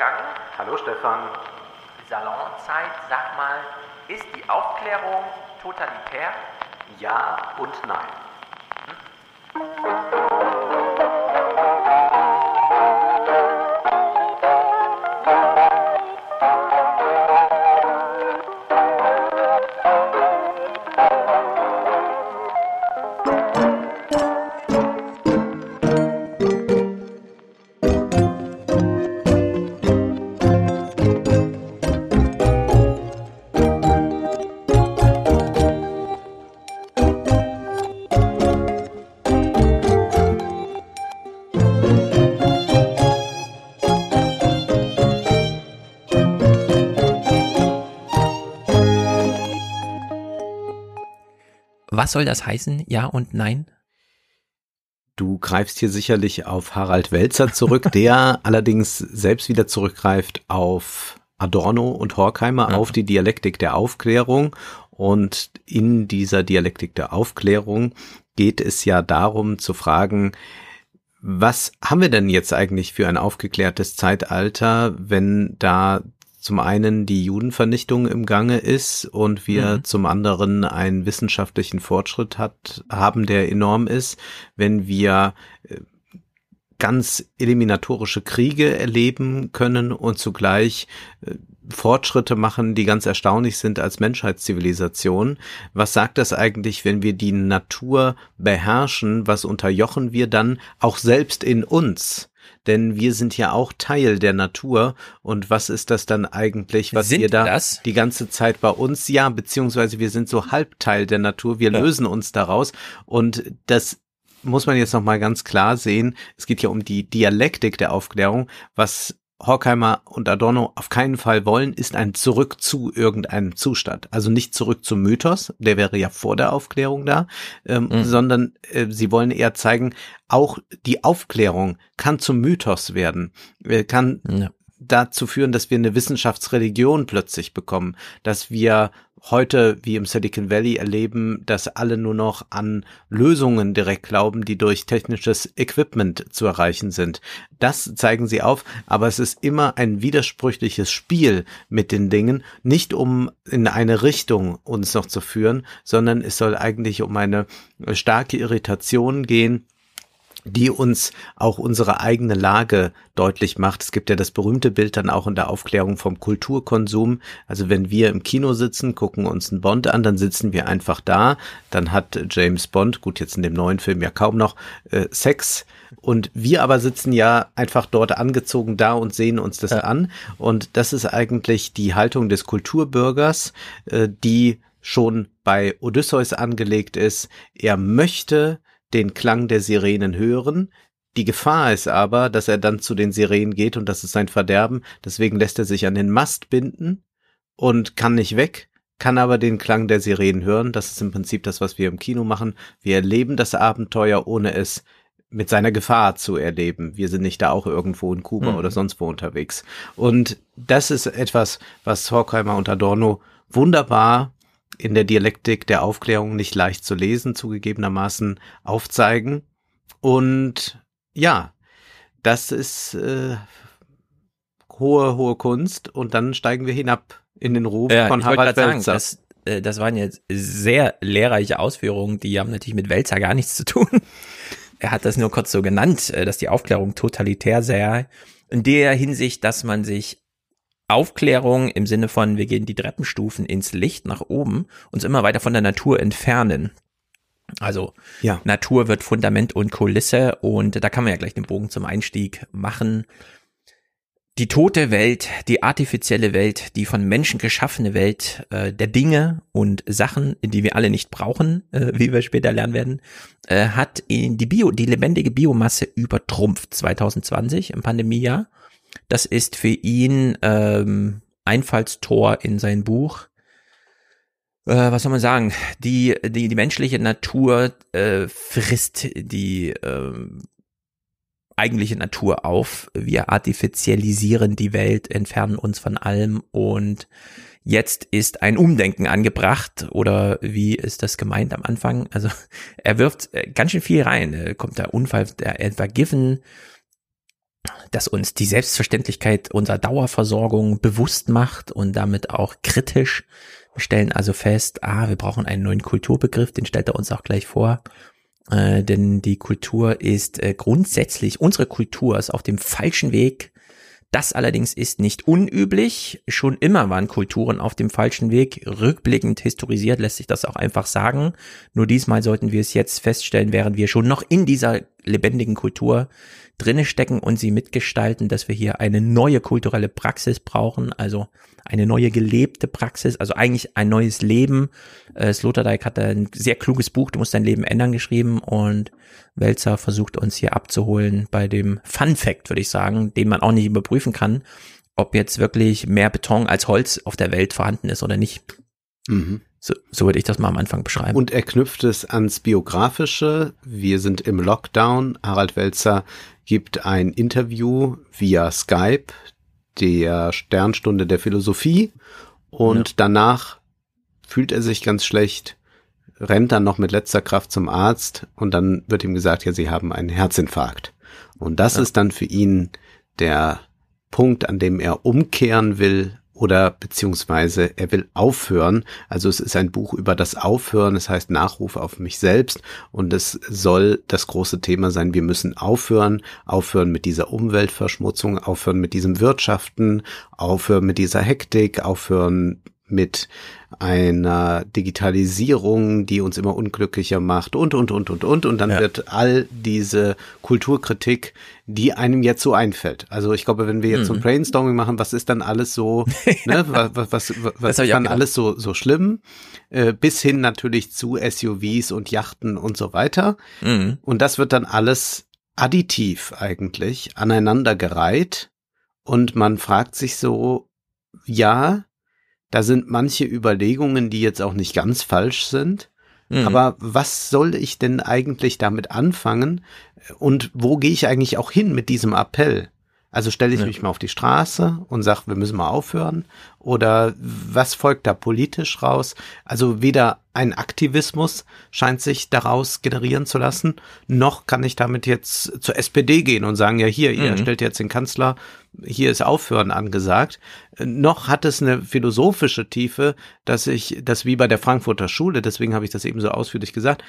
Wolfgang. Hallo Stefan. Salonzeit, sag mal, ist die Aufklärung totalitär? Ja und nein. Was soll das heißen? Ja und nein? Du greifst hier sicherlich auf Harald Welzer zurück, der allerdings selbst wieder zurückgreift auf Adorno und Horkheimer, ja. auf die Dialektik der Aufklärung. Und in dieser Dialektik der Aufklärung geht es ja darum zu fragen, was haben wir denn jetzt eigentlich für ein aufgeklärtes Zeitalter, wenn da zum einen die Judenvernichtung im Gange ist und wir mhm. zum anderen einen wissenschaftlichen Fortschritt hat, haben, der enorm ist, wenn wir äh, ganz eliminatorische Kriege erleben können und zugleich äh, Fortschritte machen, die ganz erstaunlich sind als Menschheitszivilisation. Was sagt das eigentlich, wenn wir die Natur beherrschen? Was unterjochen wir dann auch selbst in uns? Denn wir sind ja auch Teil der Natur. Und was ist das dann eigentlich, was sind wir da das? die ganze Zeit bei uns? Ja, beziehungsweise wir sind so Halbteil der Natur. Wir ja. lösen uns daraus. Und das muss man jetzt noch mal ganz klar sehen. Es geht ja um die Dialektik der Aufklärung. Was Horkheimer und Adorno auf keinen Fall wollen, ist ein Zurück zu irgendeinem Zustand. Also nicht zurück zum Mythos, der wäre ja vor der Aufklärung da, ähm, mhm. sondern äh, sie wollen eher zeigen, auch die Aufklärung kann zum Mythos werden, äh, kann ja dazu führen, dass wir eine Wissenschaftsreligion plötzlich bekommen, dass wir heute, wie im Silicon Valley, erleben, dass alle nur noch an Lösungen direkt glauben, die durch technisches Equipment zu erreichen sind. Das zeigen sie auf, aber es ist immer ein widersprüchliches Spiel mit den Dingen, nicht um in eine Richtung uns noch zu führen, sondern es soll eigentlich um eine starke Irritation gehen, die uns auch unsere eigene Lage deutlich macht. Es gibt ja das berühmte Bild dann auch in der Aufklärung vom Kulturkonsum. Also wenn wir im Kino sitzen, gucken uns einen Bond an, dann sitzen wir einfach da. Dann hat James Bond, gut jetzt in dem neuen Film ja kaum noch, äh, Sex. Und wir aber sitzen ja einfach dort angezogen da und sehen uns das ja. an. Und das ist eigentlich die Haltung des Kulturbürgers, äh, die schon bei Odysseus angelegt ist. Er möchte den Klang der Sirenen hören. Die Gefahr ist aber, dass er dann zu den Sirenen geht und das ist sein Verderben. Deswegen lässt er sich an den Mast binden und kann nicht weg, kann aber den Klang der Sirenen hören. Das ist im Prinzip das, was wir im Kino machen. Wir erleben das Abenteuer, ohne es mit seiner Gefahr zu erleben. Wir sind nicht da auch irgendwo in Kuba mhm. oder sonst wo unterwegs. Und das ist etwas, was Horkheimer und Adorno wunderbar in der Dialektik der Aufklärung nicht leicht zu lesen, zugegebenermaßen aufzeigen. Und ja, das ist äh, hohe, hohe Kunst. Und dann steigen wir hinab in den Ruf ja, von Harald Welzer. Sagen, das, äh, das waren jetzt sehr lehrreiche Ausführungen, die haben natürlich mit Welzer gar nichts zu tun. er hat das nur kurz so genannt, äh, dass die Aufklärung totalitär sei. In der Hinsicht, dass man sich Aufklärung im Sinne von, wir gehen die Treppenstufen ins Licht nach oben, uns immer weiter von der Natur entfernen. Also ja. Natur wird Fundament und Kulisse und da kann man ja gleich den Bogen zum Einstieg machen. Die tote Welt, die artifizielle Welt, die von Menschen geschaffene Welt äh, der Dinge und Sachen, die wir alle nicht brauchen, äh, wie wir später lernen werden, äh, hat in die Bio, die lebendige Biomasse übertrumpft 2020 im Pandemiejahr das ist für ihn ähm, Einfallstor in sein Buch. Äh, was soll man sagen? Die, die, die menschliche Natur äh, frisst die äh, eigentliche Natur auf. Wir artifizialisieren die Welt, entfernen uns von allem und jetzt ist ein Umdenken angebracht oder wie ist das gemeint am Anfang? Also er wirft äh, ganz schön viel rein. Kommt der Unfall, der Edward Given, das uns die Selbstverständlichkeit unserer Dauerversorgung bewusst macht und damit auch kritisch. Wir stellen also fest, ah, wir brauchen einen neuen Kulturbegriff, den stellt er uns auch gleich vor. Äh, denn die Kultur ist äh, grundsätzlich, unsere Kultur ist auf dem falschen Weg. Das allerdings ist nicht unüblich. Schon immer waren Kulturen auf dem falschen Weg. Rückblickend historisiert lässt sich das auch einfach sagen. Nur diesmal sollten wir es jetzt feststellen, während wir schon noch in dieser lebendigen Kultur drinne stecken und sie mitgestalten, dass wir hier eine neue kulturelle Praxis brauchen, also eine neue gelebte Praxis, also eigentlich ein neues Leben. Äh, Sloterdijk hat ein sehr kluges Buch, du musst dein Leben ändern, geschrieben und Welzer versucht uns hier abzuholen bei dem Fun Fact, würde ich sagen, den man auch nicht überprüfen kann, ob jetzt wirklich mehr Beton als Holz auf der Welt vorhanden ist oder nicht. Mhm. So, so würde ich das mal am Anfang beschreiben. Und er knüpft es ans Biografische. Wir sind im Lockdown. Harald Welzer gibt ein Interview via Skype der Sternstunde der Philosophie und ja. danach fühlt er sich ganz schlecht, rennt dann noch mit letzter Kraft zum Arzt und dann wird ihm gesagt, ja, sie haben einen Herzinfarkt. Und das ja. ist dann für ihn der Punkt, an dem er umkehren will oder beziehungsweise er will aufhören. Also es ist ein Buch über das Aufhören, es heißt Nachruf auf mich selbst und es soll das große Thema sein, wir müssen aufhören, aufhören mit dieser Umweltverschmutzung, aufhören mit diesem Wirtschaften, aufhören mit dieser Hektik, aufhören mit einer Digitalisierung, die uns immer unglücklicher macht und, und, und, und, und. Und dann ja. wird all diese Kulturkritik, die einem jetzt so einfällt. Also ich glaube, wenn wir jetzt mhm. so ein mhm. Brainstorming machen, was ist dann alles so, ne, was, was, was, was ist dann alles so, so schlimm, äh, bis hin natürlich zu SUVs und Yachten und so weiter. Mhm. Und das wird dann alles additiv eigentlich aneinandergereiht. Und man fragt sich so, ja, da sind manche Überlegungen, die jetzt auch nicht ganz falsch sind. Mhm. Aber was soll ich denn eigentlich damit anfangen? Und wo gehe ich eigentlich auch hin mit diesem Appell? Also stelle ich ja. mich mal auf die Straße und sage, wir müssen mal aufhören? Oder was folgt da politisch raus? Also weder ein Aktivismus scheint sich daraus generieren zu lassen, noch kann ich damit jetzt zur SPD gehen und sagen, ja hier, ihr mhm. stellt jetzt den Kanzler, hier ist Aufhören angesagt. Noch hat es eine philosophische Tiefe, dass ich das wie bei der Frankfurter Schule, deswegen habe ich das eben so ausführlich gesagt,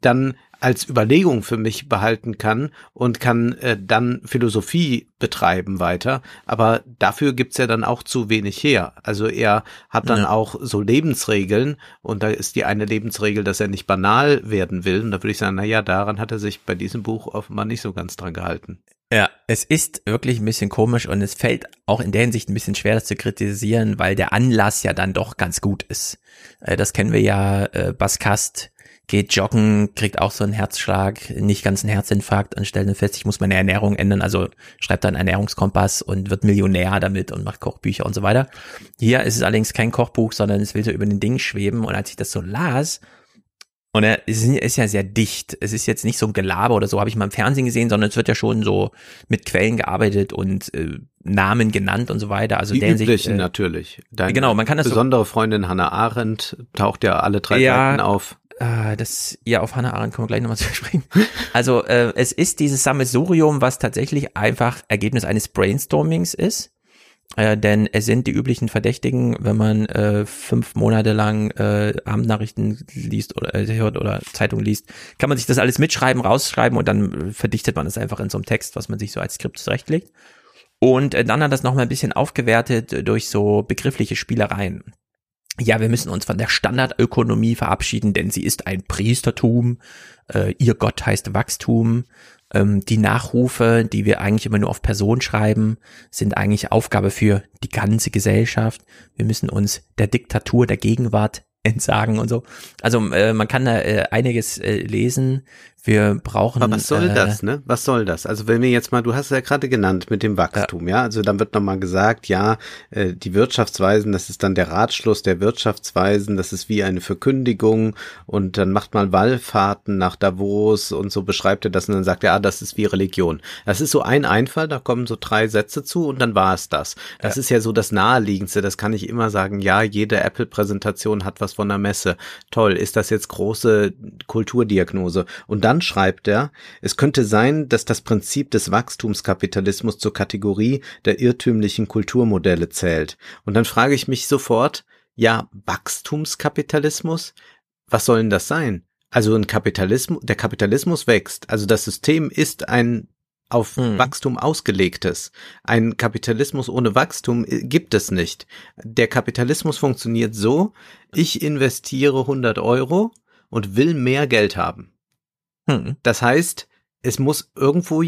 dann als Überlegung für mich behalten kann und kann äh, dann Philosophie betreiben weiter. Aber dafür gibt's ja dann auch zu wenig her. Also er hat dann ja. auch so Lebensregeln und da ist die eine Lebensregel, dass er nicht banal werden will. Und da würde ich sagen, na ja, daran hat er sich bei diesem Buch offenbar nicht so ganz dran gehalten. Ja, es ist wirklich ein bisschen komisch und es fällt auch in der Hinsicht ein bisschen schwer, das zu kritisieren, weil der Anlass ja dann doch ganz gut ist. Äh, das kennen wir ja, äh, Baskast geht joggen, kriegt auch so einen Herzschlag, nicht ganz einen Herzinfarkt und stellt dann fest, ich muss meine Ernährung ändern, also schreibt dann Ernährungskompass und wird Millionär damit und macht Kochbücher und so weiter. Hier ist es allerdings kein Kochbuch, sondern es will so über den Ding schweben und als ich das so las, und er ist ja sehr dicht. Es ist jetzt nicht so ein Gelaber oder so, habe ich mal im Fernsehen gesehen, sondern es wird ja schon so mit Quellen gearbeitet und äh, Namen genannt und so weiter. Also die der üblichen Sicht, äh, natürlich. Deine genau, man kann das besondere so, Freundin Hannah Arendt taucht ja alle drei ja, Seiten auf. Äh, das, ja, auf Hannah Arendt kommen wir gleich nochmal zu sprechen. Also äh, es ist dieses Sammelsurium, was tatsächlich einfach Ergebnis eines Brainstormings ist. Äh, denn es sind die üblichen Verdächtigen, wenn man äh, fünf Monate lang äh, Abendnachrichten liest oder äh, hört oder Zeitung liest, kann man sich das alles mitschreiben, rausschreiben und dann verdichtet man es einfach in so einem Text, was man sich so als Skript zurechtlegt. Und äh, dann hat das nochmal ein bisschen aufgewertet durch so begriffliche Spielereien ja, wir müssen uns von der Standardökonomie verabschieden, denn sie ist ein Priestertum, äh, ihr Gott heißt Wachstum. Ähm, die Nachrufe, die wir eigentlich immer nur auf Person schreiben, sind eigentlich Aufgabe für die ganze Gesellschaft. Wir müssen uns der Diktatur der Gegenwart entsagen und so. Also äh, man kann da äh, einiges äh, lesen. Wir brauchen. Aber was soll äh, das, ne? Was soll das? Also wenn wir jetzt mal, du hast es ja gerade genannt mit dem Wachstum, ja. ja? Also dann wird nochmal gesagt, ja, äh, die Wirtschaftsweisen, das ist dann der Ratschluss der Wirtschaftsweisen, das ist wie eine Verkündigung und dann macht man Wallfahrten nach Davos und so beschreibt er das und dann sagt er, ah, das ist wie Religion. Das ist so ein Einfall, da kommen so drei Sätze zu und dann war es das. Das ja. ist ja so das Naheliegendste, das kann ich immer sagen, ja, jede Apple-Präsentation hat was von der Messe. Toll, ist das jetzt große Kulturdiagnose? Und dann schreibt er, es könnte sein, dass das Prinzip des Wachstumskapitalismus zur Kategorie der irrtümlichen Kulturmodelle zählt. Und dann frage ich mich sofort, ja, Wachstumskapitalismus? Was soll denn das sein? Also ein Kapitalismus, der Kapitalismus wächst. Also das System ist ein auf hm. Wachstum ausgelegtes. Ein Kapitalismus ohne Wachstum äh, gibt es nicht. Der Kapitalismus funktioniert so, ich investiere 100 Euro und will mehr Geld haben. Hm. Das heißt, es muss irgendwo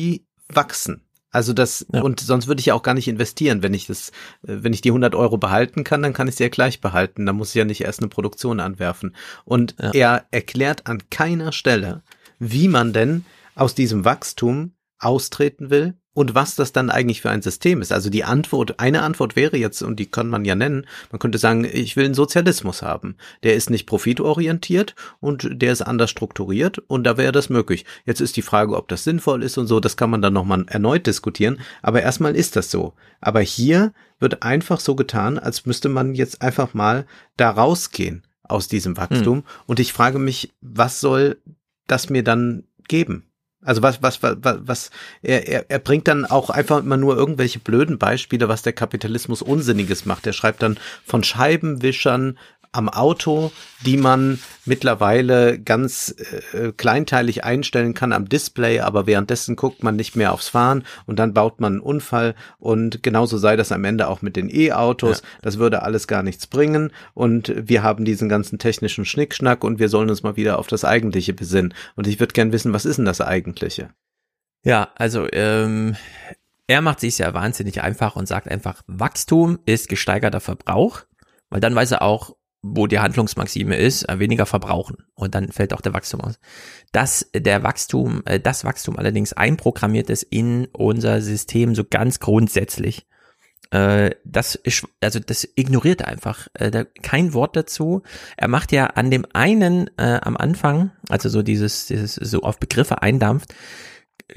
wachsen. Also das, ja. und sonst würde ich ja auch gar nicht investieren. Wenn ich das, äh, wenn ich die 100 Euro behalten kann, dann kann ich sie ja gleich behalten. Da muss ich ja nicht erst eine Produktion anwerfen. Und ja. er erklärt an keiner Stelle, wie man denn aus diesem Wachstum austreten will und was das dann eigentlich für ein System ist. Also die Antwort, eine Antwort wäre jetzt, und die kann man ja nennen, man könnte sagen, ich will einen Sozialismus haben. Der ist nicht profitorientiert und der ist anders strukturiert und da wäre das möglich. Jetzt ist die Frage, ob das sinnvoll ist und so, das kann man dann nochmal erneut diskutieren, aber erstmal ist das so. Aber hier wird einfach so getan, als müsste man jetzt einfach mal da rausgehen aus diesem Wachstum hm. und ich frage mich, was soll das mir dann geben? Also was, was, was, was, er, er, er bringt dann auch einfach immer nur irgendwelche blöden Beispiele, was der Kapitalismus Unsinniges macht. Er schreibt dann von Scheibenwischern am Auto, die man mittlerweile ganz äh, kleinteilig einstellen kann am Display, aber währenddessen guckt man nicht mehr aufs Fahren und dann baut man einen Unfall und genauso sei das am Ende auch mit den E-Autos. Ja. Das würde alles gar nichts bringen und wir haben diesen ganzen technischen Schnickschnack und wir sollen uns mal wieder auf das Eigentliche besinnen. Und ich würde gern wissen, was ist denn das Eigentliche? Ja, also ähm, er macht sich ja wahnsinnig einfach und sagt einfach, Wachstum ist gesteigerter Verbrauch, weil dann weiß er auch, wo die Handlungsmaxime ist, äh, weniger verbrauchen und dann fällt auch der Wachstum aus. Dass der Wachstum, äh, das Wachstum allerdings einprogrammiert ist in unser System so ganz grundsätzlich. Äh, das ist, also das ignoriert er einfach. kein Wort dazu. Er macht ja an dem einen am Anfang, also so dieses, dieses so auf Begriffe eindampft,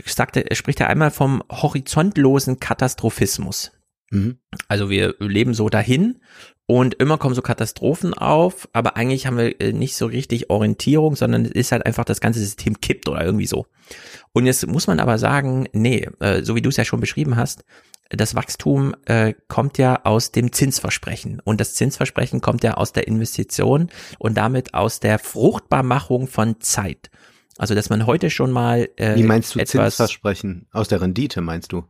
sagt er, spricht er einmal vom horizontlosen Katastrophismus. Mhm. Also wir leben so dahin und immer kommen so Katastrophen auf, aber eigentlich haben wir äh, nicht so richtig Orientierung, sondern es ist halt einfach das ganze System kippt oder irgendwie so. Und jetzt muss man aber sagen, nee, äh, so wie du es ja schon beschrieben hast, das Wachstum äh, kommt ja aus dem Zinsversprechen und das Zinsversprechen kommt ja aus der Investition und damit aus der Fruchtbarmachung von Zeit. Also dass man heute schon mal äh, Wie meinst du etwas, Zinsversprechen? Aus der Rendite meinst du?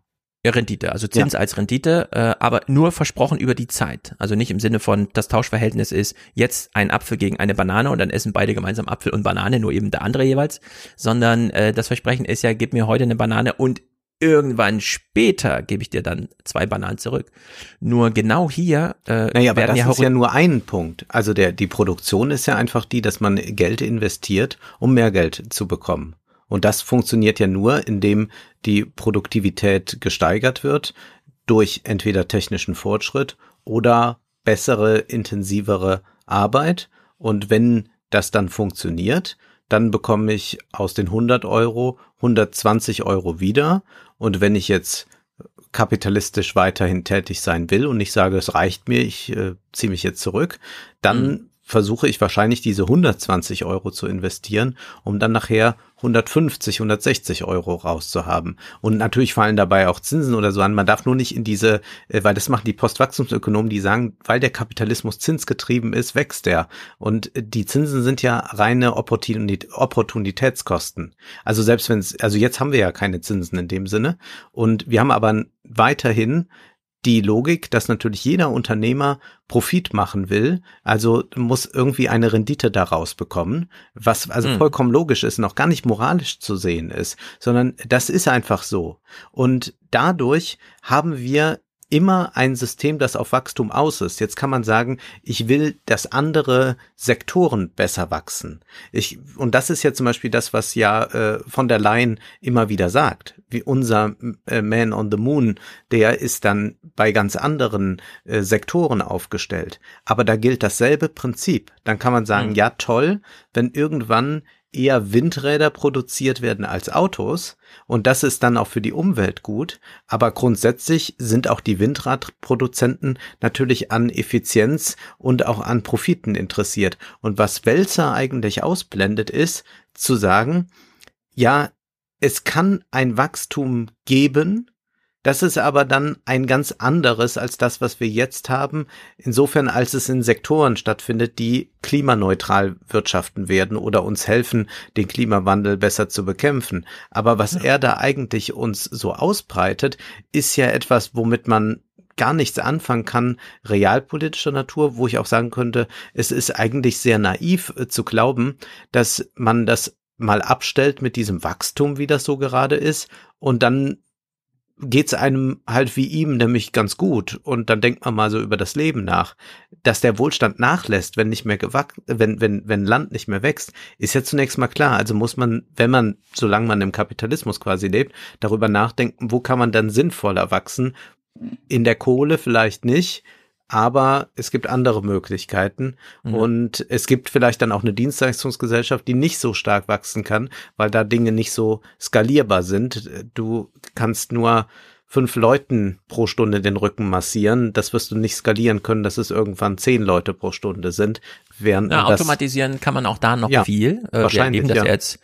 Rendite, also Zins ja. als Rendite, äh, aber nur versprochen über die Zeit. Also nicht im Sinne von, das Tauschverhältnis ist jetzt ein Apfel gegen eine Banane und dann essen beide gemeinsam Apfel und Banane, nur eben der andere jeweils, sondern äh, das Versprechen ist ja, gib mir heute eine Banane und irgendwann später gebe ich dir dann zwei Bananen zurück. Nur genau hier äh, naja, aber das ja ist ja nur ein Punkt. Also der die Produktion ist ja einfach die, dass man Geld investiert, um mehr Geld zu bekommen. Und das funktioniert ja nur, indem die Produktivität gesteigert wird durch entweder technischen Fortschritt oder bessere, intensivere Arbeit. Und wenn das dann funktioniert, dann bekomme ich aus den 100 Euro 120 Euro wieder. Und wenn ich jetzt kapitalistisch weiterhin tätig sein will und ich sage, es reicht mir, ich äh, ziehe mich jetzt zurück, dann mhm versuche ich wahrscheinlich diese 120 Euro zu investieren, um dann nachher 150, 160 Euro rauszuhaben. Und natürlich fallen dabei auch Zinsen oder so an. Man darf nur nicht in diese, äh, weil das machen die Postwachstumsökonomen, die sagen, weil der Kapitalismus zinsgetrieben ist, wächst er. Und die Zinsen sind ja reine Opportunitätskosten. Also selbst wenn es, also jetzt haben wir ja keine Zinsen in dem Sinne. Und wir haben aber weiterhin die Logik, dass natürlich jeder Unternehmer Profit machen will, also muss irgendwie eine Rendite daraus bekommen, was also mhm. vollkommen logisch ist, noch gar nicht moralisch zu sehen ist, sondern das ist einfach so. Und dadurch haben wir immer ein System, das auf Wachstum aus ist. Jetzt kann man sagen, ich will, dass andere Sektoren besser wachsen. Ich, und das ist ja zum Beispiel das, was ja äh, von der Leyen immer wieder sagt. Wie unser äh, Man on the Moon, der ist dann bei ganz anderen äh, Sektoren aufgestellt. Aber da gilt dasselbe Prinzip. Dann kann man sagen, mhm. ja toll, wenn irgendwann eher Windräder produziert werden als Autos. Und das ist dann auch für die Umwelt gut. Aber grundsätzlich sind auch die Windradproduzenten natürlich an Effizienz und auch an Profiten interessiert. Und was Welzer eigentlich ausblendet, ist zu sagen, ja, es kann ein Wachstum geben, das ist aber dann ein ganz anderes als das, was wir jetzt haben, insofern als es in Sektoren stattfindet, die klimaneutral wirtschaften werden oder uns helfen, den Klimawandel besser zu bekämpfen. Aber was ja. er da eigentlich uns so ausbreitet, ist ja etwas, womit man gar nichts anfangen kann, realpolitischer Natur, wo ich auch sagen könnte, es ist eigentlich sehr naiv äh, zu glauben, dass man das mal abstellt mit diesem Wachstum, wie das so gerade ist, und dann geht's einem halt wie ihm nämlich ganz gut und dann denkt man mal so über das Leben nach, dass der Wohlstand nachlässt, wenn nicht mehr gewachsen, wenn wenn wenn Land nicht mehr wächst, ist ja zunächst mal klar. Also muss man, wenn man solange man im Kapitalismus quasi lebt, darüber nachdenken, wo kann man dann sinnvoller wachsen? In der Kohle vielleicht nicht, aber es gibt andere Möglichkeiten mhm. und es gibt vielleicht dann auch eine Dienstleistungsgesellschaft, die nicht so stark wachsen kann, weil da Dinge nicht so skalierbar sind. Du kannst nur fünf Leuten pro Stunde den Rücken massieren. Das wirst du nicht skalieren können, dass es irgendwann zehn Leute pro Stunde sind. Während ja, automatisieren kann man auch da noch ja, viel. Äh, wahrscheinlich, wir erleben das ja. jetzt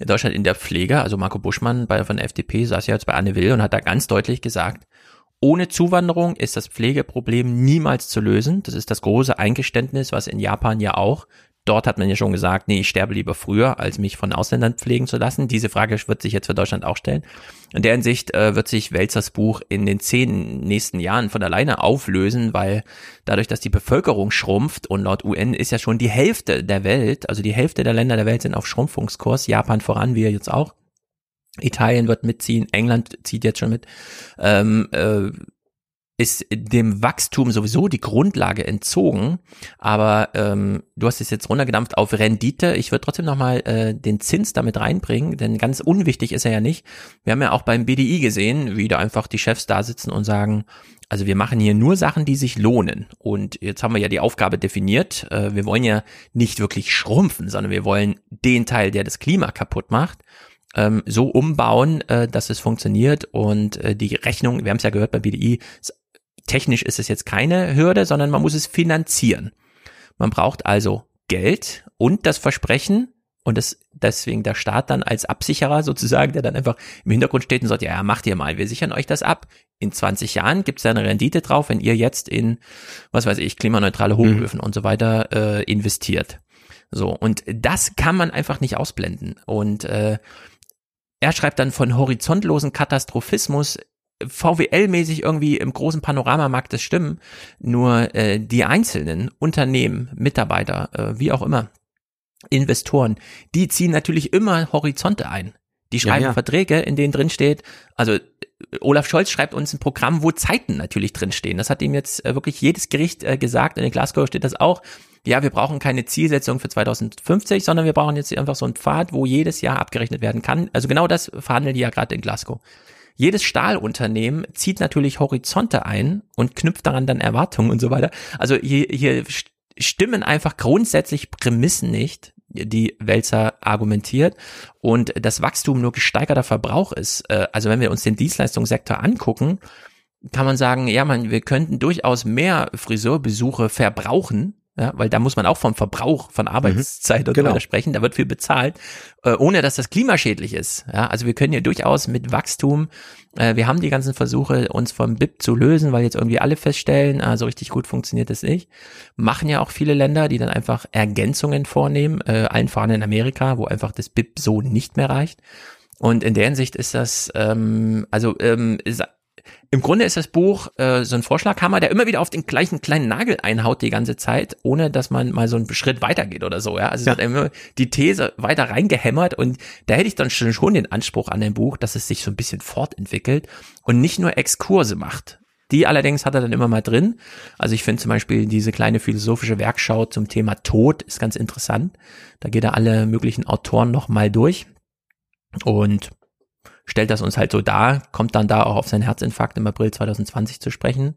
in Deutschland in der Pflege. Also Marco Buschmann bei, von der FDP saß ja jetzt bei Anne Will und hat da ganz deutlich gesagt, ohne Zuwanderung ist das Pflegeproblem niemals zu lösen. Das ist das große Eingeständnis, was in Japan ja auch. Dort hat man ja schon gesagt, nee, ich sterbe lieber früher, als mich von Ausländern pflegen zu lassen. Diese Frage wird sich jetzt für Deutschland auch stellen. In der Hinsicht äh, wird sich Welzers Buch in den zehn nächsten Jahren von alleine auflösen, weil dadurch, dass die Bevölkerung schrumpft und laut UN ist ja schon die Hälfte der Welt, also die Hälfte der Länder der Welt sind auf Schrumpfungskurs, Japan voran, wir jetzt auch, Italien wird mitziehen, England zieht jetzt schon mit, ähm, äh, ist dem Wachstum sowieso die Grundlage entzogen. Aber ähm, du hast es jetzt runtergedampft auf Rendite. Ich würde trotzdem nochmal äh, den Zins damit reinbringen, denn ganz unwichtig ist er ja nicht. Wir haben ja auch beim BDI gesehen, wie da einfach die Chefs da sitzen und sagen, also wir machen hier nur Sachen, die sich lohnen. Und jetzt haben wir ja die Aufgabe definiert. Äh, wir wollen ja nicht wirklich schrumpfen, sondern wir wollen den Teil, der das Klima kaputt macht, ähm, so umbauen, äh, dass es funktioniert und äh, die Rechnung, wir haben es ja gehört bei BDI, technisch ist es jetzt keine Hürde, sondern man muss es finanzieren. Man braucht also Geld und das Versprechen und das deswegen der Staat dann als Absicherer sozusagen, der dann einfach im Hintergrund steht und sagt, ja, macht ihr mal, wir sichern euch das ab. In 20 Jahren gibt es eine Rendite drauf, wenn ihr jetzt in, was weiß ich, klimaneutrale Hochöfen mhm. und so weiter äh, investiert. So, und das kann man einfach nicht ausblenden. Und äh, er schreibt dann von horizontlosen Katastrophismus, VWL-mäßig irgendwie im großen Panorama mag das stimmen, nur äh, die einzelnen Unternehmen, Mitarbeiter, äh, wie auch immer, Investoren, die ziehen natürlich immer Horizonte ein. Die schreiben ja, ja. Verträge, in denen drin steht, also Olaf Scholz schreibt uns ein Programm, wo Zeiten natürlich drinstehen. Das hat ihm jetzt äh, wirklich jedes Gericht äh, gesagt. In Glasgow steht das auch. Ja, wir brauchen keine Zielsetzung für 2050, sondern wir brauchen jetzt einfach so einen Pfad, wo jedes Jahr abgerechnet werden kann. Also genau das verhandeln die ja gerade in Glasgow. Jedes Stahlunternehmen zieht natürlich Horizonte ein und knüpft daran dann Erwartungen und so weiter. Also hier, hier stimmen einfach grundsätzlich Prämissen nicht, die Welzer argumentiert und das Wachstum nur gesteigerter Verbrauch ist. Äh, also wenn wir uns den Dienstleistungssektor angucken, kann man sagen, ja, man, wir könnten durchaus mehr Friseurbesuche verbrauchen, ja, weil da muss man auch vom Verbrauch von Arbeitszeit mhm, und genau. weiter sprechen. Da wird viel bezahlt, äh, ohne dass das klimaschädlich ist. Ja, also wir können ja durchaus mit Wachstum, äh, wir haben die ganzen Versuche, uns vom BIP zu lösen, weil jetzt irgendwie alle feststellen, ah, so richtig gut funktioniert das nicht. Machen ja auch viele Länder, die dann einfach Ergänzungen vornehmen, äh, allen voran in Amerika, wo einfach das BIP so nicht mehr reicht. Und in der Hinsicht ist das, ähm, also ähm, ist, im Grunde ist das Buch äh, so ein Vorschlaghammer, der immer wieder auf den gleichen kleinen Nagel einhaut die ganze Zeit, ohne dass man mal so einen Schritt weitergeht oder so. Ja, also ja. es wird immer die These weiter reingehämmert und da hätte ich dann schon, schon den Anspruch an dem Buch, dass es sich so ein bisschen fortentwickelt und nicht nur Exkurse macht. Die allerdings hat er dann immer mal drin. Also ich finde zum Beispiel diese kleine philosophische Werkschau zum Thema Tod ist ganz interessant. Da geht er alle möglichen Autoren noch mal durch und stellt das uns halt so dar, kommt dann da auch auf seinen Herzinfarkt im April 2020 zu sprechen.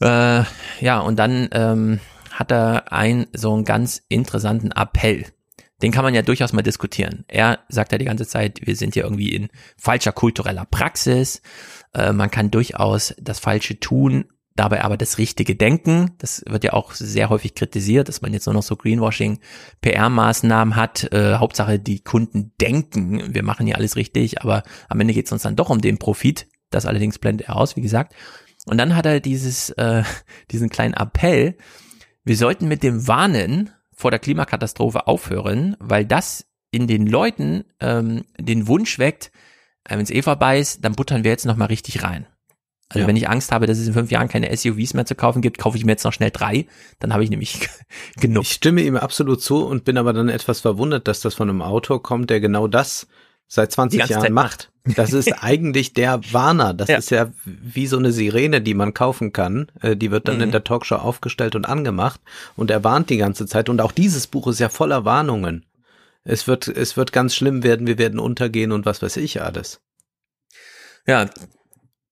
Äh, ja, und dann ähm, hat er einen so einen ganz interessanten Appell. den kann man ja durchaus mal diskutieren. Er sagt ja die ganze Zeit, wir sind hier irgendwie in falscher kultureller Praxis. Äh, man kann durchaus das Falsche tun, dabei aber das Richtige denken. Das wird ja auch sehr häufig kritisiert, dass man jetzt nur noch so Greenwashing, PR-Maßnahmen hat. Äh, Hauptsache, die Kunden denken, wir machen hier alles richtig, aber am Ende geht es uns dann doch um den Profit. Das allerdings blendet er aus, wie gesagt. Und dann hat er dieses, äh, diesen kleinen Appell, wir sollten mit dem Warnen vor der Klimakatastrophe aufhören, weil das in den Leuten ähm, den Wunsch weckt, äh, wenn es eh vorbei ist, dann buttern wir jetzt nochmal richtig rein. Also ja. wenn ich Angst habe, dass es in fünf Jahren keine SUVs mehr zu kaufen gibt, kaufe ich mir jetzt noch schnell drei. Dann habe ich nämlich genug. Ich stimme ihm absolut zu und bin aber dann etwas verwundert, dass das von einem Autor kommt, der genau das seit 20 Jahren Zeit macht. Das ist eigentlich der Warner. Das ja. ist ja wie so eine Sirene, die man kaufen kann. Äh, die wird dann mhm. in der Talkshow aufgestellt und angemacht und er warnt die ganze Zeit. Und auch dieses Buch ist ja voller Warnungen. Es wird, es wird ganz schlimm werden, wir werden untergehen und was weiß ich alles. Ja,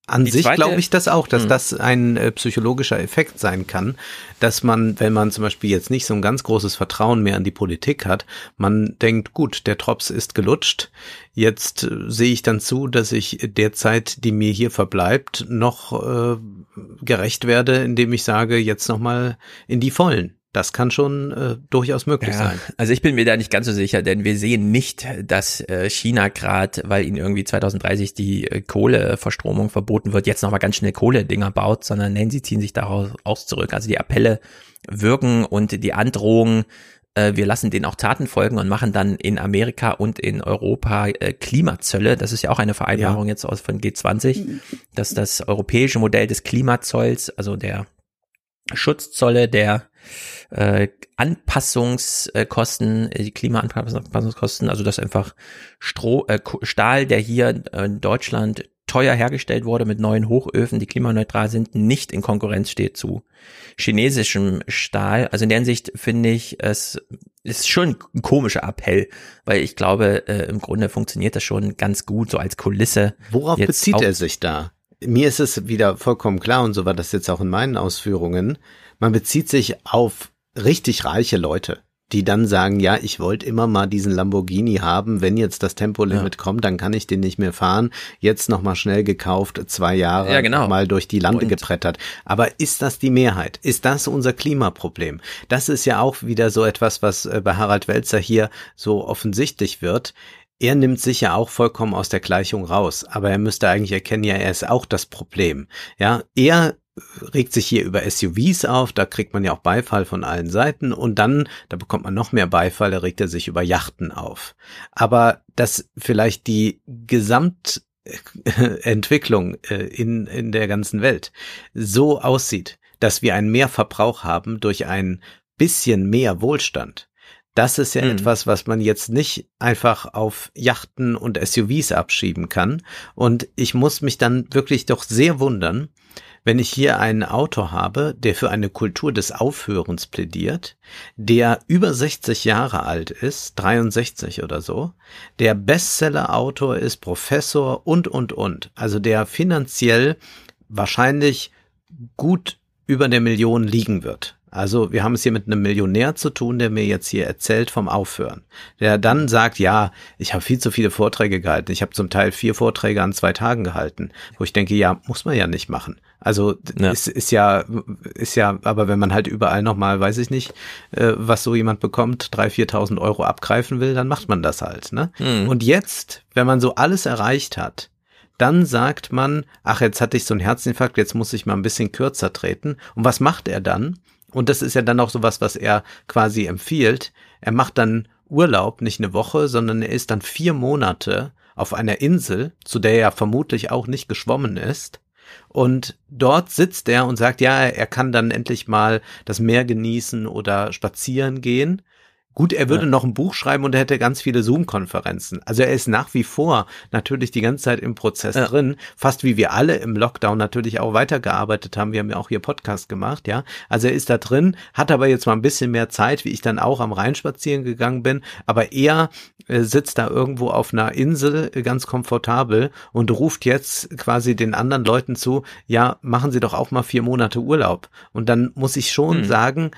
an sich glaube ich das auch, dass hm. das ein äh, psychologischer Effekt sein kann, dass man, wenn man zum Beispiel jetzt nicht so ein ganz großes Vertrauen mehr an die Politik hat, man denkt, gut, der Drops ist gelutscht, jetzt äh, sehe ich dann zu, dass ich der Zeit, die mir hier verbleibt, noch äh, gerecht werde, indem ich sage, jetzt nochmal in die Vollen. Das kann schon äh, durchaus möglich ja, sein. Also ich bin mir da nicht ganz so sicher, denn wir sehen nicht, dass äh, China gerade, weil ihnen irgendwie 2030 die äh, Kohleverstromung verboten wird, jetzt nochmal ganz schnell Kohledinger baut, sondern nein, sie ziehen sich daraus aus zurück. Also die Appelle wirken und die Androhungen, äh, wir lassen denen auch Taten folgen und machen dann in Amerika und in Europa äh, Klimazölle. Das ist ja auch eine Vereinbarung ja. jetzt aus von G20, dass das europäische Modell des Klimazolls, also der Schutzzolle der äh, Anpassungskosten, äh, die Klimaanpassungskosten, also dass einfach Stroh, äh, Stahl, der hier in Deutschland teuer hergestellt wurde mit neuen Hochöfen, die klimaneutral sind, nicht in Konkurrenz steht zu chinesischem Stahl. Also in der Hinsicht finde ich, es ist schon ein komischer Appell, weil ich glaube, äh, im Grunde funktioniert das schon ganz gut, so als Kulisse. Worauf bezieht er sich da? Mir ist es wieder vollkommen klar, und so war das jetzt auch in meinen Ausführungen, man bezieht sich auf richtig reiche Leute, die dann sagen, ja, ich wollte immer mal diesen Lamborghini haben, wenn jetzt das Tempolimit ja. kommt, dann kann ich den nicht mehr fahren. Jetzt nochmal schnell gekauft, zwei Jahre ja, genau. mal durch die Lande Und gebrettert. Aber ist das die Mehrheit? Ist das unser Klimaproblem? Das ist ja auch wieder so etwas, was äh, bei Harald Welzer hier so offensichtlich wird. Er nimmt sich ja auch vollkommen aus der Gleichung raus, aber er müsste eigentlich erkennen, ja, er ist auch das Problem. Ja, er regt sich hier über SUVs auf, da kriegt man ja auch Beifall von allen Seiten und dann, da bekommt man noch mehr Beifall, da regt er sich über Yachten auf. Aber dass vielleicht die Gesamtentwicklung äh, in, in der ganzen Welt so aussieht, dass wir einen Mehrverbrauch haben durch ein bisschen mehr Wohlstand, das ist ja mhm. etwas, was man jetzt nicht einfach auf Yachten und SUVs abschieben kann. Und ich muss mich dann wirklich doch sehr wundern, wenn ich hier einen Autor habe, der für eine Kultur des Aufhörens plädiert, der über 60 Jahre alt ist, 63 oder so, der Bestseller-Autor ist, Professor und, und, und, also der finanziell wahrscheinlich gut über der Million liegen wird. Also wir haben es hier mit einem Millionär zu tun, der mir jetzt hier erzählt vom Aufhören. Der dann sagt, ja, ich habe viel zu viele Vorträge gehalten. Ich habe zum Teil vier Vorträge an zwei Tagen gehalten, wo ich denke, ja, muss man ja nicht machen. Also ja. Ist, ist ja, ist ja, aber wenn man halt überall nochmal, weiß ich nicht, äh, was so jemand bekommt, drei, viertausend Euro abgreifen will, dann macht man das halt. Ne? Mhm. Und jetzt, wenn man so alles erreicht hat, dann sagt man, ach, jetzt hatte ich so einen Herzinfarkt, jetzt muss ich mal ein bisschen kürzer treten. Und was macht er dann? Und das ist ja dann auch sowas, was er quasi empfiehlt. Er macht dann Urlaub, nicht eine Woche, sondern er ist dann vier Monate auf einer Insel, zu der er vermutlich auch nicht geschwommen ist. Und dort sitzt er und sagt, ja, er kann dann endlich mal das Meer genießen oder spazieren gehen. Gut, er würde ja. noch ein Buch schreiben und er hätte ganz viele Zoom-Konferenzen. Also er ist nach wie vor natürlich die ganze Zeit im Prozess ja. drin, fast wie wir alle im Lockdown natürlich auch weitergearbeitet haben. Wir haben ja auch hier Podcast gemacht, ja. Also er ist da drin, hat aber jetzt mal ein bisschen mehr Zeit, wie ich dann auch am Rhein spazieren gegangen bin. Aber er äh, sitzt da irgendwo auf einer Insel äh, ganz komfortabel und ruft jetzt quasi den anderen Leuten zu, ja, machen Sie doch auch mal vier Monate Urlaub. Und dann muss ich schon hm. sagen,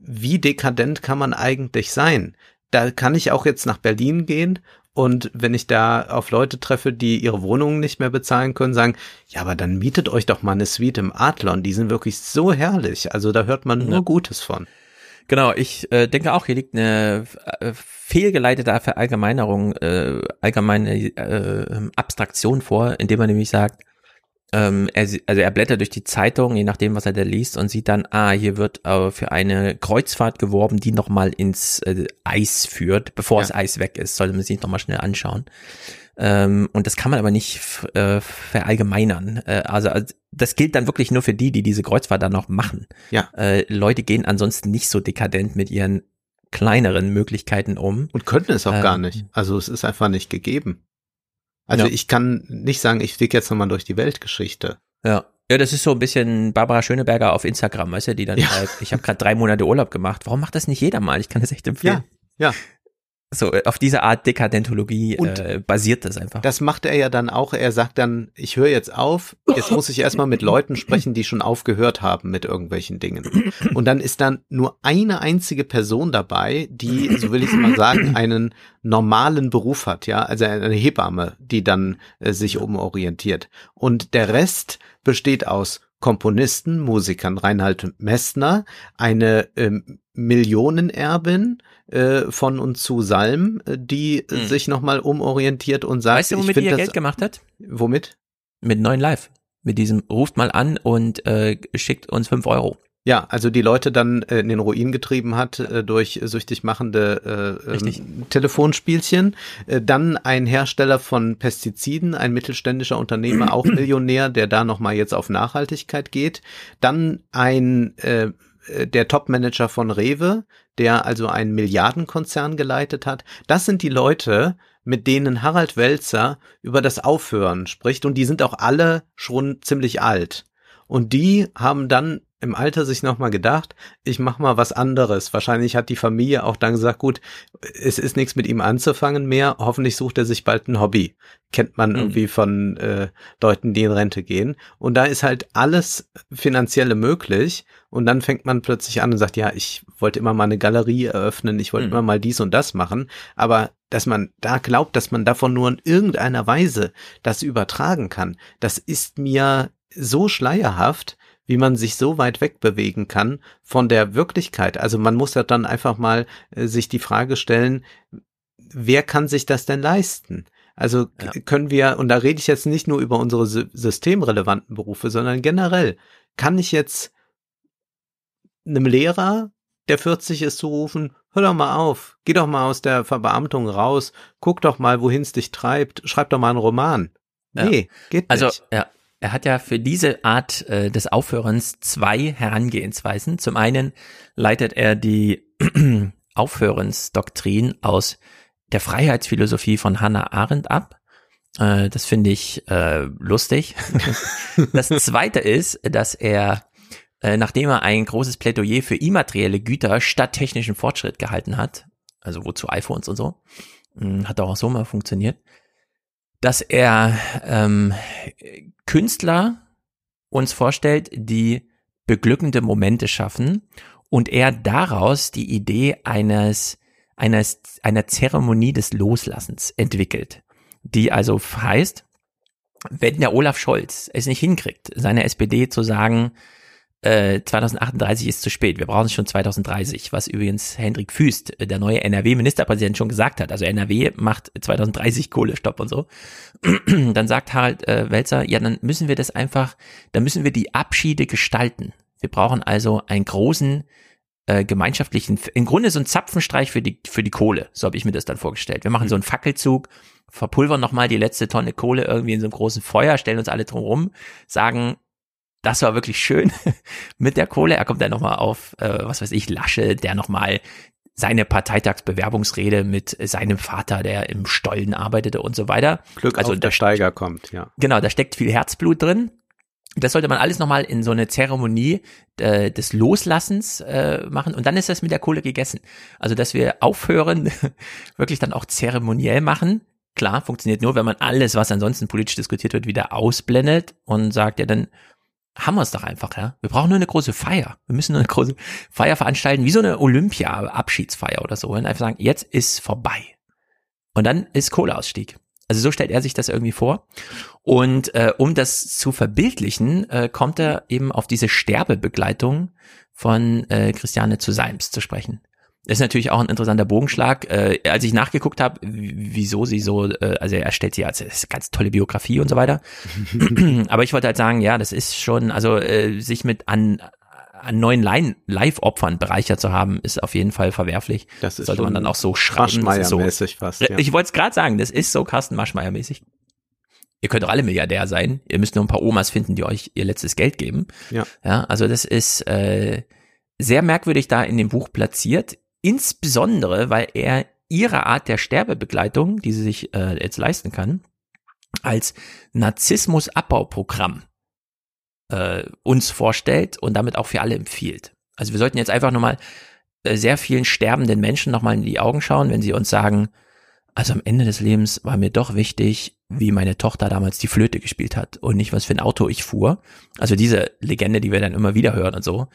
wie dekadent kann man eigentlich sein? da kann ich auch jetzt nach Berlin gehen und wenn ich da auf Leute treffe, die ihre Wohnungen nicht mehr bezahlen können, sagen, ja, aber dann mietet euch doch mal eine Suite im Adlon. Die sind wirklich so herrlich. Also da hört man nur ja. Gutes von. Genau, ich äh, denke auch, hier liegt eine äh, fehlgeleitete Verallgemeinerung, äh, allgemeine äh, Abstraktion vor, indem man nämlich sagt, ähm, er, also er blättert durch die Zeitung, je nachdem, was er da liest, und sieht dann, ah, hier wird äh, für eine Kreuzfahrt geworben, die nochmal ins äh, Eis führt, bevor ja. das Eis weg ist, sollte man sich nochmal schnell anschauen. Ähm, und das kann man aber nicht äh, verallgemeinern. Äh, also, also das gilt dann wirklich nur für die, die diese Kreuzfahrt dann noch machen. Ja. Äh, Leute gehen ansonsten nicht so dekadent mit ihren kleineren Möglichkeiten um. Und könnten es auch ähm, gar nicht. Also es ist einfach nicht gegeben. Also ja. ich kann nicht sagen, ich fliege jetzt nochmal durch die Weltgeschichte. Ja. Ja, das ist so ein bisschen Barbara Schöneberger auf Instagram, weißt du, die dann ja. schreibt, ich habe gerade drei Monate Urlaub gemacht. Warum macht das nicht jeder mal? Ich kann das echt empfehlen. Ja, ja. So, auf diese Art Dekadentologie äh, basiert das einfach. Das macht er ja dann auch. Er sagt dann, ich höre jetzt auf, jetzt muss ich erstmal mit Leuten sprechen, die schon aufgehört haben mit irgendwelchen Dingen. Und dann ist dann nur eine einzige Person dabei, die, so will ich es mal sagen, einen normalen Beruf hat, ja, also eine Hebamme, die dann äh, sich umorientiert. Und der Rest besteht aus Komponisten, Musikern, Reinhard Messner, eine ähm, Millionenerbin äh, von und zu Salm, äh, die hm. sich nochmal umorientiert und sagt, weißt du, womit ich ihr Geld gemacht hat? Womit? Mit neuen Live. Mit diesem ruft mal an und äh, schickt uns fünf Euro. Ja, also die Leute dann äh, in den Ruin getrieben hat äh, durch süchtig machende äh, ähm, Telefonspielchen. Äh, dann ein Hersteller von Pestiziden, ein mittelständischer Unternehmer, auch Millionär, der da nochmal jetzt auf Nachhaltigkeit geht. Dann ein äh, der Topmanager von Rewe, der also einen Milliardenkonzern geleitet hat. Das sind die Leute, mit denen Harald Welzer über das Aufhören spricht und die sind auch alle schon ziemlich alt. Und die haben dann im Alter sich nochmal gedacht, ich mach mal was anderes. Wahrscheinlich hat die Familie auch dann gesagt, gut, es ist nichts mit ihm anzufangen mehr. Hoffentlich sucht er sich bald ein Hobby. Kennt man mhm. irgendwie von äh, Leuten, die in Rente gehen. Und da ist halt alles Finanzielle möglich. Und dann fängt man plötzlich an und sagt, ja, ich wollte immer mal eine Galerie eröffnen, ich wollte mhm. immer mal dies und das machen. Aber dass man da glaubt, dass man davon nur in irgendeiner Weise das übertragen kann, das ist mir so schleierhaft, wie man sich so weit wegbewegen kann von der Wirklichkeit. Also man muss ja dann einfach mal äh, sich die Frage stellen, wer kann sich das denn leisten? Also ja. können wir, und da rede ich jetzt nicht nur über unsere systemrelevanten Berufe, sondern generell, kann ich jetzt einem Lehrer, der 40 ist, zurufen, hör doch mal auf, geh doch mal aus der Verbeamtung raus, guck doch mal, wohin es dich treibt, schreib doch mal einen Roman. Nee, ja. geht also, nicht. Also, ja, er hat ja für diese Art äh, des Aufhörens zwei Herangehensweisen. Zum einen leitet er die Aufhörensdoktrin aus der Freiheitsphilosophie von Hannah Arendt ab. Äh, das finde ich äh, lustig. das zweite ist, dass er, äh, nachdem er ein großes Plädoyer für immaterielle Güter statt technischen Fortschritt gehalten hat, also wozu iPhones und so, hm, hat auch so mal funktioniert, dass er ähm, Künstler uns vorstellt, die beglückende Momente schaffen und er daraus die Idee eines, eines, einer Zeremonie des Loslassens entwickelt, die also heißt, wenn der Olaf Scholz es nicht hinkriegt, seine SPD zu sagen, 2038 äh, ist zu spät. Wir brauchen es schon 2030, was übrigens Hendrik Füst, äh, der neue NRW-Ministerpräsident, schon gesagt hat. Also NRW macht 2030 Kohlestopp und so. dann sagt Harald äh, Welzer, ja, dann müssen wir das einfach, dann müssen wir die Abschiede gestalten. Wir brauchen also einen großen äh, gemeinschaftlichen, im Grunde so ein Zapfenstreich für die, für die Kohle. So habe ich mir das dann vorgestellt. Wir machen so einen Fackelzug, verpulvern nochmal die letzte Tonne Kohle irgendwie in so einem großen Feuer, stellen uns alle drum rum, sagen, das war wirklich schön mit der Kohle. Er kommt dann nochmal auf, äh, was weiß ich, Lasche, der nochmal seine Parteitagsbewerbungsrede mit seinem Vater, der im Stollen arbeitete und so weiter. Glück also der Steiger kommt, ja. Genau, da steckt viel Herzblut drin. Das sollte man alles nochmal in so eine Zeremonie äh, des Loslassens äh, machen und dann ist das mit der Kohle gegessen. Also, dass wir aufhören, wirklich dann auch zeremoniell machen. Klar, funktioniert nur, wenn man alles, was ansonsten politisch diskutiert wird, wieder ausblendet und sagt, ja, dann haben wir es doch einfach, ja. Wir brauchen nur eine große Feier. Wir müssen nur eine große Feier veranstalten, wie so eine Olympia-Abschiedsfeier oder so. Und einfach sagen, jetzt ist vorbei. Und dann ist Kohleausstieg. Also so stellt er sich das irgendwie vor. Und äh, um das zu verbildlichen, äh, kommt er eben auf diese Sterbebegleitung von äh, Christiane zu Seims zu sprechen. Das ist natürlich auch ein interessanter Bogenschlag. Äh, als ich nachgeguckt habe, wieso sie so, äh, also er stellt sie als eine ganz tolle Biografie und so weiter. Aber ich wollte halt sagen, ja, das ist schon, also äh, sich mit an, an neuen Live-Opfern bereichert zu haben, ist auf jeden Fall verwerflich. Das ist Sollte man dann auch so schreiben. So, fast. Ja. Ich wollte es gerade sagen, das ist so Carsten Maschmeyer-mäßig. Ihr könnt doch alle Milliardär sein. Ihr müsst nur ein paar Omas finden, die euch ihr letztes Geld geben. Ja. Ja, also das ist äh, sehr merkwürdig da in dem Buch platziert. Insbesondere, weil er ihre Art der Sterbebegleitung, die sie sich äh, jetzt leisten kann, als Narzissmus-Abbauprogramm äh, uns vorstellt und damit auch für alle empfiehlt. Also wir sollten jetzt einfach nochmal äh, sehr vielen sterbenden Menschen nochmal in die Augen schauen, wenn sie uns sagen, also am Ende des Lebens war mir doch wichtig, wie meine Tochter damals die Flöte gespielt hat und nicht, was für ein Auto ich fuhr. Also diese Legende, die wir dann immer wieder hören und so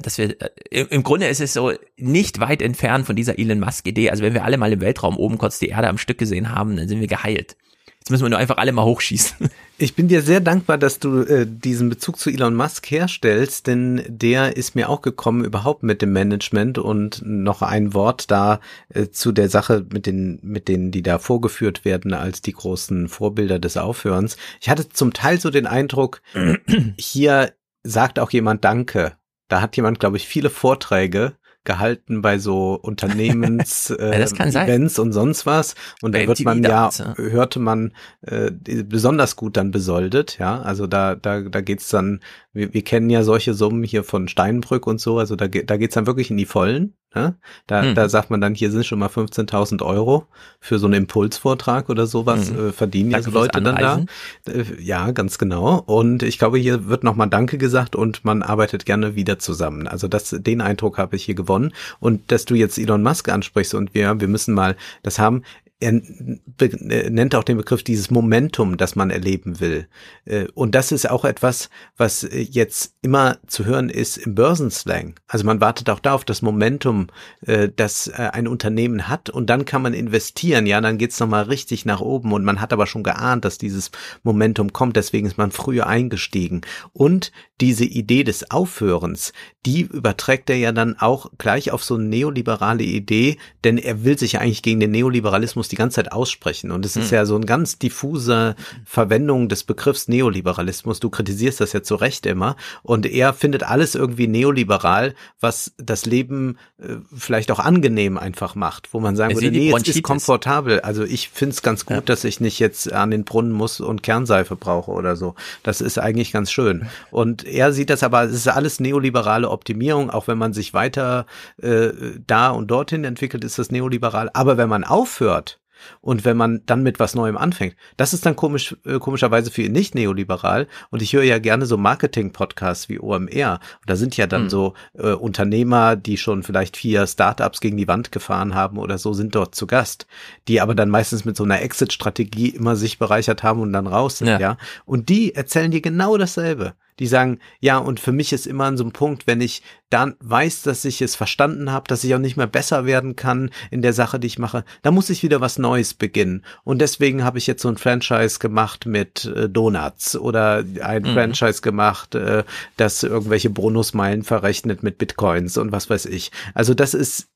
dass wir äh, im Grunde ist es so nicht weit entfernt von dieser Elon Musk Idee. Also wenn wir alle mal im Weltraum oben kurz die Erde am Stück gesehen haben, dann sind wir geheilt. Jetzt müssen wir nur einfach alle mal hochschießen. Ich bin dir sehr dankbar, dass du äh, diesen Bezug zu Elon Musk herstellst, denn der ist mir auch gekommen überhaupt mit dem Management und noch ein Wort da äh, zu der Sache mit den mit denen, die da vorgeführt werden als die großen Vorbilder des Aufhörens. Ich hatte zum Teil so den Eindruck, hier sagt auch jemand Danke da hat jemand, glaube ich, viele Vorträge gehalten bei so Unternehmens äh, ja, Events und sonst was. Und da wird man ja, ja. hörte man äh, besonders gut dann besoldet ja. Also da da da geht's dann wir, wir kennen ja solche Summen hier von Steinbrück und so also da da geht's dann wirklich in die vollen Ne? Da, hm. da sagt man dann, hier sind schon mal 15.000 Euro für so einen Impulsvortrag oder sowas, hm. äh, verdienen Danke diese Leute dann da. Äh, ja, ganz genau. Und ich glaube, hier wird nochmal Danke gesagt und man arbeitet gerne wieder zusammen. Also das, den Eindruck habe ich hier gewonnen. Und dass du jetzt Elon Musk ansprichst und wir, wir müssen mal das haben, er nennt auch den Begriff dieses Momentum, das man erleben will. Äh, und das ist auch etwas, was äh, jetzt immer zu hören ist im Börsenslang. Also man wartet auch da auf das Momentum, äh, das ein Unternehmen hat und dann kann man investieren. Ja, dann geht's nochmal richtig nach oben und man hat aber schon geahnt, dass dieses Momentum kommt. Deswegen ist man früher eingestiegen. Und diese Idee des Aufhörens, die überträgt er ja dann auch gleich auf so eine neoliberale Idee, denn er will sich ja eigentlich gegen den Neoliberalismus die ganze Zeit aussprechen. Und es ist hm. ja so ein ganz diffuser Verwendung des Begriffs Neoliberalismus. Du kritisierst das ja zu Recht immer. Und er findet alles irgendwie neoliberal, was das Leben äh, vielleicht auch angenehm einfach macht, wo man sagen würde, nee, es ist komfortabel. Also ich finde es ganz gut, ja. dass ich nicht jetzt an den Brunnen muss und Kernseife brauche oder so. Das ist eigentlich ganz schön. Und er sieht das aber, es ist alles neoliberale Optimierung, auch wenn man sich weiter äh, da und dorthin entwickelt, ist das neoliberal. Aber wenn man aufhört, und wenn man dann mit was Neuem anfängt, das ist dann komisch, äh, komischerweise für ihn nicht neoliberal. Und ich höre ja gerne so Marketing-Podcasts wie OMR. Und da sind ja dann mhm. so äh, Unternehmer, die schon vielleicht vier Startups gegen die Wand gefahren haben oder so, sind dort zu Gast, die aber dann meistens mit so einer Exit-Strategie immer sich bereichert haben und dann raus sind, ja. ja. Und die erzählen dir genau dasselbe die sagen, ja, und für mich ist immer an so einem Punkt, wenn ich dann weiß, dass ich es verstanden habe, dass ich auch nicht mehr besser werden kann in der Sache, die ich mache, da muss ich wieder was Neues beginnen. Und deswegen habe ich jetzt so ein Franchise gemacht mit äh, Donuts oder ein mhm. Franchise gemacht, äh, das irgendwelche Bonusmeilen verrechnet mit Bitcoins und was weiß ich. Also das ist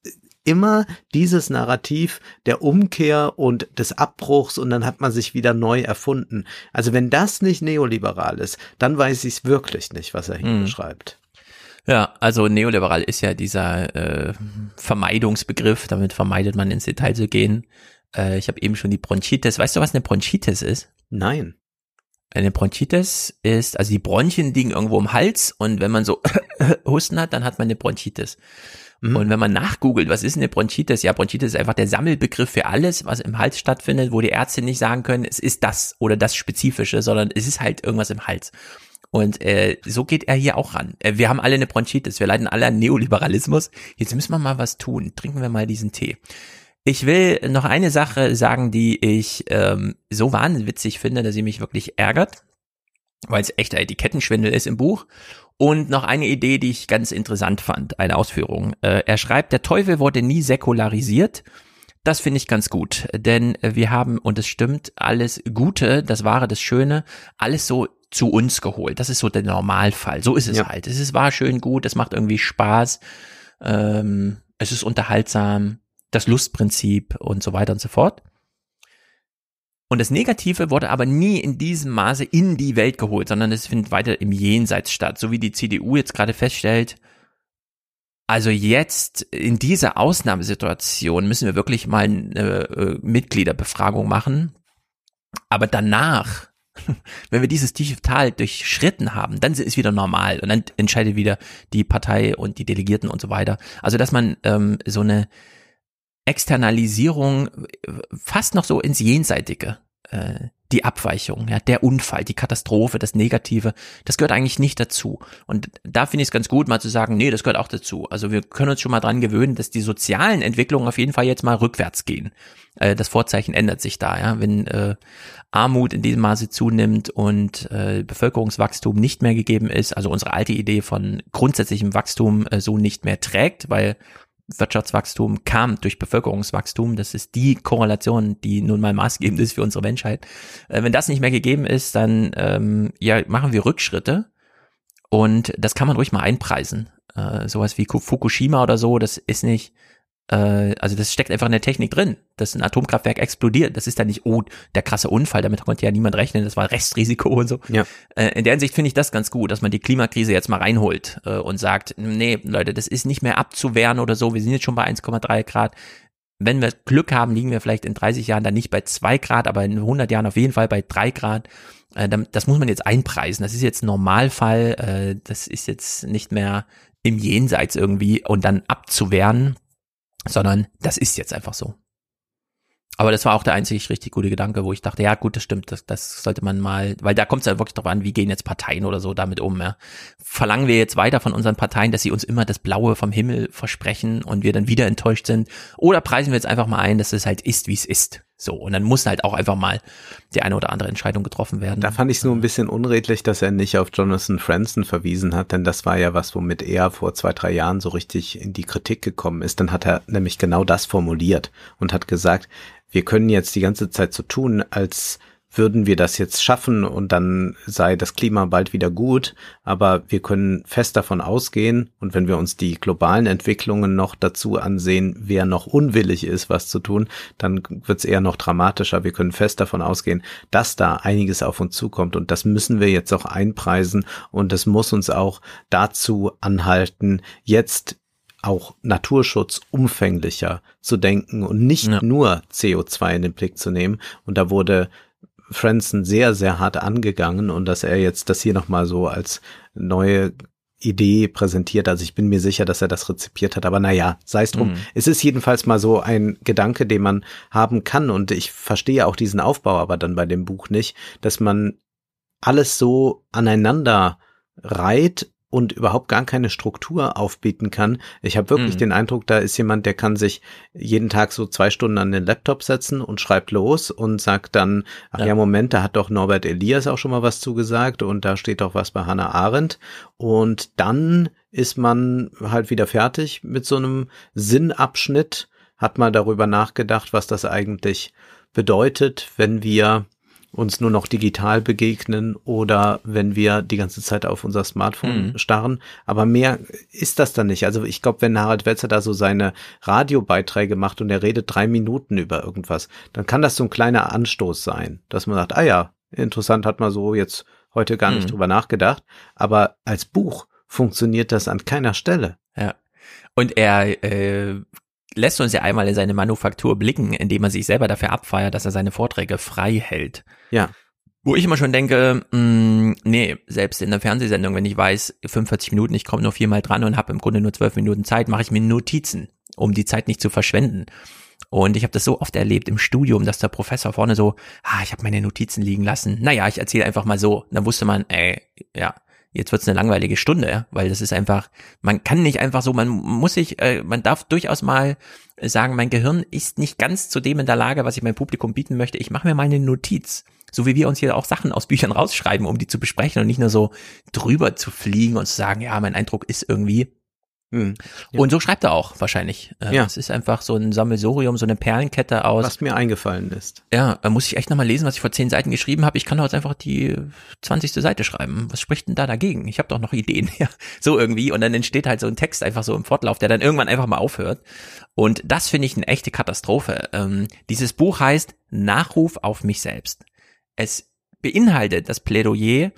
immer dieses Narrativ der Umkehr und des Abbruchs und dann hat man sich wieder neu erfunden. Also wenn das nicht neoliberal ist, dann weiß ich es wirklich nicht, was er hier mhm. beschreibt. Ja, also neoliberal ist ja dieser äh, Vermeidungsbegriff, damit vermeidet man ins Detail zu gehen. Äh, ich habe eben schon die Bronchitis. Weißt du, was eine Bronchitis ist? Nein. Eine Bronchitis ist, also die Bronchien liegen irgendwo im Hals und wenn man so Husten hat, dann hat man eine Bronchitis. Mhm. Und wenn man nachgoogelt, was ist eine Bronchitis? Ja, Bronchitis ist einfach der Sammelbegriff für alles, was im Hals stattfindet, wo die Ärzte nicht sagen können, es ist das oder das Spezifische, sondern es ist halt irgendwas im Hals. Und äh, so geht er hier auch ran. Äh, wir haben alle eine Bronchitis, wir leiden alle an Neoliberalismus. Jetzt müssen wir mal was tun. Trinken wir mal diesen Tee. Ich will noch eine Sache sagen, die ich ähm, so wahnwitzig finde, dass sie mich wirklich ärgert. weil es echter Etikettenschwindel ist im Buch. Und noch eine Idee, die ich ganz interessant fand, eine Ausführung. Äh, er schreibt, der Teufel wurde nie säkularisiert. Das finde ich ganz gut, denn wir haben, und es stimmt, alles Gute, das Wahre, das Schöne, alles so zu uns geholt. Das ist so der Normalfall. So ist es ja. halt. Es ist, war schön gut, es macht irgendwie Spaß, ähm, es ist unterhaltsam, das Lustprinzip und so weiter und so fort. Und das Negative wurde aber nie in diesem Maße in die Welt geholt, sondern es findet weiter im Jenseits statt, so wie die CDU jetzt gerade feststellt. Also jetzt in dieser Ausnahmesituation müssen wir wirklich mal eine äh, Mitgliederbefragung machen. Aber danach, wenn wir dieses tiefe Tal durchschritten haben, dann ist es wieder normal und dann entscheidet wieder die Partei und die Delegierten und so weiter. Also dass man ähm, so eine Externalisierung fast noch so ins Jenseitige äh, die Abweichung, ja, der Unfall, die Katastrophe, das Negative, das gehört eigentlich nicht dazu. Und da finde ich es ganz gut, mal zu sagen, nee, das gehört auch dazu. Also wir können uns schon mal dran gewöhnen, dass die sozialen Entwicklungen auf jeden Fall jetzt mal rückwärts gehen. Äh, das Vorzeichen ändert sich da, ja. Wenn äh, Armut in diesem Maße zunimmt und äh, Bevölkerungswachstum nicht mehr gegeben ist, also unsere alte Idee von grundsätzlichem Wachstum äh, so nicht mehr trägt, weil Wirtschaftswachstum kam durch Bevölkerungswachstum. Das ist die Korrelation, die nun mal maßgebend ist für unsere Menschheit. Äh, wenn das nicht mehr gegeben ist, dann ähm, ja, machen wir Rückschritte. Und das kann man ruhig mal einpreisen. Äh, sowas wie Fukushima oder so, das ist nicht also das steckt einfach in der Technik drin, dass ein Atomkraftwerk explodiert. Das ist dann nicht, oh, der krasse Unfall, damit konnte ja niemand rechnen, das war Restrisiko und so. Ja. Äh, in der Hinsicht finde ich das ganz gut, dass man die Klimakrise jetzt mal reinholt äh, und sagt, nee, Leute, das ist nicht mehr abzuwehren oder so, wir sind jetzt schon bei 1,3 Grad. Wenn wir Glück haben, liegen wir vielleicht in 30 Jahren dann nicht bei 2 Grad, aber in 100 Jahren auf jeden Fall bei 3 Grad. Äh, das muss man jetzt einpreisen. Das ist jetzt Normalfall. Äh, das ist jetzt nicht mehr im Jenseits irgendwie und dann abzuwehren, sondern das ist jetzt einfach so. Aber das war auch der einzig richtig gute Gedanke, wo ich dachte, ja gut, das stimmt, das, das sollte man mal, weil da kommt es ja wirklich drauf an, wie gehen jetzt Parteien oder so damit um. Ja. Verlangen wir jetzt weiter von unseren Parteien, dass sie uns immer das Blaue vom Himmel versprechen und wir dann wieder enttäuscht sind? Oder preisen wir jetzt einfach mal ein, dass es halt ist, wie es ist? So, und dann muss halt auch einfach mal die eine oder andere Entscheidung getroffen werden. Da fand ich es nur ein bisschen unredlich, dass er nicht auf Jonathan Franzen verwiesen hat, denn das war ja was, womit er vor zwei, drei Jahren so richtig in die Kritik gekommen ist. Dann hat er nämlich genau das formuliert und hat gesagt, wir können jetzt die ganze Zeit so tun, als würden wir das jetzt schaffen und dann sei das Klima bald wieder gut, aber wir können fest davon ausgehen und wenn wir uns die globalen Entwicklungen noch dazu ansehen, wer noch unwillig ist, was zu tun, dann wird es eher noch dramatischer. Wir können fest davon ausgehen, dass da einiges auf uns zukommt und das müssen wir jetzt auch einpreisen und es muss uns auch dazu anhalten, jetzt auch Naturschutz umfänglicher zu denken und nicht ja. nur CO2 in den Blick zu nehmen. Und da wurde Franson sehr, sehr hart angegangen und dass er jetzt das hier nochmal so als neue Idee präsentiert. Also ich bin mir sicher, dass er das rezipiert hat. Aber naja, sei es drum. Mhm. Es ist jedenfalls mal so ein Gedanke, den man haben kann. Und ich verstehe auch diesen Aufbau aber dann bei dem Buch nicht, dass man alles so aneinander reiht und überhaupt gar keine Struktur aufbieten kann. Ich habe wirklich mhm. den Eindruck, da ist jemand, der kann sich jeden Tag so zwei Stunden an den Laptop setzen und schreibt los und sagt dann, ach ja, ja Moment, da hat doch Norbert Elias auch schon mal was zugesagt und da steht doch was bei Hannah Arendt. Und dann ist man halt wieder fertig mit so einem Sinnabschnitt, hat mal darüber nachgedacht, was das eigentlich bedeutet, wenn wir uns nur noch digital begegnen oder wenn wir die ganze Zeit auf unser Smartphone mhm. starren. Aber mehr ist das dann nicht. Also ich glaube, wenn Harald Wetzer da so seine Radiobeiträge macht und er redet drei Minuten über irgendwas, dann kann das so ein kleiner Anstoß sein, dass man sagt, ah ja, interessant, hat man so jetzt heute gar nicht mhm. drüber nachgedacht. Aber als Buch funktioniert das an keiner Stelle. Ja. Und er äh, lässt uns ja einmal in seine Manufaktur blicken, indem er sich selber dafür abfeiert, dass er seine Vorträge frei hält. Ja. Wo ich immer schon denke, mh, mm, nee, selbst in der Fernsehsendung, wenn ich weiß, 45 Minuten, ich komme nur viermal dran und habe im Grunde nur zwölf Minuten Zeit, mache ich mir Notizen, um die Zeit nicht zu verschwenden. Und ich habe das so oft erlebt im Studium, dass der Professor vorne so, ah, ich habe meine Notizen liegen lassen. Naja, ich erzähle einfach mal so. dann wusste man, ey, ja, jetzt wird's eine langweilige Stunde, weil das ist einfach, man kann nicht einfach so, man muss sich, äh, man darf durchaus mal sagen, mein Gehirn ist nicht ganz zu dem in der Lage, was ich meinem Publikum bieten möchte. Ich mache mir mal eine Notiz. So wie wir uns hier auch Sachen aus Büchern rausschreiben, um die zu besprechen und nicht nur so drüber zu fliegen und zu sagen, ja, mein Eindruck ist irgendwie. Hm. Ja. Und so schreibt er auch wahrscheinlich. Äh, Ja. Es ist einfach so ein Sammelsurium, so eine Perlenkette aus. Was mir eingefallen ist. Ja, da muss ich echt nochmal lesen, was ich vor zehn Seiten geschrieben habe. Ich kann doch jetzt einfach die 20. Seite schreiben. Was spricht denn da dagegen? Ich habe doch noch Ideen. Ja, so irgendwie. Und dann entsteht halt so ein Text einfach so im Fortlauf, der dann irgendwann einfach mal aufhört. Und das finde ich eine echte Katastrophe. Ähm, dieses Buch heißt Nachruf auf mich selbst. Es beinhaltet das Plädoyer,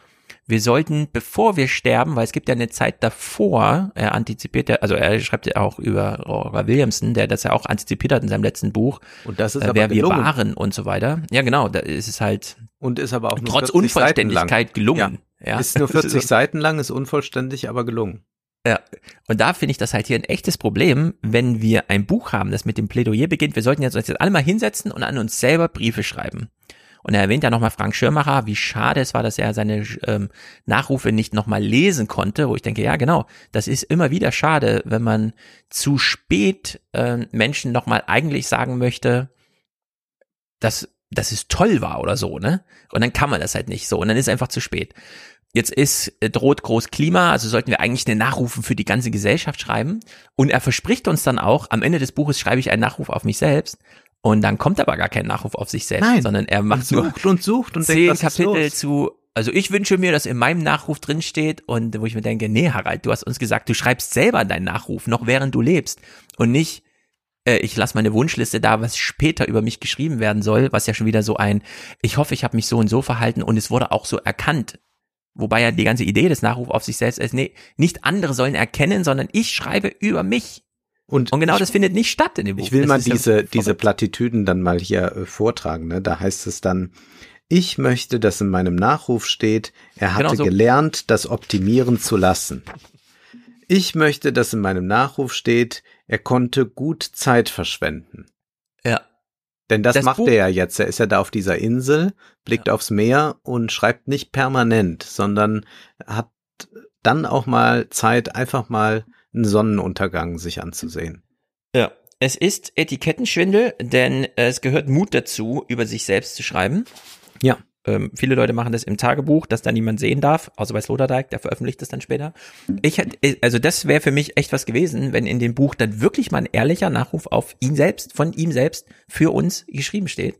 wir sollten, bevor wir sterben, weil es gibt ja eine Zeit davor, er antizipiert ja, also er schreibt ja auch über Roger Williamson, der das ja auch antizipiert hat in seinem letzten Buch, Und das ist äh, aber wer gelungen. wir waren und so weiter. Ja, genau, da ist es halt Und ist aber auch trotz 40 Seiten lang. Unvollständigkeit gelungen. Ja. Ist nur Das 40 so- Seiten lang, ist unvollständig, aber gelungen. Ja, und da finde ich das halt hier ein echtes Problem, wenn wir ein Buch haben, das mit dem Plädoyer beginnt. Wir sollten jetzt uns jetzt alle mal hinsetzen und an uns selber Briefe schreiben. Und er erwähnt ja nochmal Frank Schirmacher, wie schade es war, dass er seine ähm, Nachrufe nicht nochmal lesen konnte, wo ich denke, ja genau, das ist immer wieder schade, wenn man zu spät ähm, Menschen nochmal eigentlich sagen möchte, dass, dass es toll war oder so, ne? Und dann kann man das halt nicht so und dann ist einfach zu spät. Jetzt ist äh, droht groß Klima, also sollten wir eigentlich eine Nachrufe für die ganze Gesellschaft schreiben. Und er verspricht uns dann auch, am Ende des Buches schreibe ich einen Nachruf auf mich selbst. Und dann kommt aber gar kein Nachruf auf sich selbst, Nein. sondern er Und macht nur sucht und sucht und zehn denkt, Kapitel zu, also ich wünsche mir, dass in meinem Nachruf drin steht und wo ich mir denke, nee, Harald, du hast uns gesagt, du schreibst selber deinen Nachruf, noch während du lebst und nicht, äh, ich lasse meine Wunschliste da, was später über mich geschrieben werden soll, was ja schon wieder so ein, ich hoffe, ich habe mich so und so verhalten und es wurde auch so erkannt. Wobei ja die ganze Idee des Nachrufs auf sich selbst ist, nee, nicht andere sollen erkennen, sondern ich schreibe über mich. Und genau ich, das findet nicht statt in dem Buch. Ich will Das mal ist ja diese, diese. Plattitüden dann mal hier äh, vortragen. Ne? Da heißt es dann, ich möchte, dass in meinem Nachruf steht, er hatte Genau so. gelernt, das optimieren zu lassen. Ich möchte, dass in meinem Nachruf steht, er konnte gut Zeit verschwenden. Ja. Denn das, Das macht Buch- er ja jetzt. Er ist ja da auf dieser Insel, blickt aufs Meer und schreibt nicht permanent, sondern hat dann auch mal Zeit, einfach mal einen Sonnenuntergang sich anzusehen. Ja. Es ist Etikettenschwindel, denn es gehört Mut dazu, über sich selbst zu schreiben. Ja. Ähm, viele Leute machen das im Tagebuch, das dann niemand sehen darf, außer bei Sloterdijk, der veröffentlicht das dann später. Ich hätte, also das wäre für mich echt was gewesen, wenn in dem Buch dann wirklich mal ein ehrlicher Nachruf auf ihn selbst, von ihm selbst, für uns geschrieben steht.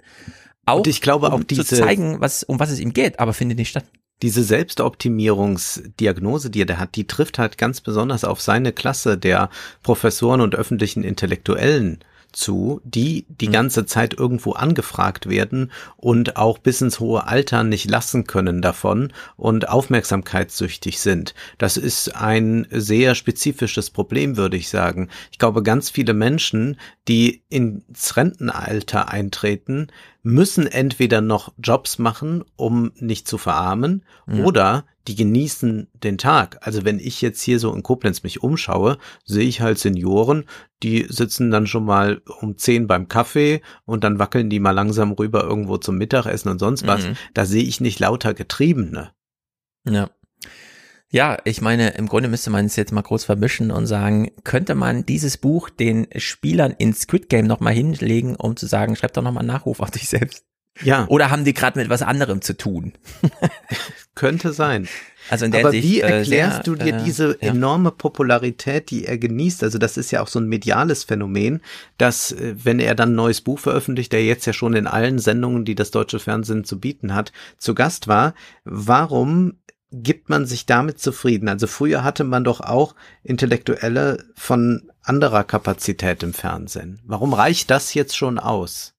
Auch, Und ich glaube um auch diese- zu zeigen, was, um was es ihm geht, aber findet nicht statt. Diese Selbstoptimierungsdiagnose, die er da hat, die trifft halt ganz besonders auf seine Klasse der Professoren und öffentlichen Intellektuellen zu, die die ganze Zeit irgendwo angefragt werden und auch bis ins hohe Alter nicht lassen können davon und aufmerksamkeitssüchtig sind. Das ist ein sehr spezifisches Problem, würde ich sagen. Ich glaube, ganz viele Menschen, die ins Rentenalter eintreten, müssen entweder noch Jobs machen, um nicht zu verarmen, Ja. oder die genießen den Tag. Also wenn ich jetzt hier so in Koblenz mich umschaue, sehe ich halt Senioren, die sitzen dann schon mal um zehn beim Kaffee und dann wackeln die mal langsam rüber irgendwo zum Mittagessen und sonst was. Mhm. Da sehe ich nicht lauter Getriebene. Ja. Ja, ich meine, im Grunde müsste man es jetzt mal groß vermischen und sagen, könnte man dieses Buch den Spielern in Squid Game nochmal hinlegen, um zu sagen, schreib doch nochmal einen Nachruf auf dich selbst. Ja, Oder haben die gerade mit was anderem zu tun? könnte sein. Also in der Aber Sicht, wie äh, erklärst sehr, du dir äh, diese ja. enorme Popularität, die er genießt? Also das ist ja auch so ein mediales Phänomen, dass äh, wenn er dann ein neues Buch veröffentlicht, der jetzt ja schon in allen Sendungen, die das deutsche Fernsehen zu bieten hat, zu Gast war, warum gibt man sich damit zufrieden? Also früher hatte man doch auch Intellektuelle von anderer Kapazität im Fernsehen. Warum reicht das jetzt schon aus?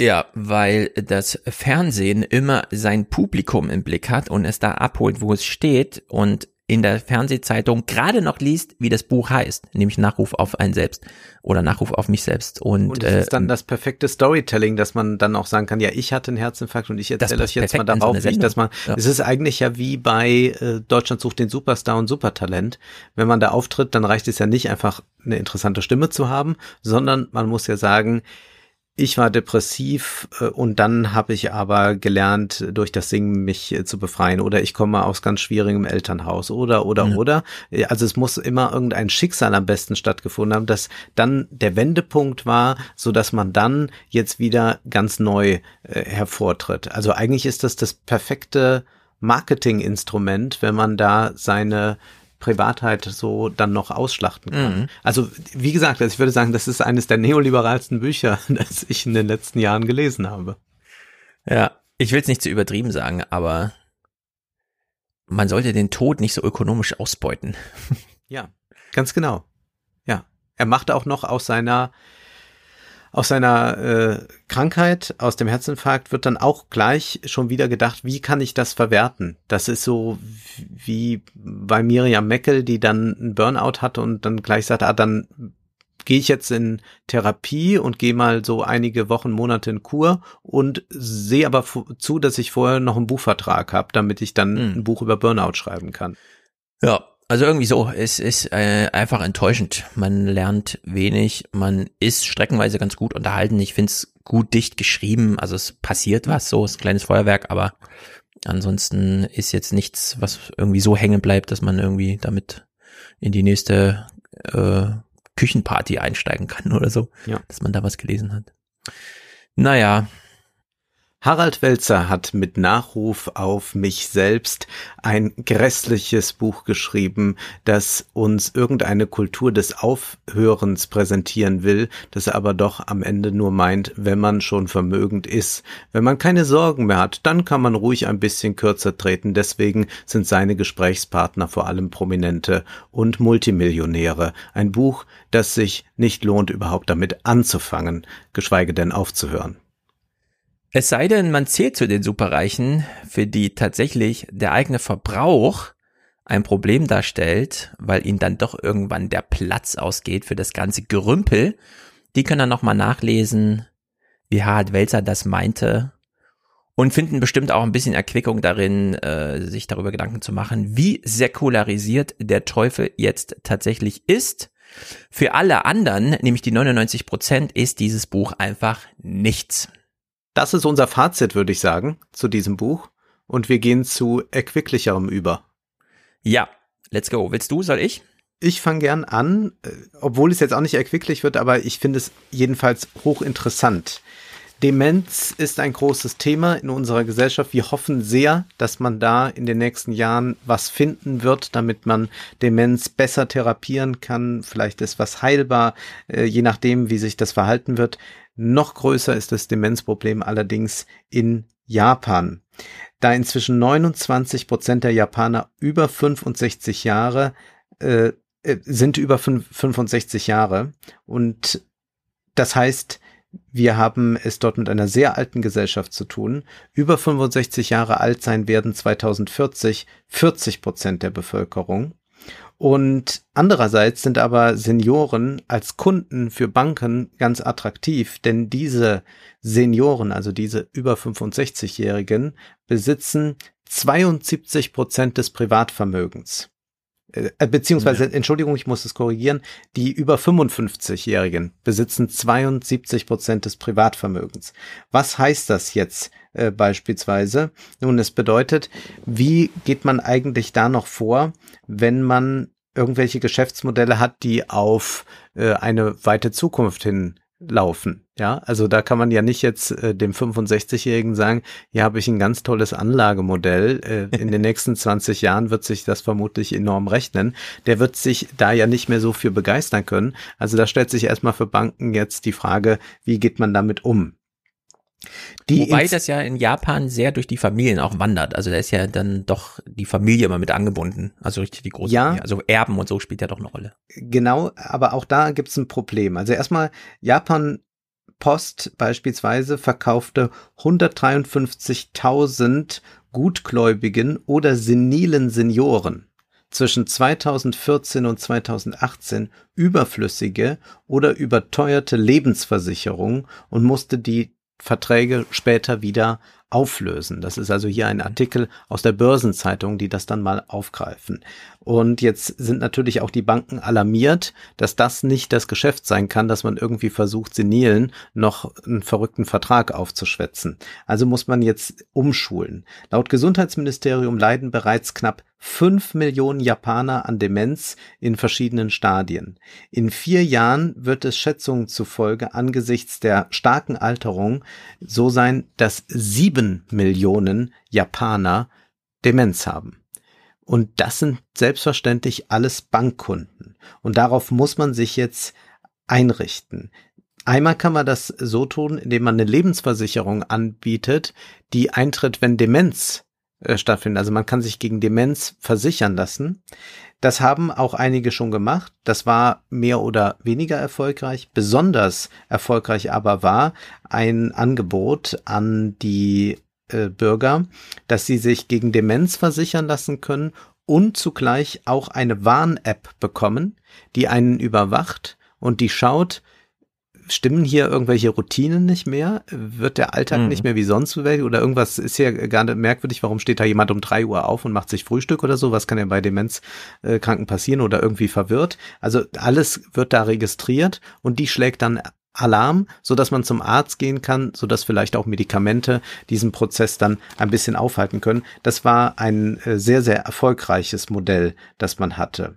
Ja, weil das Fernsehen immer sein Publikum im Blick hat und es da abholt, wo es steht und in der Fernsehzeitung gerade noch liest, wie das Buch heißt, nämlich Nachruf auf einen selbst oder Nachruf auf mich selbst. Und, Und das äh, ist dann das perfekte Storytelling, dass man dann auch sagen kann, ja, ich hatte einen Herzinfarkt und ich erzähle euch jetzt mal so darauf, eine wie ich das mal. Sendung. Ja. Es ist eigentlich ja wie bei äh, Deutschland sucht den Superstar und Supertalent. Wenn man da auftritt, dann reicht es ja nicht einfach eine interessante Stimme zu haben, sondern man muss ja sagen, ich war depressiv äh, und dann habe ich aber gelernt, durch das Singen mich äh, zu befreien. Oder ich komme aus ganz schwierigem Elternhaus. Oder, oder, ja. oder. Also es muss immer irgendein Schicksal am besten stattgefunden haben, dass dann der Wendepunkt war, so dass man dann jetzt wieder ganz neu äh, hervortritt. Also eigentlich ist das das perfekte Marketinginstrument, wenn man da seine Privatheit so dann noch ausschlachten kann. Mhm. Also wie gesagt, also ich würde sagen, das ist eines der neoliberalsten Bücher, das ich in den letzten Jahren gelesen habe. Ja, ich will es nicht zu übertrieben sagen, aber man sollte den Tod nicht so ökonomisch ausbeuten. Ja, ganz genau. Ja, er macht auch noch aus seiner aus seiner äh, Krankheit, aus dem Herzinfarkt, wird dann auch gleich schon wieder gedacht, wie kann ich das verwerten? Das ist so wie bei Miriam Meckel, die dann einen Burnout hatte und dann gleich sagt, ah, dann gehe ich jetzt in Therapie und gehe mal so einige Wochen, Monate in Kur und sehe aber zu, dass ich vorher noch einen Buchvertrag habe, damit ich dann mhm. ein Buch über Burnout schreiben kann. Ja, also irgendwie so, es ist äh, einfach enttäuschend. Man lernt wenig, man ist streckenweise ganz gut unterhalten. Ich find's gut dicht geschrieben, also es passiert was, so ist ein kleines Feuerwerk, aber ansonsten ist jetzt nichts, was irgendwie so hängen bleibt, dass man irgendwie damit in die nächste äh, Küchenparty einsteigen kann oder so, ja. dass man da was gelesen hat. Naja, Harald Welzer hat mit Nachruf auf mich selbst ein grässliches Buch geschrieben, das uns irgendeine Kultur des Aufhörens präsentieren will, das aber doch am Ende nur meint, wenn man schon vermögend ist. Wenn man keine Sorgen mehr hat, dann kann man ruhig ein bisschen kürzer treten. Deswegen sind seine Gesprächspartner vor allem Prominente und Multimillionäre. Ein Buch, das sich nicht lohnt, überhaupt damit anzufangen, geschweige denn aufzuhören. Es sei denn, man zählt zu den Superreichen, für die tatsächlich der eigene Verbrauch ein Problem darstellt, weil ihnen dann doch irgendwann der Platz ausgeht für das ganze Gerümpel. Die können dann nochmal nachlesen, wie Harald Welzer das meinte und finden bestimmt auch ein bisschen Erquickung darin, äh, sich darüber Gedanken zu machen, wie säkularisiert der Teufel jetzt tatsächlich ist. Für alle anderen, nämlich die 99 Prozent, ist dieses Buch einfach nichts. Das ist unser Fazit, würde ich sagen, zu diesem Buch. Und wir gehen zu erquicklicherem über. Ja, let's go. Willst du, soll ich? Ich fange gern an, äh, obwohl es jetzt auch nicht erquicklich wird, aber ich finde es jedenfalls hochinteressant. Demenz ist ein großes Thema in unserer Gesellschaft. Wir hoffen sehr, dass man da in den nächsten Jahren was finden wird, damit man Demenz besser therapieren kann. Vielleicht ist was heilbar, äh, je nachdem, wie sich das verhalten wird. Noch größer ist das Demenzproblem allerdings in Japan. Da inzwischen 29 Prozent der Japaner über 65 Jahre äh, äh sind über 65 Jahre und das heißt, wir haben es dort mit einer sehr alten Gesellschaft zu tun. Über 65 Jahre alt sein werden 2040 40 Prozent der Bevölkerung. Und andererseits sind aber Senioren als Kunden für Banken ganz attraktiv, denn diese Senioren, also diese über 65-Jährigen, besitzen 72 Prozent des Privatvermögens. Äh, beziehungsweise, ja. Entschuldigung, ich muss es korrigieren, die über 55-Jährigen besitzen 72 Prozent des Privatvermögens. Was heißt das jetzt äh, beispielsweise? Nun, es bedeutet, wie geht man eigentlich da noch vor, wenn man irgendwelche Geschäftsmodelle hat, die auf äh, eine weite Zukunft hin laufen. Ja, also da kann man ja nicht jetzt äh, dem 65-Jährigen sagen, hier habe ich ein ganz tolles Anlagemodell. Äh, in den nächsten 20 Jahren wird sich das vermutlich enorm rechnen. Der wird sich da ja nicht mehr so für begeistern können. Also da stellt sich erstmal für Banken jetzt die Frage, wie geht man damit um? Die Wobei das ja in Japan sehr durch die Familien auch wandert. Also da ist ja dann doch die Familie immer mit angebunden. Also richtig die große ja, Familie. Also Erben und so spielt ja doch eine Rolle. Genau, aber auch da gibt es ein Problem. Also erstmal, Japan Post beispielsweise verkaufte 153.000 gutgläubigen oder senilen Senioren zwischen 2014 und 2018 überflüssige oder überteuerte Lebensversicherung und musste die Verträge später wieder auflösen. Das ist also hier ein Artikel aus der Börsenzeitung, die das dann mal aufgreifen. Und jetzt sind natürlich auch die Banken alarmiert, dass das nicht das Geschäft sein kann, dass man irgendwie versucht, senilen noch einen verrückten Vertrag aufzuschwätzen. Also muss man jetzt umschulen. Laut Gesundheitsministerium leiden bereits knapp fünf Millionen Japaner an Demenz in verschiedenen Stadien. In vier Jahren wird es Schätzungen zufolge angesichts der starken Alterung so sein, dass sieben Millionen Japaner Demenz haben. Und das sind selbstverständlich alles Bankkunden. Und darauf muss man sich jetzt einrichten. Einmal kann man das so tun, indem man eine Lebensversicherung anbietet, die eintritt, wenn Demenz äh, stattfindet. Also man kann sich gegen Demenz versichern lassen. Das haben auch einige schon gemacht. Das war mehr oder weniger erfolgreich. Besonders erfolgreich aber war ein Angebot an die äh, Bürger, dass sie sich gegen Demenz versichern lassen können und zugleich auch eine Warn-App bekommen, die einen überwacht und die schaut, stimmen hier irgendwelche Routinen nicht mehr? Wird der Alltag mhm. nicht mehr wie sonst? Oder irgendwas ist hier gar nicht merkwürdig? Warum steht da jemand um drei Uhr auf und macht sich Frühstück oder so? Was kann ja bei Demenzkranken passieren oder irgendwie verwirrt? Also alles wird da registriert und die schlägt dann Alarm, so dass man zum Arzt gehen kann, so dass vielleicht auch Medikamente diesen Prozess dann ein bisschen aufhalten können. Das war ein äh, sehr, sehr erfolgreiches Modell, das man hatte.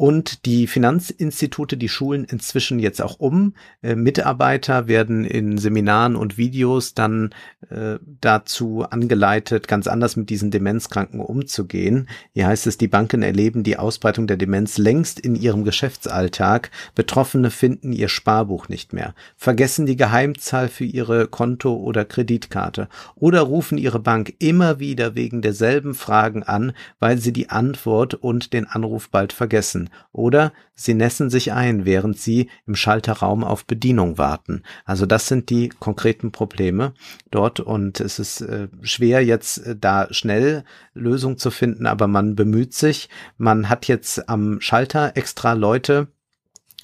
Und die Finanzinstitute, die schulen inzwischen jetzt auch um. Äh, Mitarbeiter werden in Seminaren und Videos dann äh, dazu angeleitet, ganz anders mit diesen Demenzkranken umzugehen. Hier heißt es, die Banken erleben die Ausbreitung der Demenz längst in ihrem Geschäftsalltag. Betroffene finden ihr Sparbuch nicht mehr, vergessen die Geheimzahl für ihre Konto- oder Kreditkarte oder rufen ihre Bank immer wieder wegen derselben Fragen an, weil sie die Antwort und den Anruf bald vergessen oder sie nässen sich ein, während sie im Schalterraum auf Bedienung warten. Also das sind die konkreten Probleme dort und es ist äh, schwer jetzt äh, da schnell Lösung zu finden, aber man bemüht sich. Man hat jetzt am Schalter extra Leute,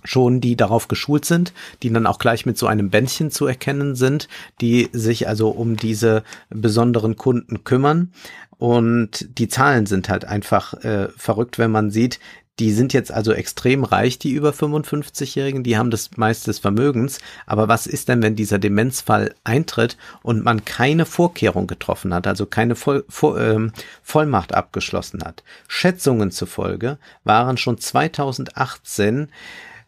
schon, die darauf geschult sind, die dann auch gleich mit so einem Bändchen zu erkennen sind, die sich also um diese besonderen Kunden kümmern. Und die Zahlen sind halt einfach äh, verrückt, wenn man sieht, die sind jetzt also extrem reich, die über 55-Jährigen, die haben das meiste des Vermögens. Aber was ist denn, wenn dieser Demenzfall eintritt und man keine Vorkehrung getroffen hat, also keine Voll, Voll, ähm, Vollmacht abgeschlossen hat? Schätzungen zufolge waren schon 2018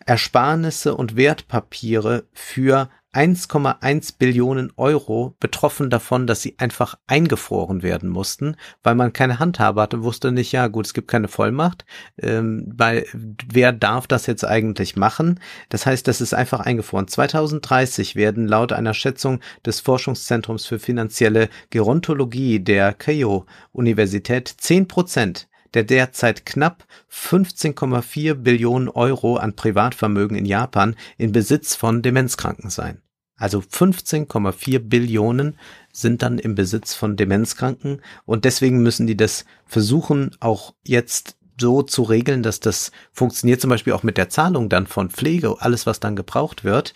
Ersparnisse und Wertpapiere für 1,1 Billionen Euro betroffen davon, dass sie einfach eingefroren werden mussten, weil man keine Handhabe hatte, wusste nicht, ja gut, es gibt keine Vollmacht, ähm, weil wer darf das jetzt eigentlich machen? Das heißt, das ist einfach eingefroren. 2030 werden laut einer Schätzung des Forschungszentrums für finanzielle Gerontologie der Keio Universität 10 Prozent der derzeit knapp 15,4 Billionen Euro an Privatvermögen in Japan in Besitz von Demenzkranken sein. Also 15,4 Billionen sind dann im Besitz von Demenzkranken und deswegen müssen die das versuchen, auch jetzt so zu regeln, dass das funktioniert, zum Beispiel auch mit der Zahlung dann von Pflege, alles was dann gebraucht wird.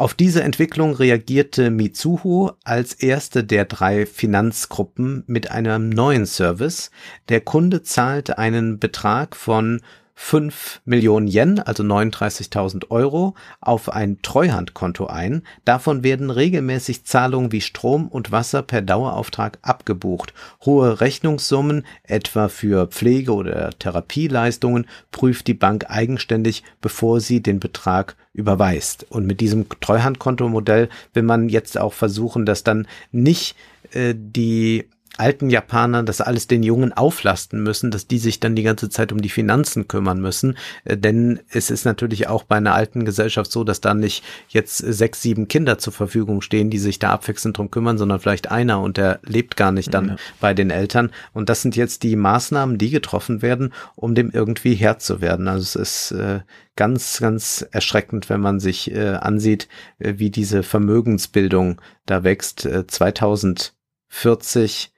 Auf diese Entwicklung reagierte Mitsuho als erste der drei Finanzgruppen mit einem neuen Service. Der Kunde zahlt einen Betrag von 5 Millionen Yen, also 39.000 Euro, auf ein Treuhandkonto ein. Davon werden regelmäßig Zahlungen wie Strom und Wasser per Dauerauftrag abgebucht. Hohe Rechnungssummen, etwa für Pflege- oder Therapieleistungen, prüft die Bank eigenständig, bevor sie den Betrag überweist. Und mit diesem Treuhandkontomodell will man jetzt auch versuchen, dass dann nicht äh, die alten Japanern das alles den Jungen auflasten müssen, dass die sich dann die ganze Zeit um die Finanzen kümmern müssen. Äh, denn es ist natürlich auch bei einer alten Gesellschaft so, dass da nicht jetzt sechs, sieben Kinder zur Verfügung stehen, die sich da abwechselnd drum kümmern, sondern vielleicht einer und der lebt gar nicht dann ja. bei den Eltern. Und das sind jetzt die Maßnahmen, die getroffen werden, um dem irgendwie Herr zu werden. Also es ist äh, ganz, ganz erschreckend, wenn man sich äh, ansieht, äh, wie diese Vermögensbildung da wächst. Äh, 2040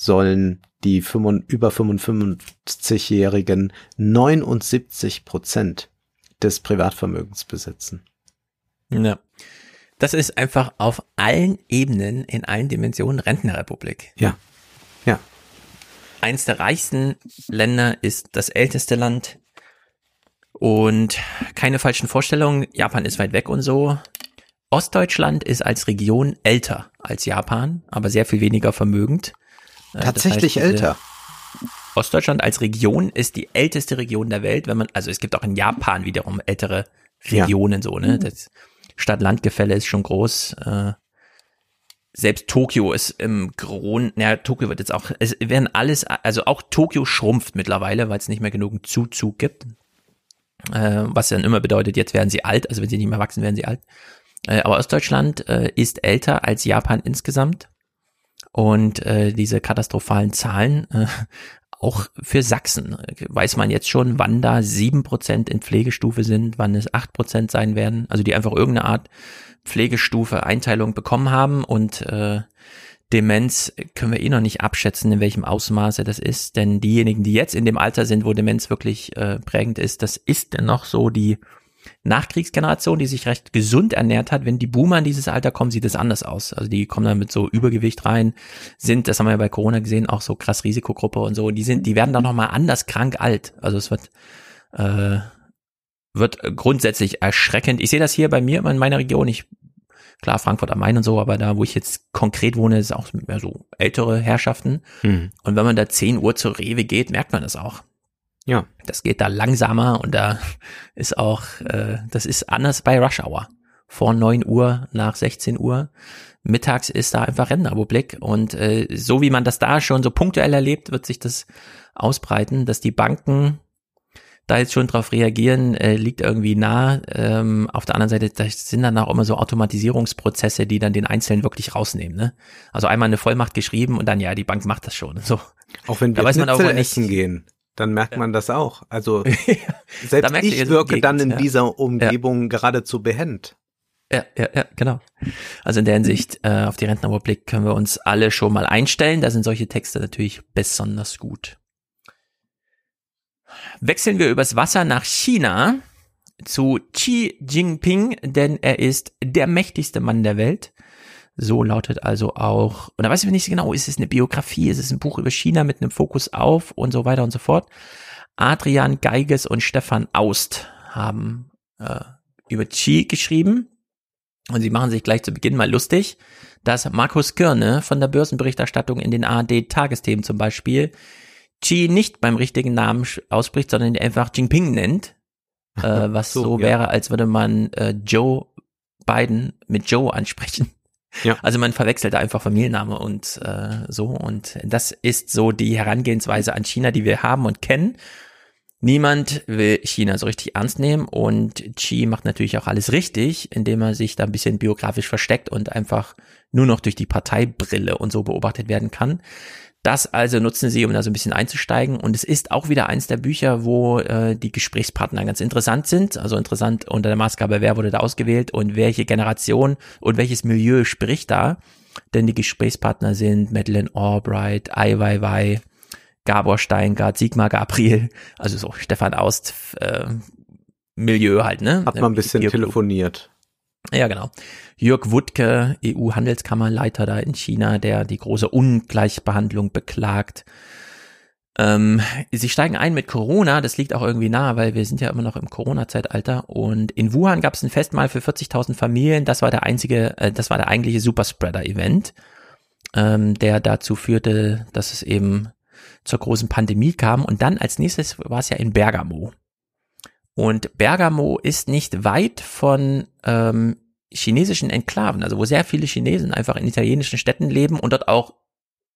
sollen die 5, über 55-Jährigen 79 Prozent des Privatvermögens besitzen. Ja. Das ist einfach auf allen Ebenen, in allen Dimensionen Rentnerrepublik. Ja. Ja. Eins der reichsten Länder ist das älteste Land. Und keine falschen Vorstellungen, Japan ist weit weg und so. Ostdeutschland ist als Region älter als Japan, aber sehr viel weniger vermögend. Tatsächlich das heißt, älter. Ostdeutschland als Region ist die älteste Region der Welt, wenn man, also es gibt auch in Japan wiederum ältere Regionen so, ne? Das Stadt-Land-Gefälle ist schon groß. Äh, selbst Tokio ist im Grund, naja, Tokio wird jetzt auch, es werden alles, also auch Tokio schrumpft mittlerweile, weil es nicht mehr genug Zuzug gibt. Äh, was dann immer bedeutet, jetzt werden sie alt, also wenn sie nicht mehr wachsen, werden sie alt. Äh, aber Ostdeutschland äh, ist älter als Japan insgesamt. Und äh, diese katastrophalen Zahlen, äh, auch für Sachsen, äh, weiß man jetzt schon, wann da sieben Prozent in Pflegestufe sind, wann es acht Prozent sein werden, also die einfach irgendeine Art Pflegestufe Einteilung bekommen haben. Und äh, Demenz können wir eh noch nicht abschätzen, in welchem Ausmaße das ist, denn diejenigen, die jetzt in dem Alter sind, wo Demenz wirklich äh, prägend ist, das ist dennoch so die Nachkriegsgeneration, die sich recht gesund ernährt hat. Wenn die Boomer in dieses Alter kommen, sieht es anders aus. Also die kommen dann mit so Übergewicht rein, sind, das haben wir ja bei Corona gesehen, auch so krass Risikogruppe und so. Die sind, die werden dann noch mal anders krank alt. Also es wird äh, wird grundsätzlich erschreckend. Ich sehe das hier bei mir in meiner Region. Ich klar Frankfurt am Main und so, aber da, wo ich jetzt konkret wohne, ist auch mehr so ältere Herrschaften. Hm. Und wenn man da 10 Uhr zur Rewe geht, merkt man das auch. Ja. Das geht da langsamer und da ist auch, äh, das ist anders bei Rush Hour. Vor 9 Uhr, nach 16 Uhr. Mittags ist da einfach Rentenrepublik und äh, so wie man das da schon so punktuell erlebt, wird sich das ausbreiten, dass die Banken da jetzt schon drauf reagieren, äh, liegt irgendwie nah. Ähm, auf der anderen Seite, da sind dann auch immer so Automatisierungsprozesse, die dann den Einzelnen wirklich rausnehmen. Ne? Also einmal eine Vollmacht geschrieben und dann, ja, die Bank macht das schon. So. Auch wenn wir Da weiß man Schnitzel nicht- gehen, dann merkt man das auch. Also selbst ihr ich wirke dann in ja. dieser Umgebung geradezu behend. Ja, ja, ja, genau. Also in der Hinsicht, äh, auf die Rentenrepublik können wir uns alle schon mal einstellen. Da sind solche Texte natürlich besonders gut. Wechseln wir übers Wasser nach China zu Xi Jinping, denn er ist der mächtigste Mann der Welt. So lautet also auch, und da weiß ich nicht genau, ist es eine Biografie, ist es ein Buch über China mit einem Fokus auf und so weiter und so fort. Adrian Geiges und Stefan Aust haben äh, über Xi geschrieben. Und sie machen sich gleich zu Beginn mal lustig, dass Markus Kirne von der Börsenberichterstattung in den ARD-Tagesthemen zum Beispiel Xi nicht beim richtigen Namen ausspricht, sondern ihn einfach Jinping nennt, äh, was So, so, ja. wäre, als würde man äh, Joe Biden mit Joe ansprechen. Ja. Also man verwechselt einfach Familienname und äh, so. Und das ist so die Herangehensweise an China, die wir haben und kennen. Niemand will China so richtig ernst nehmen und Xi macht natürlich auch alles richtig, indem er sich da ein bisschen biografisch versteckt und einfach nur noch durch die Parteibrille und so beobachtet werden kann. Das also nutzen sie, um da so ein bisschen einzusteigen. Und es ist auch wieder eins der Bücher, wo äh, die Gesprächspartner ganz interessant sind. Also interessant unter der Maßgabe, wer wurde da ausgewählt und welche Generation und welches Milieu spricht da. Denn die Gesprächspartner sind Madeleine Albright, Ai Weiwei, Gabor Steingart, Sigmar Gabriel, also so Stefan Aust, äh, Milieu halt, ne? Hat man ein bisschen Ihr- telefoniert. Ja, genau. Jörg Wuttke, EU-Handelskammerleiter da in China, der die große Ungleichbehandlung beklagt. Ähm, sie steigen ein mit Corona, das liegt auch irgendwie nahe, weil wir sind ja immer noch im Corona-Zeitalter. Und in Wuhan gab es ein Festmahl für 40.000 Familien. Das war der einzige, äh, das war der eigentliche Superspreader-Event, ähm, der dazu führte, dass es eben zur großen Pandemie kam. Und dann als nächstes war es ja in Bergamo. Und Bergamo ist nicht weit von ähm, chinesischen Enklaven, also wo sehr viele Chinesen einfach in italienischen Städten leben und dort auch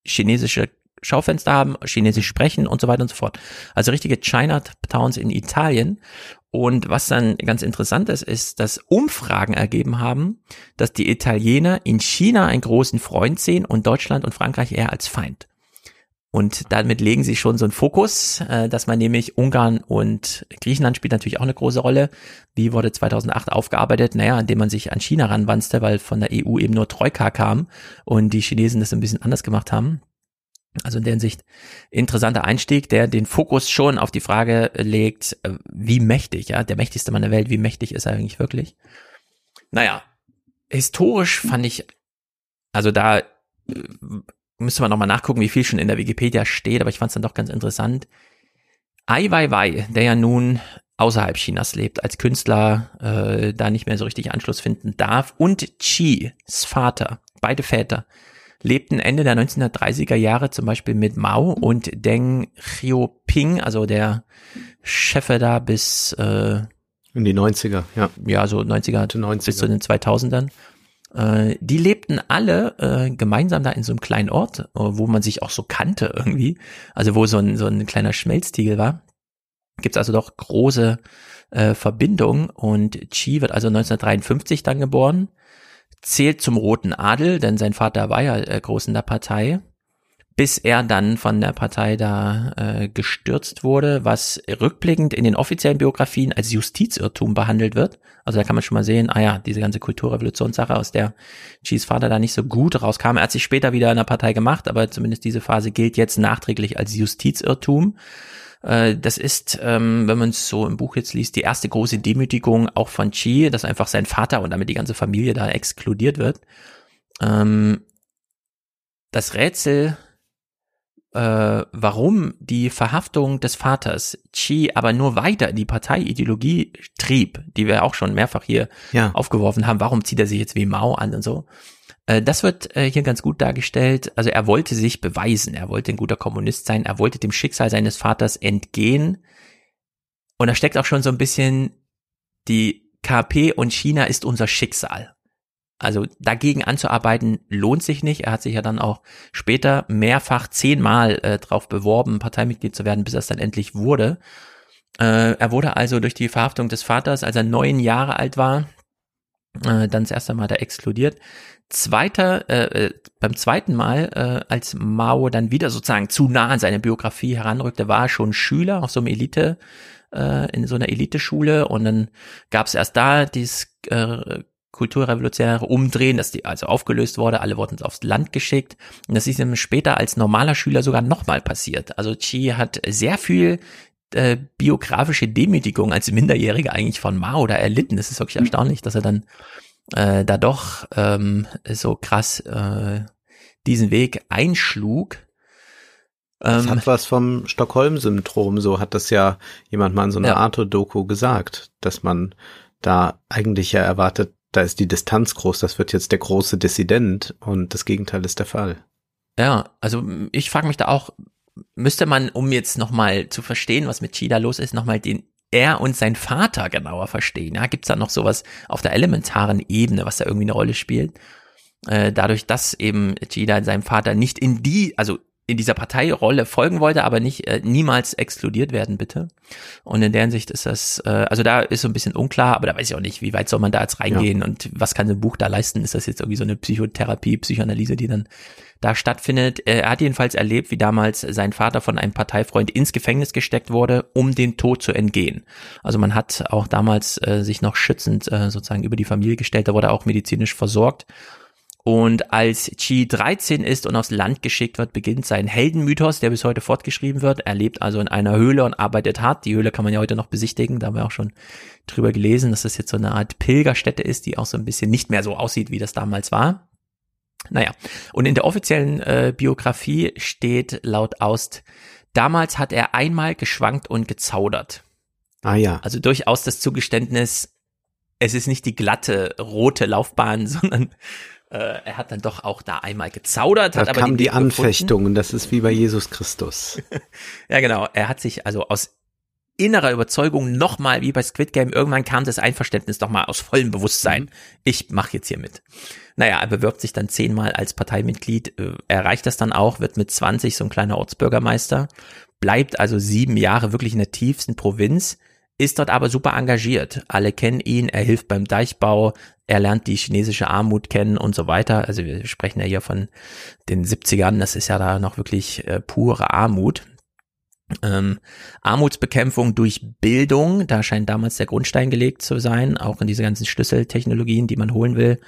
chinesische Schaufenster haben, chinesisch sprechen und so weiter und so fort. Also richtige Chinatowns in Italien. Und was dann ganz interessant ist, ist, dass Umfragen ergeben haben, dass die Italiener in China einen großen Freund sehen und Deutschland und Frankreich eher als Feind. Und damit legen sie schon so einen Fokus, äh, dass man nämlich Ungarn und Griechenland spielt natürlich auch eine große Rolle. Wie wurde 2008 aufgearbeitet? Naja, indem man sich an China ranwanzte, weil von der EU eben nur Troika kam und die Chinesen das ein bisschen anders gemacht haben. Also in der Hinsicht interessanter Einstieg, der den Fokus schon auf die Frage legt, äh, wie mächtig, ja, der mächtigste Mann der Welt, wie mächtig ist er eigentlich wirklich? Naja, historisch fand ich, also da äh, müsste man nochmal nachgucken, wie viel schon in der Wikipedia steht, aber ich fand es dann doch ganz interessant. Ai Weiwei, der ja nun außerhalb Chinas lebt, als Künstler äh, da nicht mehr so richtig Anschluss finden darf, und Chi's Vater, beide Väter, lebten Ende der 1930er Jahre zum Beispiel mit Mao und Deng Xiaoping, also der Chef da bis äh, in die 90er, ja. Ja, so 90er, 90er. bis zu den 2000ern. Äh, die lebten alle äh, gemeinsam da in so einem kleinen Ort, äh, wo man sich auch so kannte irgendwie. Also wo so ein, so ein kleiner Schmelztiegel war. Gibt's also doch große äh, Verbindungen und Chi wird also 1953 dann geboren, zählt zum Roten Adel, denn sein Vater war ja äh, groß in der Partei bis er dann von der Partei da äh, gestürzt wurde, was rückblickend in den offiziellen Biografien als Justizirrtum behandelt wird. Also da kann man schon mal sehen, ah ja, diese ganze Kulturrevolutionssache, aus der Cheese Vater da nicht so gut rauskam. Er hat sich später wieder in der Partei gemacht, aber zumindest diese Phase gilt jetzt nachträglich als Justizirrtum. Äh, das ist, ähm, wenn man es so im Buch jetzt liest, die erste große Demütigung auch von Chi, dass einfach sein Vater und damit die ganze Familie da exkludiert wird. Ähm, das Rätsel äh, warum die Verhaftung des Vaters Chi aber nur weiter in die Parteiideologie trieb, die wir auch schon mehrfach hier ja. aufgeworfen haben, warum zieht er sich jetzt wie Mao an und so. Äh, das wird äh, hier ganz gut dargestellt. Also er wollte sich beweisen, er wollte ein guter Kommunist sein, er wollte dem Schicksal seines Vaters entgehen. Und da steckt auch schon so ein bisschen die KP und China ist unser Schicksal. Also dagegen anzuarbeiten lohnt sich nicht. Er hat sich ja dann auch später mehrfach zehnmal äh, darauf beworben, Parteimitglied zu werden, bis er es dann endlich wurde. Äh, er wurde also durch die Verhaftung des Vaters, als er neun Jahre alt war, äh, dann das erste Mal da exkludiert. Zweiter, äh, äh, beim zweiten Mal, äh, als Mao dann wieder sozusagen zu nah an seine Biografie heranrückte, war er schon Schüler auf so einem Elite, äh, in so einer Eliteschule und dann gab es erst da dieses äh, kulturrevolutionäre Umdrehen, dass die also aufgelöst wurde, alle wurden aufs Land geschickt. Und das ist ihm später als normaler Schüler sogar nochmal passiert. Also Chi hat sehr viel äh, biografische Demütigung als Minderjähriger eigentlich von Mao da erlitten. Das ist wirklich mhm. erstaunlich, dass er dann äh, da doch ähm, so krass äh, diesen Weg einschlug. Das hat ähm, was vom Stockholm-Syndrom, so hat das ja jemand mal in so einer ja. Arte-Doku gesagt, dass man da eigentlich ja erwartet, da ist die Distanz groß, das wird jetzt der große Dissident und das Gegenteil ist der Fall. Ja, also ich frage mich da auch, müsste man, um jetzt nochmal zu verstehen, was mit Chida los ist, nochmal den er und sein Vater genauer verstehen. Ja, gibt's da noch sowas auf der elementaren Ebene, was da irgendwie eine Rolle spielt? Äh, dadurch, dass eben Chida seinem Vater nicht in die, also in dieser Parteirolle folgen wollte, aber nicht äh, niemals exkludiert werden, bitte. Und in der Hinsicht ist das, äh, also da ist so ein bisschen unklar, aber da weiß ich auch nicht, wie weit soll man da jetzt reingehen ja. und was kann so ein Buch da leisten? Ist das jetzt irgendwie so eine Psychotherapie, Psychoanalyse, die dann da stattfindet? Äh, er hat jedenfalls erlebt, wie damals sein Vater von einem Parteifreund ins Gefängnis gesteckt wurde, um den Tod zu entgehen. Also man hat auch damals äh, sich noch schützend äh, sozusagen über die Familie gestellt, da wurde er auch medizinisch versorgt. Und als Chi 13 ist und aufs Land geschickt wird, beginnt sein Heldenmythos, der bis heute fortgeschrieben wird. Er lebt also in einer Höhle und arbeitet hart. Die Höhle kann man ja heute noch besichtigen. Da haben wir auch schon drüber gelesen, dass das jetzt so eine Art Pilgerstätte ist, die auch so ein bisschen nicht mehr so aussieht, wie das damals war. Naja, und in der offiziellen äh, Biografie steht laut Aust, damals hat er einmal geschwankt und gezaudert. Ah ja. Also durchaus das Zugeständnis, es ist nicht die glatte rote Laufbahn, sondern äh, er hat dann doch auch da einmal gezaudert. Da hat aber kam die Anfechtung und das ist wie bei Jesus Christus. ja, genau. Er hat sich also aus innerer Überzeugung nochmal, wie bei Squid Game, irgendwann kam das Einverständnis doch mal aus vollem Bewusstsein. Mhm. Ich mache jetzt hier mit. Naja, er bewirbt sich dann zehnmal als Parteimitglied, äh, erreicht das dann auch, wird mit 20 so ein kleiner Ortsbürgermeister, bleibt also sieben Jahre wirklich in der tiefsten Provinz, ist dort aber super engagiert. Alle kennen ihn, er hilft beim Deichbau, er lernt die chinesische Armut kennen und so weiter. Also wir sprechen ja hier von den 70ern, das ist ja da noch wirklich äh, pure Armut. Ähm, Armutsbekämpfung durch Bildung, da scheint damals der Grundstein gelegt zu sein, auch in diese ganzen Schlüsseltechnologien, die man holen will.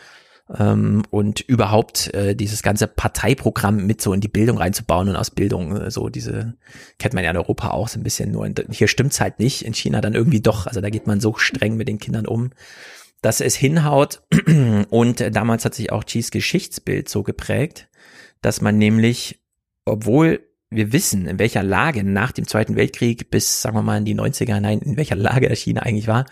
Ähm, und überhaupt äh, dieses ganze Parteiprogramm mit so in die Bildung reinzubauen und aus Bildung äh, so diese kennt man ja in Europa auch so ein bisschen nur in, hier stimmt's halt nicht in China dann irgendwie doch also da geht man so streng mit den Kindern um dass es hinhaut. Und damals hat sich auch Cheese Geschichtsbild so geprägt, dass man nämlich, obwohl wir wissen, in welcher Lage nach dem Zweiten Weltkrieg bis, sagen wir mal, in die 90er hinein, in welcher Lage China eigentlich war,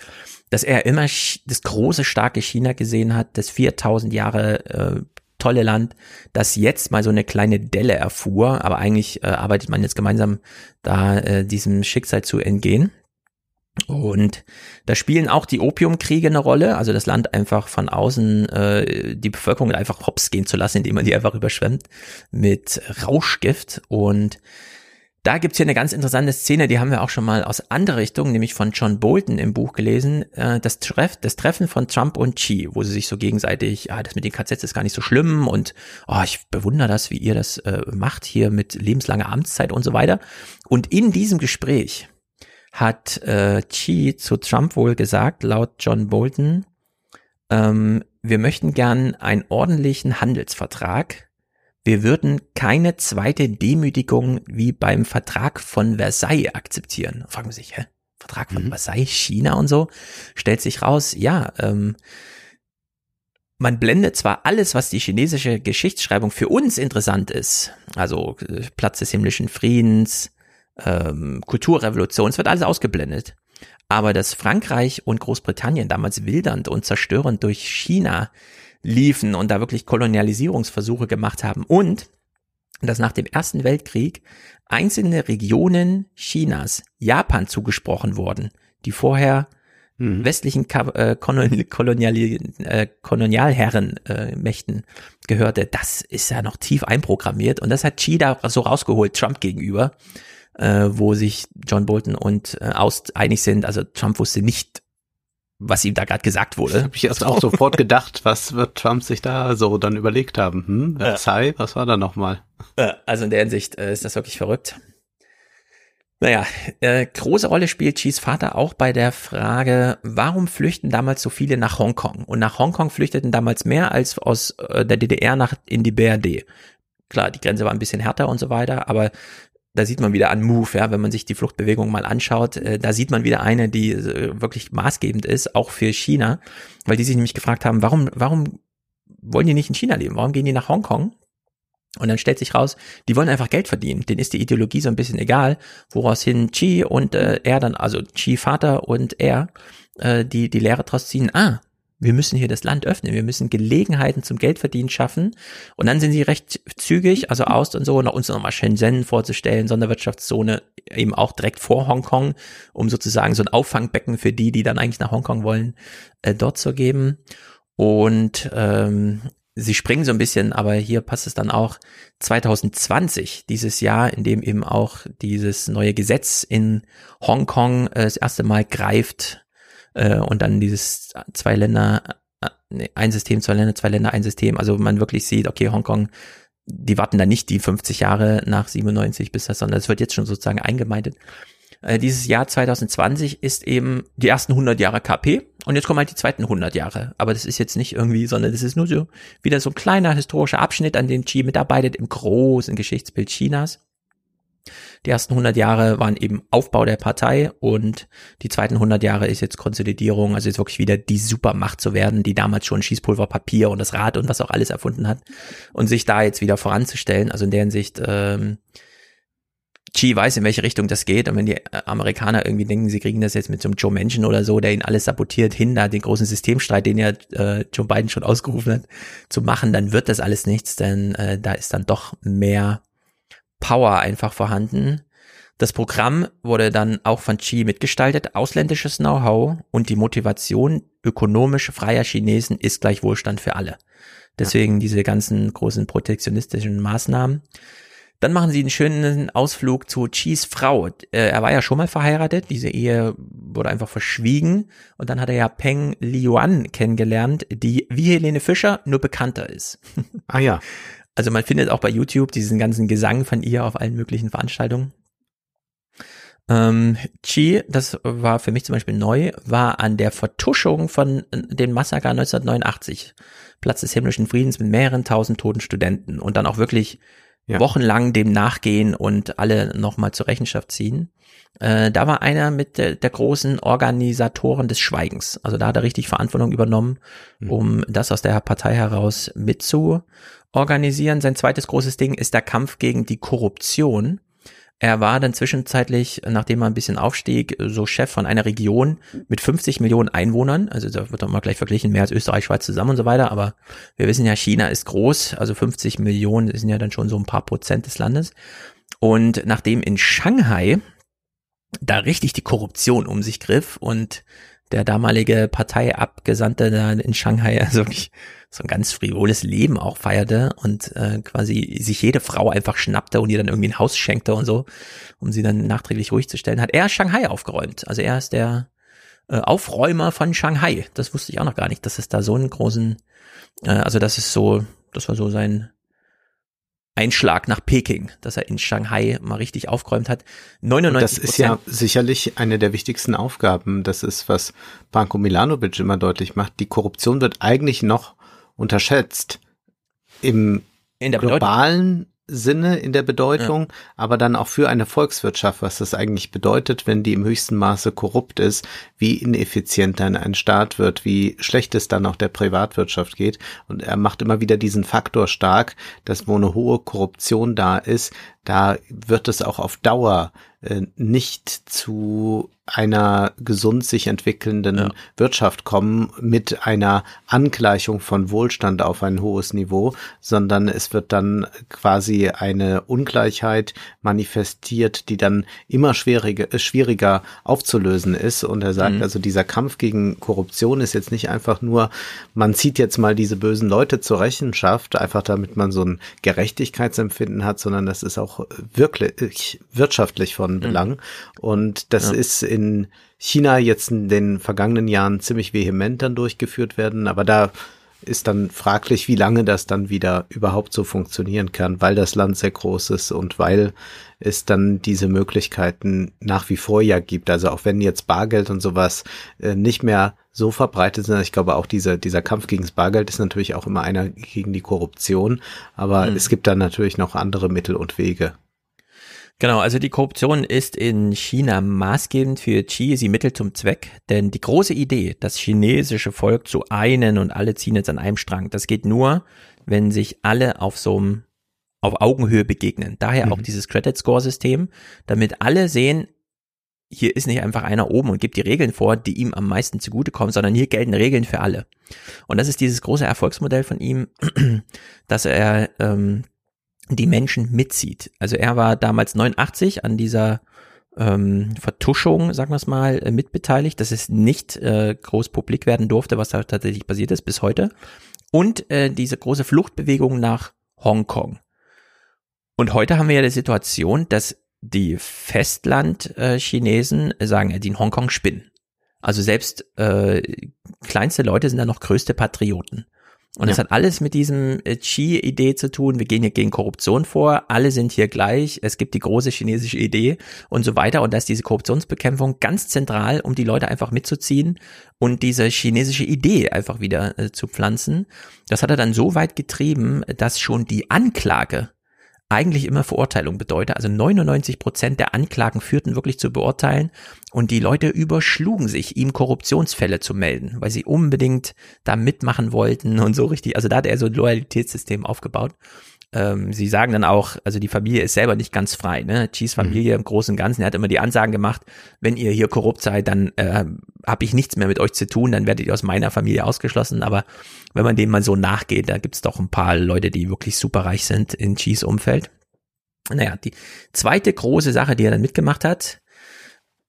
dass er immer das große, starke China gesehen hat, das 4000 Jahre äh, tolle Land, das jetzt mal so eine kleine Delle erfuhr, aber eigentlich äh, arbeitet man jetzt gemeinsam da äh, diesem Schicksal zu entgehen. Und da spielen auch die Opiumkriege eine Rolle, also das Land einfach von außen, äh, die Bevölkerung einfach hops gehen zu lassen, indem man die einfach überschwemmt mit Rauschgift. Und da gibt's hier eine ganz interessante Szene, die haben wir auch schon mal aus anderer Richtung, nämlich von John Bolton im Buch gelesen, äh, das, Treff, das Treffen von Trump und Xi, wo sie sich so gegenseitig, ah, das mit den KZs ist gar nicht so schlimm und oh, ich bewundere das, wie ihr das äh, macht hier mit lebenslanger Amtszeit und so weiter. Und in diesem Gespräch hat äh, Xi zu Trump wohl gesagt, laut John Bolton, ähm, wir möchten gern einen ordentlichen Handelsvertrag. Wir würden keine zweite Demütigung wie beim Vertrag von Versailles akzeptieren. Fragen Sie sich, hä? Vertrag von mhm. Versailles, China und so, stellt sich raus, ja, ähm, man blendet zwar alles, was die chinesische Geschichtsschreibung für uns interessant ist, also äh, Platz des himmlischen Friedens, ähm, Kulturrevolution, es wird alles ausgeblendet. Aber dass Frankreich und Großbritannien damals wildernd und zerstörend durch China liefen und da wirklich Kolonialisierungsversuche gemacht haben und dass nach dem Ersten Weltkrieg einzelne Regionen Chinas Japan zugesprochen wurden, die vorher mhm. westlichen äh, Kolonial äh, Kolonialherrenmächten äh, gehörte, das ist ja noch tief einprogrammiert und das hat Xi da so rausgeholt, Trump gegenüber äh, wo sich John Bolton und äh, Aust einig sind. Also Trump wusste nicht, was ihm da gerade gesagt wurde. Habe ich erst auch sofort gedacht, was wird Trump sich da so dann überlegt haben? Hm, Versailles, was war da nochmal? Also in der Hinsicht äh, ist das wirklich verrückt. Naja, äh, große Rolle spielt Chis Vater auch bei der Frage, warum flüchten damals so viele nach Hongkong? Und nach Hongkong flüchteten damals mehr als aus äh, der DDR nach in die BRD. Klar, die Grenze war ein bisschen härter und so weiter, aber da sieht man wieder an Move, ja, wenn man sich die Fluchtbewegung mal anschaut, äh, da sieht man wieder eine, die äh, wirklich maßgebend ist, auch für China, weil die sich nämlich gefragt haben, warum, warum wollen die nicht in China leben? Warum gehen die nach Hongkong? Und dann stellt sich raus, die wollen einfach Geld verdienen. Denen ist die Ideologie so ein bisschen egal, woraus hin Chi und äh, er dann, also Chi Vater und er, äh, die die Lehre draus ziehen, ah, wir müssen hier das Land öffnen, wir müssen Gelegenheiten zum Geldverdienen schaffen. Und dann sind sie recht zügig, also aus und so, nach uns nochmal Shenzhen vorzustellen, Sonderwirtschaftszone eben auch direkt vor Hongkong, um sozusagen so ein Auffangbecken für die, die dann eigentlich nach Hongkong wollen, äh, dort zu geben. Und ähm, sie springen so ein bisschen, aber hier passt es dann auch 2020, dieses Jahr, in dem eben auch dieses neue Gesetz in Hongkong äh, das erste Mal greift, äh, und dann dieses zwei Länder, äh, nee, ein System, zwei Länder, zwei Länder, ein System. Also man wirklich sieht, okay, Hongkong, die warten da nicht die 50 Jahre nach 97 bis das, sondern es wird jetzt schon sozusagen eingemeindet. Äh, dieses Jahr 2020 ist eben die ersten 100 Jahre KP und jetzt kommen halt die zweiten 100 Jahre. Aber das ist jetzt nicht irgendwie, sondern das ist nur so wieder so ein kleiner historischer Abschnitt, an dem Xi mitarbeitet im großen Geschichtsbild Chinas. Die ersten 100 Jahre waren eben Aufbau der Partei und die zweiten 100 Jahre ist jetzt Konsolidierung, also jetzt wirklich wieder die Supermacht zu werden, die damals schon Schießpulver, Papier und das Rad und was auch alles erfunden hat und sich da jetzt wieder voranzustellen. Also in der Hinsicht, ähm, Xi weiß, in welche Richtung das geht. Und wenn die Amerikaner irgendwie denken, sie kriegen das jetzt mit so einem Joe Manchin oder so, der ihnen alles sabotiert, hin, da den großen Systemstreit, den ja äh, Joe Biden schon ausgerufen hat, zu machen, dann wird das alles nichts, denn äh, da ist dann doch mehr Power einfach vorhanden. Das Programm wurde dann auch von Xi mitgestaltet. Ausländisches Know-how und die Motivation ökonomisch freier Chinesen ist gleich Wohlstand für alle. Deswegen diese ganzen großen protektionistischen Maßnahmen. Dann machen sie einen schönen Ausflug zu Chis Frau. Äh, er war ja schon mal verheiratet. Diese Ehe wurde einfach verschwiegen. Und dann hat er ja Peng Liuan kennengelernt, die wie Helene Fischer nur bekannter ist. Ah ja. Also man findet auch bei YouTube diesen ganzen Gesang von ihr auf allen möglichen Veranstaltungen. Ähm, Chi, das war für mich zum Beispiel neu, war an der Vertuschung von äh, den Massaker 1989, Platz des himmlischen Friedens mit mehreren tausend toten Studenten und dann auch wirklich ja. wochenlang dem nachgehen und alle nochmal zur Rechenschaft ziehen. Äh, da war einer mit der, der, großen Organisatoren des Schweigens. Also da hat er richtig Verantwortung übernommen, mhm. um das aus der Partei heraus mitzuorganisieren. Sein zweites großes Ding ist der Kampf gegen die Korruption. Er war dann zwischenzeitlich, nachdem er ein bisschen aufstieg, so Chef von einer Region mit 50 Millionen Einwohnern. Also da wird doch mal gleich verglichen, mehr als Österreich, Schweiz zusammen und so weiter. Aber wir wissen ja, China ist groß, also 50 Millionen sind ja dann schon so ein paar Prozent des Landes. Und nachdem in Shanghai da richtig die Korruption um sich griff und der damalige Parteiabgesandte da in Shanghai also wirklich so ein ganz frivoles Leben auch feierte und äh, quasi sich jede Frau einfach schnappte und ihr dann irgendwie ein Haus schenkte und so, um sie dann nachträglich ruhig zu stellen, hat er Shanghai aufgeräumt. Also er ist der äh, Aufräumer von Shanghai. Das wusste ich auch noch gar nicht, dass es da so einen großen, äh, also das ist so, das war so sein Einschlag nach Peking, dass er in Shanghai mal richtig aufgeräumt hat. 99 Das ist ja sicherlich eine der wichtigsten Aufgaben. Das ist, was Branko Milanovic immer deutlich macht. Die Korruption wird eigentlich noch unterschätzt. Im globalen Sinne in der Bedeutung, ja. aber dann auch für eine Volkswirtschaft, was das eigentlich bedeutet, wenn die im höchsten Maße korrupt ist, wie ineffizient dann ein Staat wird, wie schlecht es dann auch der Privatwirtschaft geht. Und er macht immer wieder diesen Faktor stark, dass wo eine hohe Korruption da ist, da wird es auch auf Dauer äh, nicht zu einer gesund sich entwickelnden ja. Wirtschaft kommen mit einer Angleichung von Wohlstand auf ein hohes Niveau, sondern es wird dann quasi eine Ungleichheit manifestiert, die dann immer schwieriger, äh, schwieriger aufzulösen ist. Und er sagt mhm. also, dieser Kampf gegen Korruption ist jetzt nicht einfach nur, man zieht jetzt mal diese bösen Leute zur Rechenschaft, einfach damit man so ein Gerechtigkeitsempfinden hat, sondern das ist auch wirklich wirtschaftlich von Belang. Mhm. Und das ja. ist in China jetzt in den vergangenen Jahren ziemlich vehement dann durchgeführt werden, aber da ist dann fraglich, wie lange das dann wieder überhaupt so funktionieren kann, weil das Land sehr groß ist und weil es dann diese Möglichkeiten nach wie vor ja gibt. Also auch wenn jetzt Bargeld und sowas äh, nicht mehr so verbreitet sind, ich glaube auch dieser, dieser Kampf gegen das Bargeld ist natürlich auch immer einer gegen die Korruption, aber mhm. es gibt dann natürlich noch andere Mittel und Wege. Genau, also die Korruption ist in China maßgebend für Xi, sie Mittel zum Zweck, denn die große Idee, das chinesische Volk zu einen und alle ziehen jetzt an einem Strang, das geht nur, wenn sich alle auf so einem auf Augenhöhe begegnen. Daher mhm. auch dieses Credit Score System, damit alle sehen, hier ist nicht einfach einer oben und gibt die Regeln vor, die ihm am meisten zugutekommen, sondern hier gelten Regeln für alle. Und das ist dieses große Erfolgsmodell von ihm, dass er ähm, die Menschen mitzieht. Also er war damals 89 an dieser ähm, Vertuschung, sagen wir es mal, äh, mitbeteiligt, dass es nicht äh, groß publik werden durfte, was da tatsächlich passiert ist bis heute. Und äh, diese große Fluchtbewegung nach Hongkong. Und heute haben wir ja die Situation, dass die Festland-Chinesen äh, sagen, die in Hongkong spinnen. Also selbst äh, kleinste Leute sind da noch größte Patrioten. Und es ja. hat alles mit diesem äh, Qi-Idee zu tun. Wir gehen hier gegen Korruption vor. Alle sind hier gleich. Es gibt die große chinesische Idee und so weiter. Und da ist diese Korruptionsbekämpfung ganz zentral, um die Leute einfach mitzuziehen und diese chinesische Idee einfach wieder äh, zu pflanzen. Das hat er dann so weit getrieben, dass schon die Anklage eigentlich immer Verurteilung bedeutet. Also 99 Prozent der Anklagen führten wirklich zu beurteilen und die Leute überschlugen sich, ihm Korruptionsfälle zu melden, weil sie unbedingt da mitmachen wollten und so richtig. Also da hat er so ein Loyalitätssystem aufgebaut ähm, sie sagen dann auch, also die Familie ist selber nicht ganz frei, ne? Cheese Familie mhm. im Großen und Ganzen, er hat immer die Ansagen gemacht, wenn ihr hier korrupt seid, dann äh, habe ich nichts mehr mit euch zu tun, dann werdet ihr aus meiner Familie ausgeschlossen. Aber wenn man dem mal so nachgeht, da gibt's doch ein paar Leute, die wirklich superreich sind in Cheese Umfeld. Naja, die zweite große Sache, die er dann mitgemacht hat,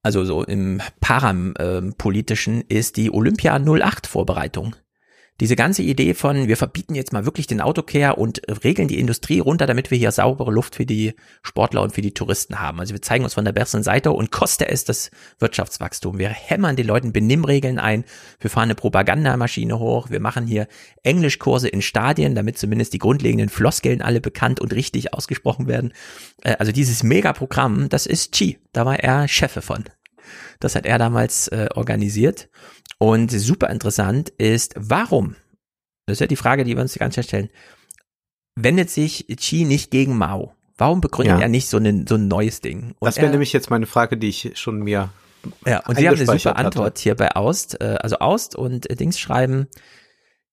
also so im Parapolitischen, äh, ist die Olympia 08 Vorbereitung diese ganze Idee von, wir verbieten jetzt mal wirklich den Autocare und regeln die Industrie runter, damit wir hier saubere Luft für die Sportler und für die Touristen haben. Also wir zeigen uns von der besseren Seite und koste es das Wirtschaftswachstum. Wir hämmern den Leuten Benimmregeln ein, wir fahren eine Propagandamaschine hoch, wir machen hier Englischkurse in Stadien, damit zumindest die grundlegenden Floskeln alle bekannt und richtig ausgesprochen werden. Äh, also dieses Megaprogramm, das ist Chi, da war er Chef von. Das hat er damals äh, organisiert. Und super interessant ist, warum? Das ist ja die Frage, die wir uns die ganze Zeit stellen. wendet sich Qi nicht gegen Mao? Warum begründet Ja. er nicht so, ein so ein neues Ding? Und Das wäre nämlich jetzt meine Frage, die ich schon mir Ja, und Sie haben eine super Antwort hier bei Aust. Äh, also Aust und äh, Dings schreiben,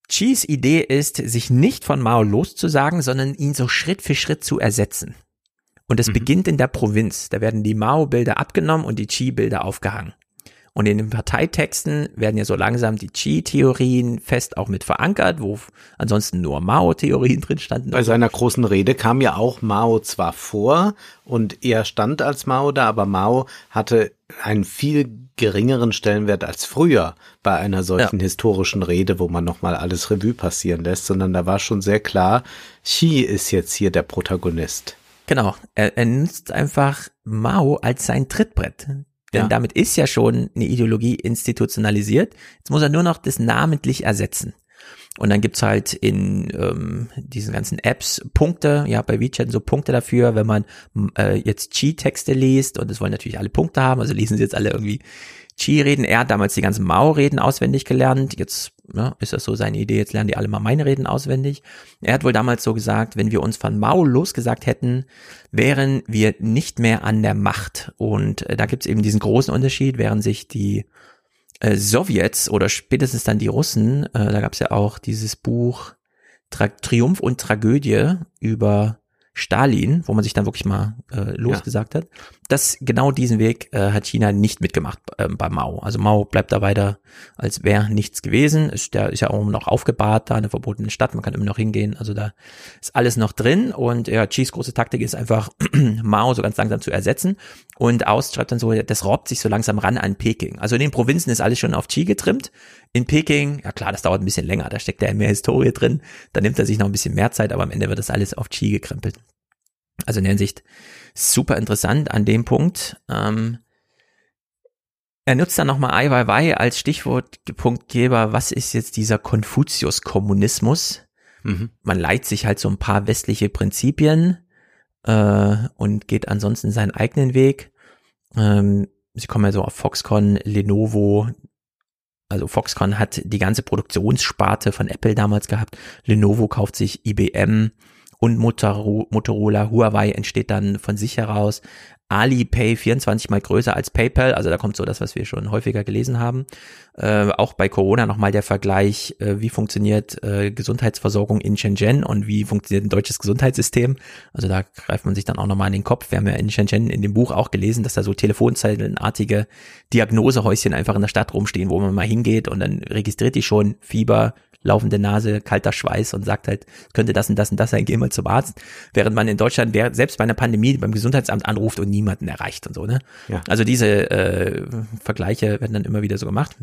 Chis Idee ist, sich nicht von Mao loszusagen, sondern ihn so Schritt für Schritt zu ersetzen. Und es Mhm. beginnt in der Provinz. Da werden die Mao-Bilder abgenommen und die Chi-Bilder aufgehangen. Und in den Parteitexten werden ja so langsam die Chi-Theorien fest auch mit verankert, wo ansonsten nur Mao-Theorien drin standen. Bei seiner großen Rede kam ja auch Mao zwar vor und er stand als Mao da, aber Mao hatte einen viel geringeren Stellenwert als früher bei einer solchen historischen Rede, wo man nochmal alles Revue passieren lässt, sondern da war schon sehr klar, Xi ist jetzt hier der Protagonist. Genau, er, er nutzt einfach Mao als sein Trittbrett. Denn Ja. damit ist ja schon eine Ideologie institutionalisiert. Jetzt muss er nur noch das namentlich ersetzen. Und dann gibt's halt in ähm, diesen ganzen Apps Punkte, ja, bei WeChat so Punkte dafür, wenn man äh, jetzt Chi-Texte liest und es wollen natürlich alle Punkte haben, also lesen sie jetzt alle irgendwie Chi-Reden. Er hat damals die ganzen Mao-Reden auswendig gelernt. Jetzt ne, ist das so seine Idee, jetzt lernen die alle mal meine Reden auswendig. Er hat wohl damals so gesagt, wenn wir uns von Mao losgesagt hätten, wären wir nicht mehr an der Macht. Und äh, da gibt's eben diesen großen Unterschied, während sich die äh, Sowjets oder spätestens dann die Russen, äh, da gab's ja auch dieses Buch Tra Triumph und Tragödie über Stalin, wo man sich dann wirklich mal äh, losgesagt hat. Das genau diesen Weg äh, hat China nicht mitgemacht äh, bei Mao. Also Mao bleibt da weiter, als wäre nichts gewesen. Ist, der ist ja auch noch aufgebahrt da, eine verbotene Stadt, man kann immer noch hingehen. Also da ist alles noch drin und ja, Xis große Taktik ist einfach Mao so ganz langsam zu ersetzen. Und Aust schreibt dann so, das robbt sich so langsam ran an Peking. Also in den Provinzen ist alles schon auf Xi getrimmt. In Peking, ja klar, das dauert ein bisschen länger, da steckt ja mehr Historie drin. Da nimmt er sich noch ein bisschen mehr Zeit, aber am Ende wird das alles auf Xi gekrempelt. Also in der Hinsicht super interessant an dem Punkt. Ähm, er nutzt dann nochmal Ai als Stichwortpunktgeber. Was ist jetzt dieser Konfuzius-Kommunismus? Mhm. Man leiht sich halt so ein paar westliche Prinzipien äh, und geht ansonsten seinen eigenen Weg. Ähm, sie kommen ja so auf Foxconn, Lenovo. Also Foxconn hat die ganze Produktionssparte von Apple damals gehabt. Lenovo kauft sich IBM und Motoro- Motorola. Huawei entsteht dann von sich heraus. Alipay 24 mal größer als PayPal, also da kommt so das, was wir schon häufiger gelesen haben. Äh, auch bei Corona nochmal der Vergleich, äh, wie funktioniert äh, Gesundheitsversorgung in Shenzhen und wie funktioniert ein deutsches Gesundheitssystem. Also da greift man sich dann auch nochmal in den Kopf. Wir haben ja in Shenzhen in dem Buch auch gelesen, dass da so telefonzellenartige Diagnosehäuschen einfach in der Stadt rumstehen, wo man mal hingeht und dann registriert die schon Fieber, laufende Nase, kalter Schweiß und sagt halt, könnte das und das und das sein, geh mal zum Arzt. Während man in Deutschland selbst bei einer Pandemie beim Gesundheitsamt anruft und niemanden erreicht und so, ne? Ja. Also diese äh, Vergleiche werden dann immer wieder so gemacht.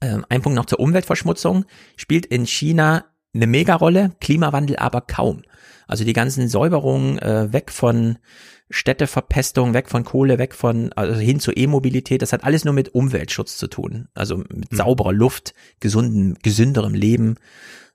Ähm, ein Punkt noch zur Umweltverschmutzung. Spielt in China eine Megarolle, Klimawandel aber kaum. Also die ganzen Säuberungen äh, weg von Städteverpestung, weg von Kohle, weg von, also hin zur E-Mobilität, das hat alles nur mit Umweltschutz zu tun. Also mit Hm. sauberer Luft, gesunden, gesünderem Leben,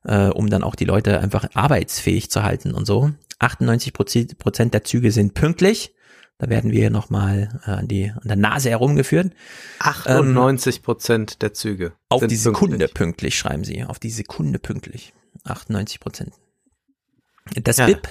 äh, um dann auch die Leute einfach arbeitsfähig zu halten und so. 98 Prozent der Züge sind pünktlich. Da werden wir nochmal äh, an, die, an der Nase herumgeführt. 98 Prozent der Züge. Ähm, Auf die Sekunde pünktlich. pünktlich. schreiben sie. Auf die Sekunde pünktlich. 98 Prozent. Das Ja. BIP.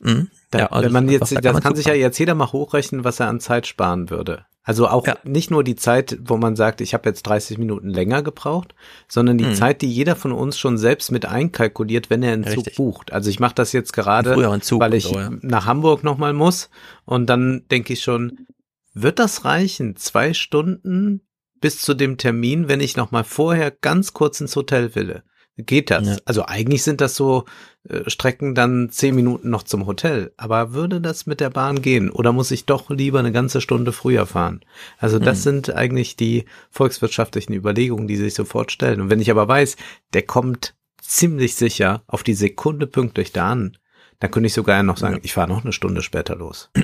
Mhm. Da, also wenn man jetzt, da das man kann sich ja jetzt jeder mal hochrechnen, was er an Zeit sparen würde. Also auch Ja. nicht nur die Zeit, wo man sagt, ich habe jetzt 30 Minuten länger gebraucht, sondern die Mhm. Zeit, die jeder von uns schon selbst mit einkalkuliert, wenn er einen Zug Richtig. bucht. Also ich mache das jetzt gerade, Zug weil ich so, ja. nach Hamburg nochmal muss und dann denke ich schon, wird das reichen? Zwei Stunden bis zu dem Termin, wenn ich nochmal vorher ganz kurz ins Hotel will? Geht das? Ja. Also eigentlich sind das so äh, Strecken dann zehn Minuten noch zum Hotel. Aber würde das mit der Bahn gehen? Oder muss ich doch lieber eine ganze Stunde früher fahren? Also das Hm. sind eigentlich die volkswirtschaftlichen Überlegungen, die sich sofort stellen. Und wenn ich aber weiß, der kommt ziemlich sicher auf die Sekunde pünktlich da an, dann könnte ich sogar noch sagen, Ja. ich fahre noch eine Stunde später los.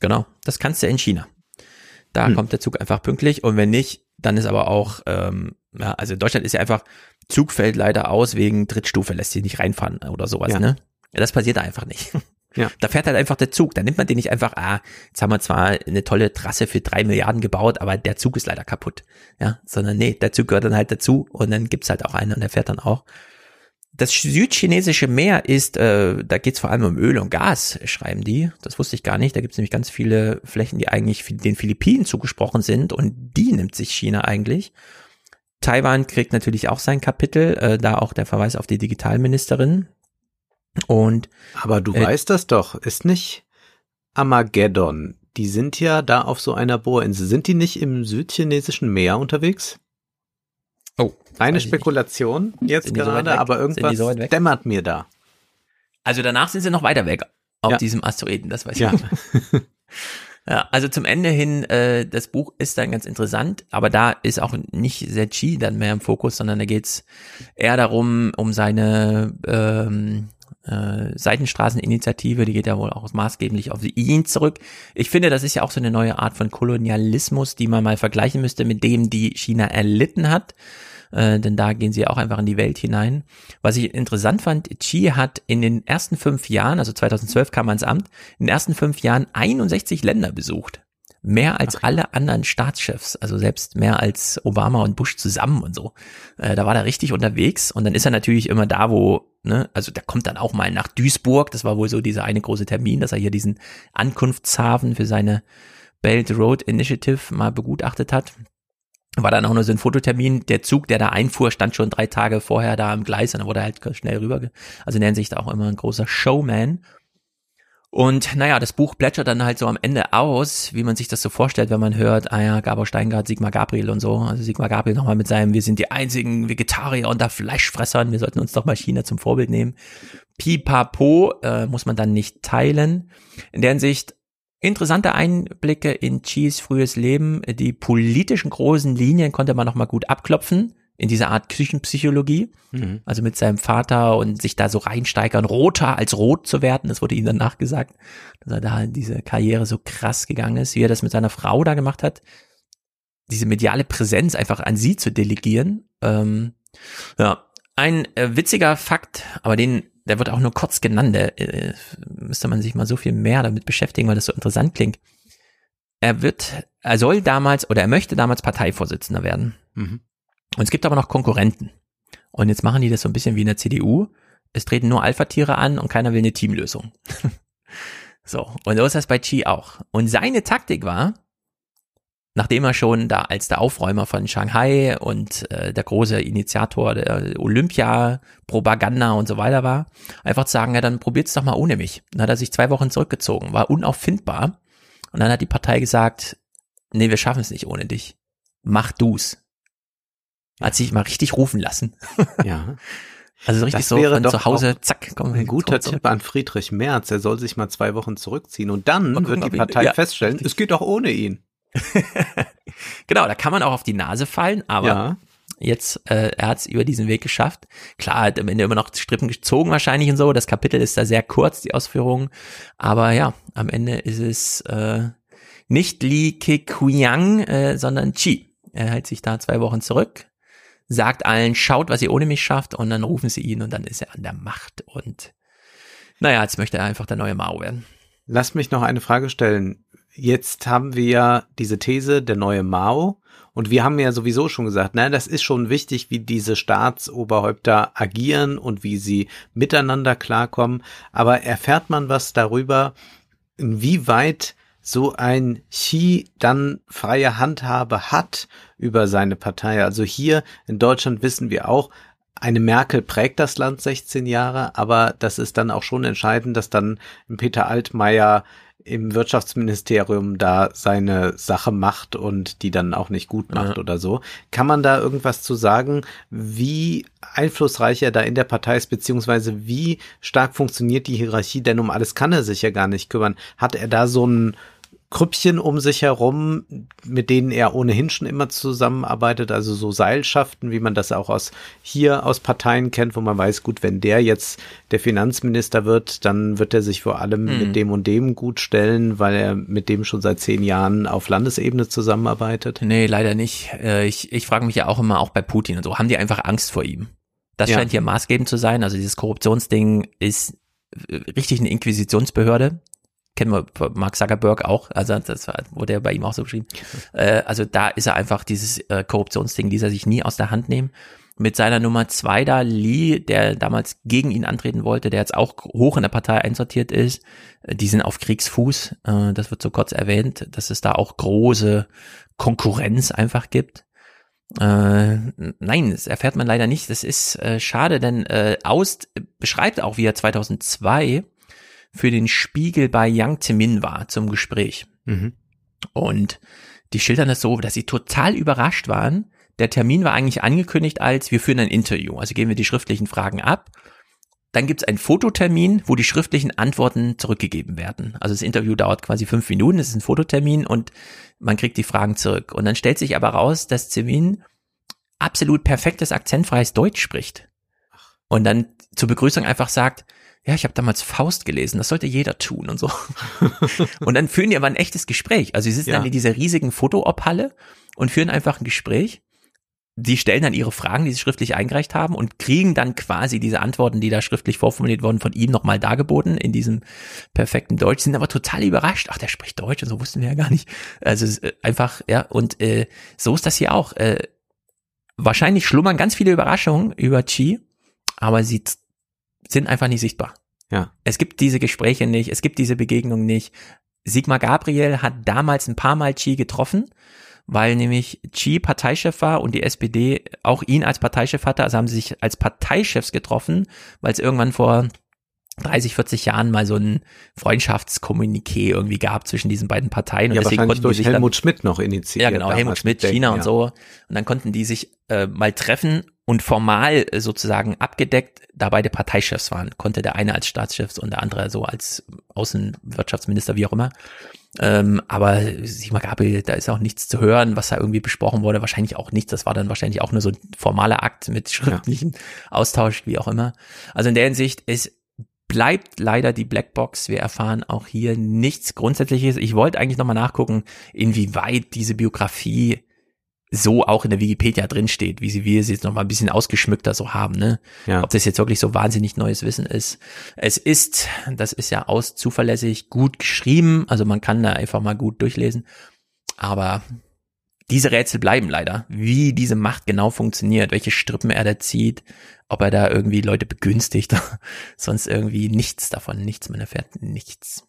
Genau, das kannst du in China. Da Hm. kommt der Zug einfach pünktlich und wenn nicht, dann ist aber auch, ähm, ja, also Deutschland ist ja einfach, Zug fällt leider aus wegen Drittstufe, lässt sich nicht reinfahren oder sowas, Ja. ne? Ja, das passiert da einfach nicht. Ja. Da fährt halt einfach der Zug. Da nimmt man den nicht einfach, ah, jetzt haben wir zwar eine tolle Trasse für drei Milliarden gebaut, aber der Zug ist leider kaputt. Ja, sondern nee, der Zug gehört dann halt dazu und dann gibt's halt auch einen und der fährt dann auch. das südchinesische Meer ist, äh, da geht es vor allem um Öl und Gas, schreiben die. Das wusste ich gar nicht. Da gibt es nämlich ganz viele Flächen, die eigentlich den Philippinen zugesprochen sind und die nimmt sich China eigentlich. Taiwan kriegt natürlich auch sein Kapitel, äh, da auch der Verweis auf die Digitalministerin. Und aber du äh, weißt das doch, ist nicht Armageddon. Die sind ja da auf so einer Bohrinsel. Sind die nicht im südchinesischen Meer unterwegs? Oh, eine Spekulation jetzt gerade, so aber irgendwas so dämmert mir da. Also danach sind sie noch weiter weg auf ja. diesem Asteroiden, das weiß ja. ich. Ja, also zum Ende hin, äh, das Buch ist dann ganz interessant, aber da ist auch nicht sehr Chi dann mehr im Fokus, sondern da geht's eher darum, um seine ähm, äh, Seitenstraßeninitiative, die geht ja wohl auch maßgeblich auf ihn zurück. Ich finde, das ist ja auch so eine neue Art von Kolonialismus, die man mal vergleichen müsste mit dem, die China erlitten hat äh, denn da gehen sie auch einfach in die Welt hinein. Was ich interessant fand, Xi hat in den ersten fünf Jahren, also 2012 kam er ins Amt, in den ersten fünf Jahren 61 Länder besucht. Mehr als Ach, alle anderen Staatschefs, also selbst mehr als Obama und Bush zusammen und so. Äh, da war er richtig unterwegs und dann ist er natürlich immer da, wo, ne, also der kommt dann auch mal nach Duisburg, das war wohl so dieser eine große Termin, dass er hier diesen Ankunftshafen für seine Belt Road Initiative mal begutachtet hat war dann auch nur so ein Fototermin. Der Zug, der da einfuhr, stand schon drei Tage vorher da am Gleis und dann wurde halt schnell rüber. Also in der Hinsicht auch immer ein großer Showman. Und naja, das Buch plätschert dann halt so am Ende aus, wie man sich das so vorstellt, wenn man hört, ah ja, Gabor Steingart, Sigmar Gabriel und so. Also Sigmar Gabriel nochmal mit seinem, wir sind die einzigen Vegetarier unter Fleischfressern, wir sollten uns doch mal China zum Vorbild nehmen. Pipapo äh, muss man dann nicht teilen. In der Hinsicht Interessante Einblicke in Chis frühes Leben. Die politischen großen Linien konnte man nochmal gut abklopfen in dieser Art Küchenpsychologie. Mhm. Also mit seinem Vater und sich da so reinsteigern, roter als rot zu werden. Das wurde ihm dann nachgesagt, dass er da in diese Karriere so krass gegangen ist, wie er das mit seiner Frau da gemacht hat. Diese mediale Präsenz einfach an sie zu delegieren. Ähm, ja, ein äh, witziger Fakt, aber den der wird auch nur kurz genannt, der, äh, müsste man sich mal so viel mehr damit beschäftigen, weil das so interessant klingt. Er wird, er soll damals oder er möchte damals Parteivorsitzender werden. Mhm. Und es gibt aber noch Konkurrenten. Und jetzt machen die das so ein bisschen wie in der CDU. Es treten nur Alpha-Tiere an und keiner will eine Teamlösung. so, und so ist das bei Chi auch. Und seine Taktik war, nachdem er schon da als der Aufräumer von Shanghai und äh, der große Initiator der Olympia-Propaganda und so weiter war, einfach zu sagen, ja, dann probiert's doch mal ohne mich. Dann hat er sich zwei Wochen zurückgezogen, war unauffindbar. Und dann hat die Partei gesagt, nee, wir schaffen es nicht ohne dich. Mach du's. Hat sich mal richtig rufen lassen. Ja. Also richtig das so von zu Hause, zack, komm, ein guter Tipp an Friedrich Merz. Er soll sich mal zwei Wochen zurückziehen und dann gucken, wird die Partei ja, feststellen, richtig. es geht auch ohne ihn. genau, da kann man auch auf die Nase fallen, aber ja. jetzt, äh, er hat es über diesen Weg geschafft. Klar, hat am Ende immer noch Strippen gezogen wahrscheinlich und so. Das Kapitel ist da sehr kurz, die Ausführungen. Aber ja, am Ende ist es äh, nicht Li Keqiang, äh, sondern Chi. Er hält sich da zwei Wochen zurück, sagt allen, schaut, was ihr ohne mich schafft, und dann rufen sie ihn und dann ist er an der Macht. Und naja, jetzt möchte er einfach der neue Mao werden. Lass mich noch eine Frage stellen jetzt haben wir ja diese These, der neue Mao. Und wir haben ja sowieso schon gesagt, ne, das ist schon wichtig, wie diese Staatsoberhäupter agieren und wie sie miteinander klarkommen. Aber erfährt man was darüber, inwieweit so ein Xi dann freie Handhabe hat über seine Partei. Also hier in Deutschland wissen wir auch, eine Merkel prägt das Land 16 Jahre, aber das ist dann auch schon entscheidend, dass dann Peter Altmaier im Wirtschaftsministerium da seine Sache macht und die dann auch nicht gut macht ja. oder so. Kann man da irgendwas zu sagen, wie einflussreich er da in der Partei ist, beziehungsweise wie stark funktioniert die Hierarchie? Denn um alles kann er sich ja gar nicht kümmern. Hat er da so ein Krüppchen um sich herum, mit denen er ohnehin schon immer zusammenarbeitet, also so Seilschaften, wie man das auch aus hier aus Parteien kennt, wo man weiß, gut, wenn der jetzt der Finanzminister wird, dann wird er sich vor allem mhm. mit dem und dem gut stellen, weil er mit dem schon seit zehn Jahren auf Landesebene zusammenarbeitet. Nee, leider nicht. Äh, ich, ich frage mich ja auch immer, auch bei Putin und so, haben die einfach Angst vor ihm? Das ja. scheint hier maßgebend zu sein. Also dieses Korruptionsding ist äh, richtig eine Inquisitionsbehörde kennen wir Mark Zuckerberg auch, also das wurde ja bei ihm auch so beschrieben. Äh, also da ist er einfach dieses äh, Korruptionsding, ließ er sich nie aus der Hand nehmen. mit seiner Nummer zwei da, Lee, der damals gegen ihn antreten wollte, der jetzt auch hoch in der Partei einsortiert ist. Äh, die sind auf Kriegsfuß. Äh, das wird so kurz erwähnt, dass es da auch große Konkurrenz einfach gibt. Äh, nein, das erfährt man leider nicht. Das ist äh, schade, denn äh, Aust beschreibt auch, wie er 2002 für den Spiegel bei Yang Zemin war zum Gespräch. Mhm. Und die schildern das so, dass sie total überrascht waren. Der Termin war eigentlich angekündigt als, wir führen ein Interview, also geben wir die schriftlichen Fragen ab. Dann gibt's einen Fototermin, wo die schriftlichen Antworten zurückgegeben werden. Also das Interview dauert quasi fünf Minuten, es ist ein Fototermin und man kriegt die Fragen zurück. Und dann stellt sich aber raus, dass Zemin absolut perfektes akzentfreies Deutsch spricht. Und dann zur Begrüßung einfach sagt, ja, ich habe damals Faust gelesen, das sollte jeder tun und so. und dann führen die aber ein echtes Gespräch. Also sie sitzen ja. dann in dieser riesigen Fotoop-Halle und führen einfach ein Gespräch. Die stellen dann ihre Fragen, die sie schriftlich eingereicht haben und kriegen dann quasi diese Antworten, die da schriftlich vorformuliert wurden, von ihm nochmal dargeboten in diesem perfekten Deutsch, sind aber total überrascht. Ach, der spricht Deutsch und so wussten wir ja gar nicht. Also äh, einfach, ja, und äh, so ist das hier auch. Äh, wahrscheinlich schlummern ganz viele Überraschungen über Chi, aber sie sind einfach nicht sichtbar. Ja. Es gibt diese Gespräche nicht, es gibt diese Begegnung nicht. Sigmar Gabriel hat damals ein paar Mal Chi getroffen, weil nämlich Chi Parteichef war und die SPD auch ihn als Parteichef hatte. Also haben sie sich als Parteichefs getroffen, weil es irgendwann vor 30, 40 Jahren mal so ein Freundschaftskommuniqué irgendwie gab zwischen diesen beiden Parteien. Und ja, deswegen konnten durch die sich Helmut dann, Schmidt noch initiiert. Ja, genau, Helmut Schmidt, China ja. und so. Und dann konnten die sich äh, mal treffen und formal äh, sozusagen abgedeckt, da beide Parteichefs waren, konnte der eine als Staatschef und der andere so als Außenwirtschaftsminister, wie auch immer. Ähm, aber Sigmar Gabriel, da ist auch nichts zu hören, was da irgendwie besprochen wurde. Wahrscheinlich auch nichts. Das war dann wahrscheinlich auch nur so ein formaler Akt mit schriftlichen ja. Austausch, wie auch immer. Also in der Hinsicht, es bleibt leider die Blackbox. Wir erfahren auch hier nichts Grundsätzliches. Ich wollte eigentlich nochmal nachgucken, inwieweit diese Biografie so auch in der Wikipedia drinsteht, wie sie wir sie jetzt noch mal ein bisschen ausgeschmückter so haben, ne? Ja. Ob das jetzt wirklich so wahnsinnig neues Wissen ist. Es ist, das ist ja aus zuverlässig gut geschrieben, also man kann da einfach mal gut durchlesen. Aber diese Rätsel bleiben leider, wie diese Macht genau funktioniert, welche Strippen er da zieht, ob er da irgendwie Leute begünstigt, sonst irgendwie nichts davon, nichts, man erfährt nichts.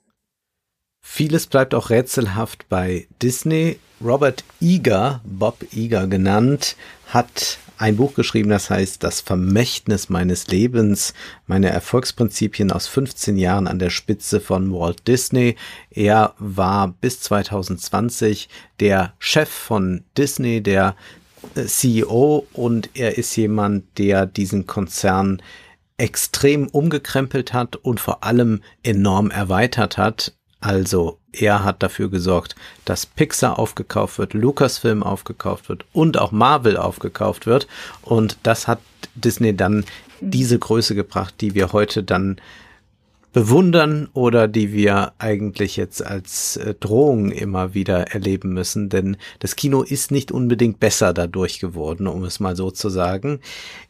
Vieles bleibt auch rätselhaft bei Disney. Robert Eager, Bob Eager genannt, hat ein Buch geschrieben, das heißt Das Vermächtnis meines Lebens, meine Erfolgsprinzipien aus 15 Jahren an der Spitze von Walt Disney. Er war bis 2020 der Chef von Disney, der äh, CEO und er ist jemand, der diesen Konzern extrem umgekrempelt hat und vor allem enorm erweitert hat. Also er hat dafür gesorgt, dass Pixar aufgekauft wird, Lucasfilm aufgekauft wird und auch Marvel aufgekauft wird. Und das hat Disney dann diese Größe gebracht, die wir heute dann bewundern oder die wir eigentlich jetzt als äh, Drohung immer wieder erleben müssen, denn das Kino ist nicht unbedingt besser dadurch geworden, um es mal so zu sagen.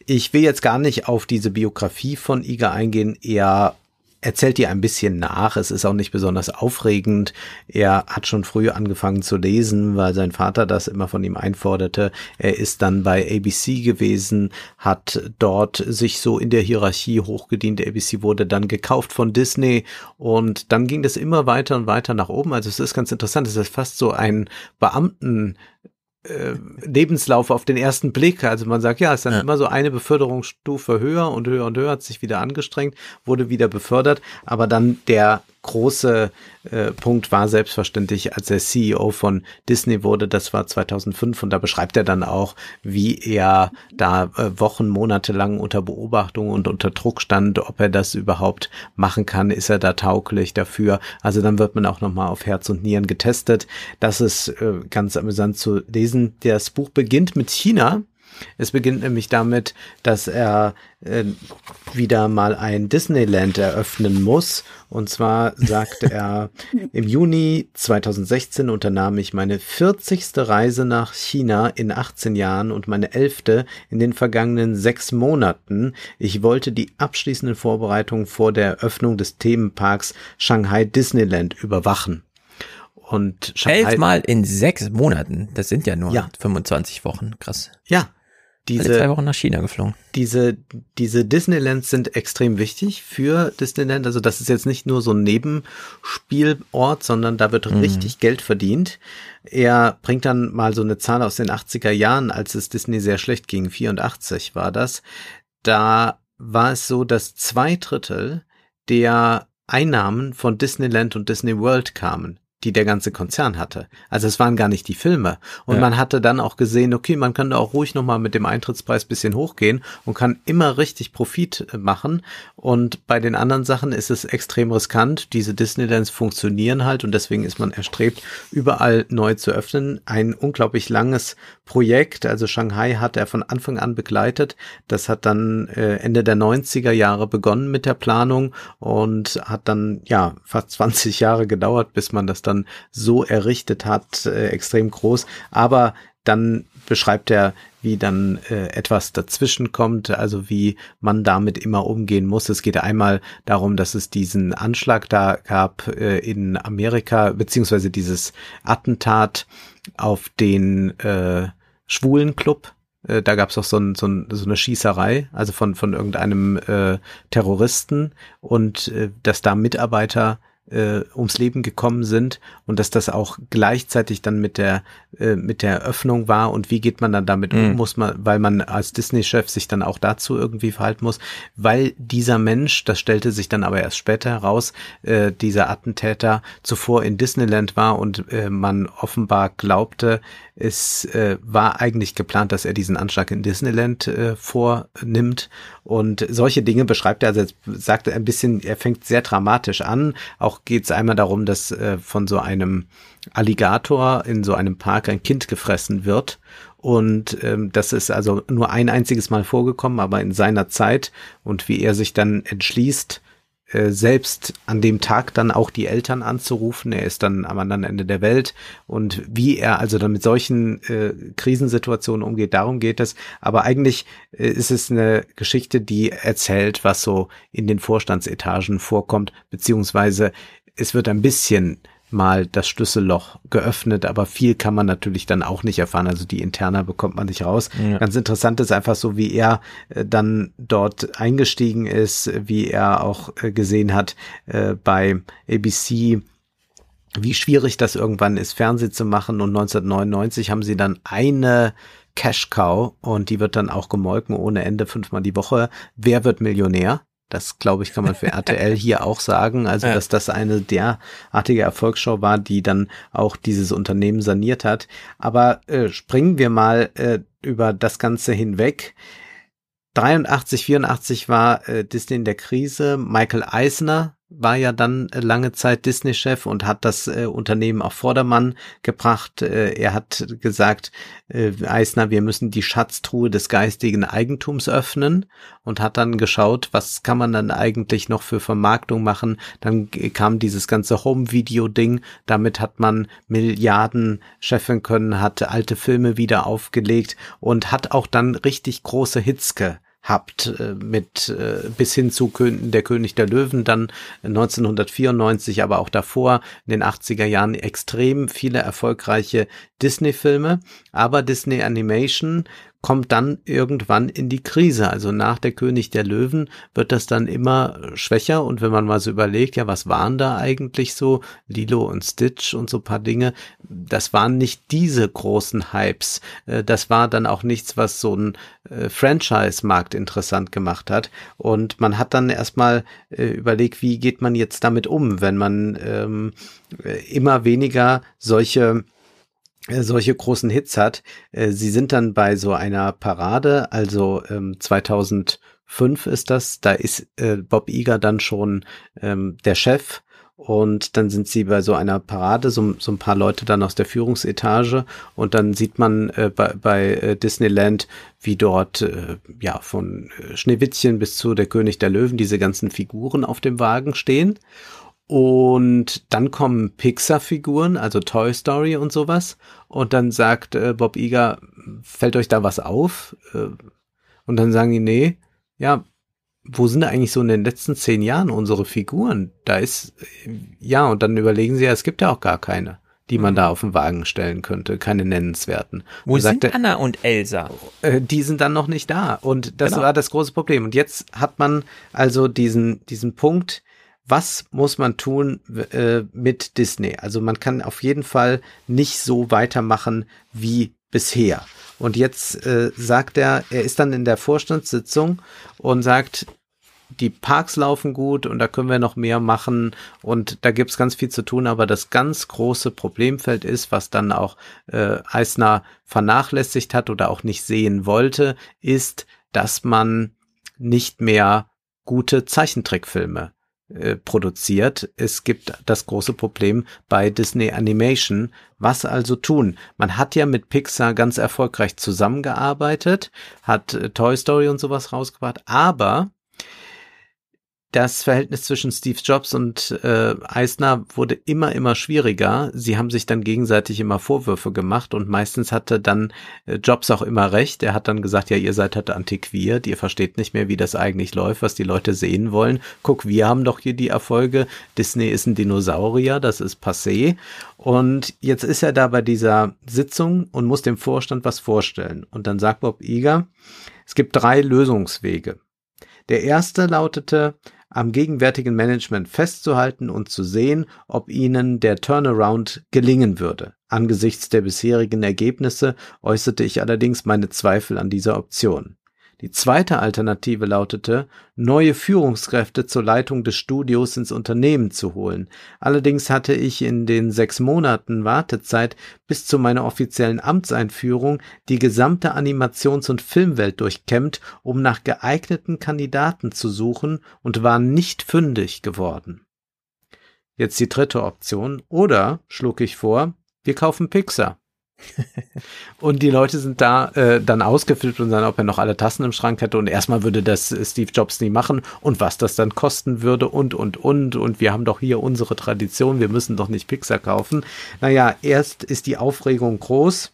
Ich will jetzt gar nicht auf diese Biografie von Iga eingehen, eher erzählt dir ein bisschen nach. Es ist auch nicht besonders aufregend. Er hat schon früh angefangen zu lesen, weil sein Vater das immer von ihm einforderte. Er ist dann bei ABC gewesen, hat dort sich so in der Hierarchie hochgedient. ABC wurde dann gekauft von Disney und dann ging das immer weiter und weiter nach oben. Also es ist ganz interessant. Es ist fast so ein Beamten äh, Lebenslauf auf den ersten Blick. Also man sagt, ja, es ist dann ja. immer so eine Beförderungsstufe höher und höher und höher, hat sich wieder angestrengt, wurde wieder befördert, aber dann der große äh, Punkt war selbstverständlich, als er CEO von Disney wurde, das war 2005 und da beschreibt er dann auch, wie er da äh, Wochen, Monate lang unter Beobachtung und unter Druck stand, ob er das überhaupt machen kann, ist er da tauglich dafür. Also dann wird man auch nochmal auf Herz und Nieren getestet. Das ist äh, ganz amüsant zu lesen. Das Buch beginnt mit China es beginnt nämlich damit, dass er äh, wieder mal ein Disneyland eröffnen muss. Und zwar sagte er, im Juni 2016 unternahm ich meine 40. Reise nach China in 18 Jahren und meine 11. in den vergangenen sechs Monaten. Ich wollte die abschließenden Vorbereitungen vor der Eröffnung des Themenparks Shanghai Disneyland überwachen. Und Shanghai Elfmal in sechs Monaten. Das sind ja nur ja. 25 Wochen. Krass. Ja, diese Alle zwei Wochen nach China geflogen. diese, diese Disneylands sind extrem wichtig für Disneyland. Also das ist jetzt nicht nur so ein Nebenspielort, sondern da wird Mhm. richtig Geld verdient. Er bringt dann mal so eine Zahl aus den 80er Jahren, als es Disney sehr schlecht ging. 84 war das. Da war es so, dass zwei Drittel der Einnahmen von Disneyland und Disney World kamen die der ganze Konzern hatte. Also es waren gar nicht die Filme. Und Ja. man hatte dann auch gesehen, okay, man kann da auch ruhig nochmal mit dem Eintrittspreis bisschen hochgehen und kann immer richtig Profit äh, machen. Und bei den anderen Sachen ist es extrem riskant. Diese Disneylands funktionieren halt und deswegen ist man erstrebt, überall neu zu öffnen. Ein unglaublich langes Projekt. Also Shanghai hat er von Anfang an begleitet. Das hat dann äh, Ende der 90er Jahre begonnen mit der Planung und hat dann ja fast 20 Jahre gedauert, bis man das dann so errichtet hat, äh, extrem groß. Aber dann beschreibt er, wie dann äh, etwas dazwischen kommt, also wie man damit immer umgehen muss. Es geht einmal darum, dass es diesen Anschlag da gab äh, in Amerika, beziehungsweise dieses Attentat auf den äh, schwulen Club. Äh, Da gab es auch so, ein, so, ein, so eine Schießerei, also von, von irgendeinem äh, Terroristen und äh, dass da Mitarbeiter äh, ums Leben gekommen sind und dass das auch gleichzeitig dann mit der äh, mit der Öffnung war und wie geht man dann damit um Mhm. muss man weil man als Disney-Chef sich dann auch dazu irgendwie verhalten muss weil dieser Mensch das stellte sich dann aber erst später heraus äh, dieser Attentäter zuvor in Disneyland war und äh, man offenbar glaubte es äh, war eigentlich geplant, dass er diesen Anschlag in Disneyland äh, vornimmt und solche Dinge beschreibt er. Also sagt er ein bisschen, er fängt sehr dramatisch an. Auch geht es einmal darum, dass äh, von so einem Alligator in so einem Park ein Kind gefressen wird. Und ähm, das ist also nur ein einziges Mal vorgekommen, aber in seiner Zeit und wie er sich dann entschließt, äh, selbst an dem Tag dann auch die Eltern anzurufen. Er ist dann am anderen Ende der Welt und wie er also dann mit solchen äh, Krisensituationen umgeht, darum geht es. Aber eigentlich äh, ist es eine Geschichte, die erzählt, was so in den Vorstandsetagen vorkommt, beziehungsweise es wird ein bisschen mal das Schlüsselloch geöffnet, aber viel kann man natürlich dann auch nicht erfahren. Also die Interna bekommt man nicht raus. Ja. Ganz interessant ist einfach so, wie er äh, dann dort eingestiegen ist, wie er auch äh, gesehen hat äh, bei ABC, wie schwierig das irgendwann ist, Fernsehen zu machen. Und 1999 haben sie dann eine Cash Cow und die wird dann auch gemolken ohne Ende fünfmal die Woche. Wer wird Millionär? Das glaube ich, kann man für RTL hier auch sagen. Also, dass das eine derartige Erfolgsshow war, die dann auch dieses Unternehmen saniert hat. Aber äh, springen wir mal äh, über das Ganze hinweg. 83, 84 war äh, Disney in der Krise. Michael Eisner war ja dann äh, lange Zeit Disney-Chef und hat das äh, Unternehmen auf Vordermann gebracht. Äh, er hat gesagt, äh, Eisner, wir müssen die Schatztruhe des geistigen Eigentums öffnen und hat dann geschaut, was kann man dann eigentlich noch für Vermarktung machen. Dann kam dieses ganze Home-Video-Ding. Damit hat man Milliarden scheffeln können, hat alte Filme wieder aufgelegt und hat auch dann richtig große Hits gehabt äh, mit äh, bis hin zu der König der Löwen dann 1994, aber auch davor in den 80er Jahren extrem viele erfolgreiche Disney-Filme, aber Disney Animation kommt dann irgendwann in die Krise. Also nach der König der Löwen wird das dann immer schwächer und wenn man mal so überlegt, ja, was waren da eigentlich so Lilo und Stitch und so paar Dinge, das waren nicht diese großen Hypes. Äh, Das war dann auch nichts, was so ein äh, Franchise-Markt interessant gemacht hat. Und man hat dann erstmal äh, überlegt, wie geht man jetzt damit um, wenn man ähm, äh, immer weniger solche solche großen Hits hat. Äh, Sie sind dann bei so einer Parade, also ähm, 2005 ist das, da ist äh, Bob Iger dann schon ähm, der Chef und dann sind sie bei so einer Parade, so, so ein paar Leute dann aus der Führungsetage und dann sieht man äh, bei, bei äh, Disneyland, wie dort äh, ja von äh, Schneewittchen bis zu der König der Löwen diese ganzen Figuren auf dem Wagen stehen. Und dann kommen Pixar-Figuren, also Toy Story und sowas. Und dann sagt äh, Bob Iger, fällt euch da was auf? Äh, und dann sagen die, nee, ja, wo sind eigentlich so in den letzten zehn Jahren unsere Figuren? Da ist, äh, ja, und dann überlegen sie ja, es gibt ja auch gar keine. die man da auf den Wagen stellen könnte, keine nennenswerten. Wo sind sagte, Anna und Elsa? äh, die sind dann noch nicht da. Und das Genau. war das große Problem. Und jetzt hat man also diesen, diesen Punkt, was muss man tun äh, mit Disney? Also man kann auf jeden Fall nicht so weitermachen wie bisher. Und jetzt äh, sagt er, er ist dann in der Vorstandssitzung und sagt, die Parks laufen gut und da können wir noch mehr machen und da gibt's ganz viel zu tun, aber das ganz große Problemfeld ist, was dann auch äh, Eisner vernachlässigt hat oder auch nicht sehen wollte, ist, dass man nicht mehr gute Zeichentrickfilme äh, produziert. Es gibt das große Problem bei Disney Animation. Was also tun? Man hat ja mit Pixar ganz erfolgreich zusammengearbeitet, hat äh, Toy Story und sowas rausgebracht, aber das Verhältnis zwischen Steve Jobs und äh, Eisner wurde immer, immer schwieriger. Sie haben sich dann gegenseitig immer Vorwürfe gemacht und meistens hatte dann äh, Jobs auch immer recht. Er hat dann gesagt, ja, ihr seid halt antiquiert, ihr versteht nicht mehr, wie das eigentlich läuft, was die Leute sehen wollen. Guck, wir haben doch hier die Erfolge. Disney ist ein Dinosaurier, das ist passé. Und jetzt ist er da bei dieser Sitzung und muss dem Vorstand was vorstellen. Und dann sagt Bob Iger, es gibt drei Lösungswege. Der erste lautete, am gegenwärtigen Management festzuhalten und zu sehen, ob ihnen der Turnaround gelingen würde. Angesichts der bisherigen Ergebnisse äußerte ich allerdings meine Zweifel an dieser Option. Die zweite Alternative lautete, neue Führungskräfte zur Leitung des Studios ins Unternehmen zu holen. Allerdings hatte ich in den sechs Monaten Wartezeit bis zu meiner offiziellen Amtseinführung die gesamte Animations- und Filmwelt durchkämmt, um nach geeigneten Kandidaten zu suchen und war nicht fündig geworden. Jetzt die dritte Option. Oder, schlug ich vor, wir kaufen Pixar. Und die Leute sind da äh, dann ausgeflippt und sagen, ob er noch alle Tassen im Schrank hätte und erstmal würde das Steve Jobs nie machen und was das dann kosten würde und und und und wir haben doch hier unsere Tradition, wir müssen doch nicht Pixar kaufen. Naja, erst ist die Aufregung groß.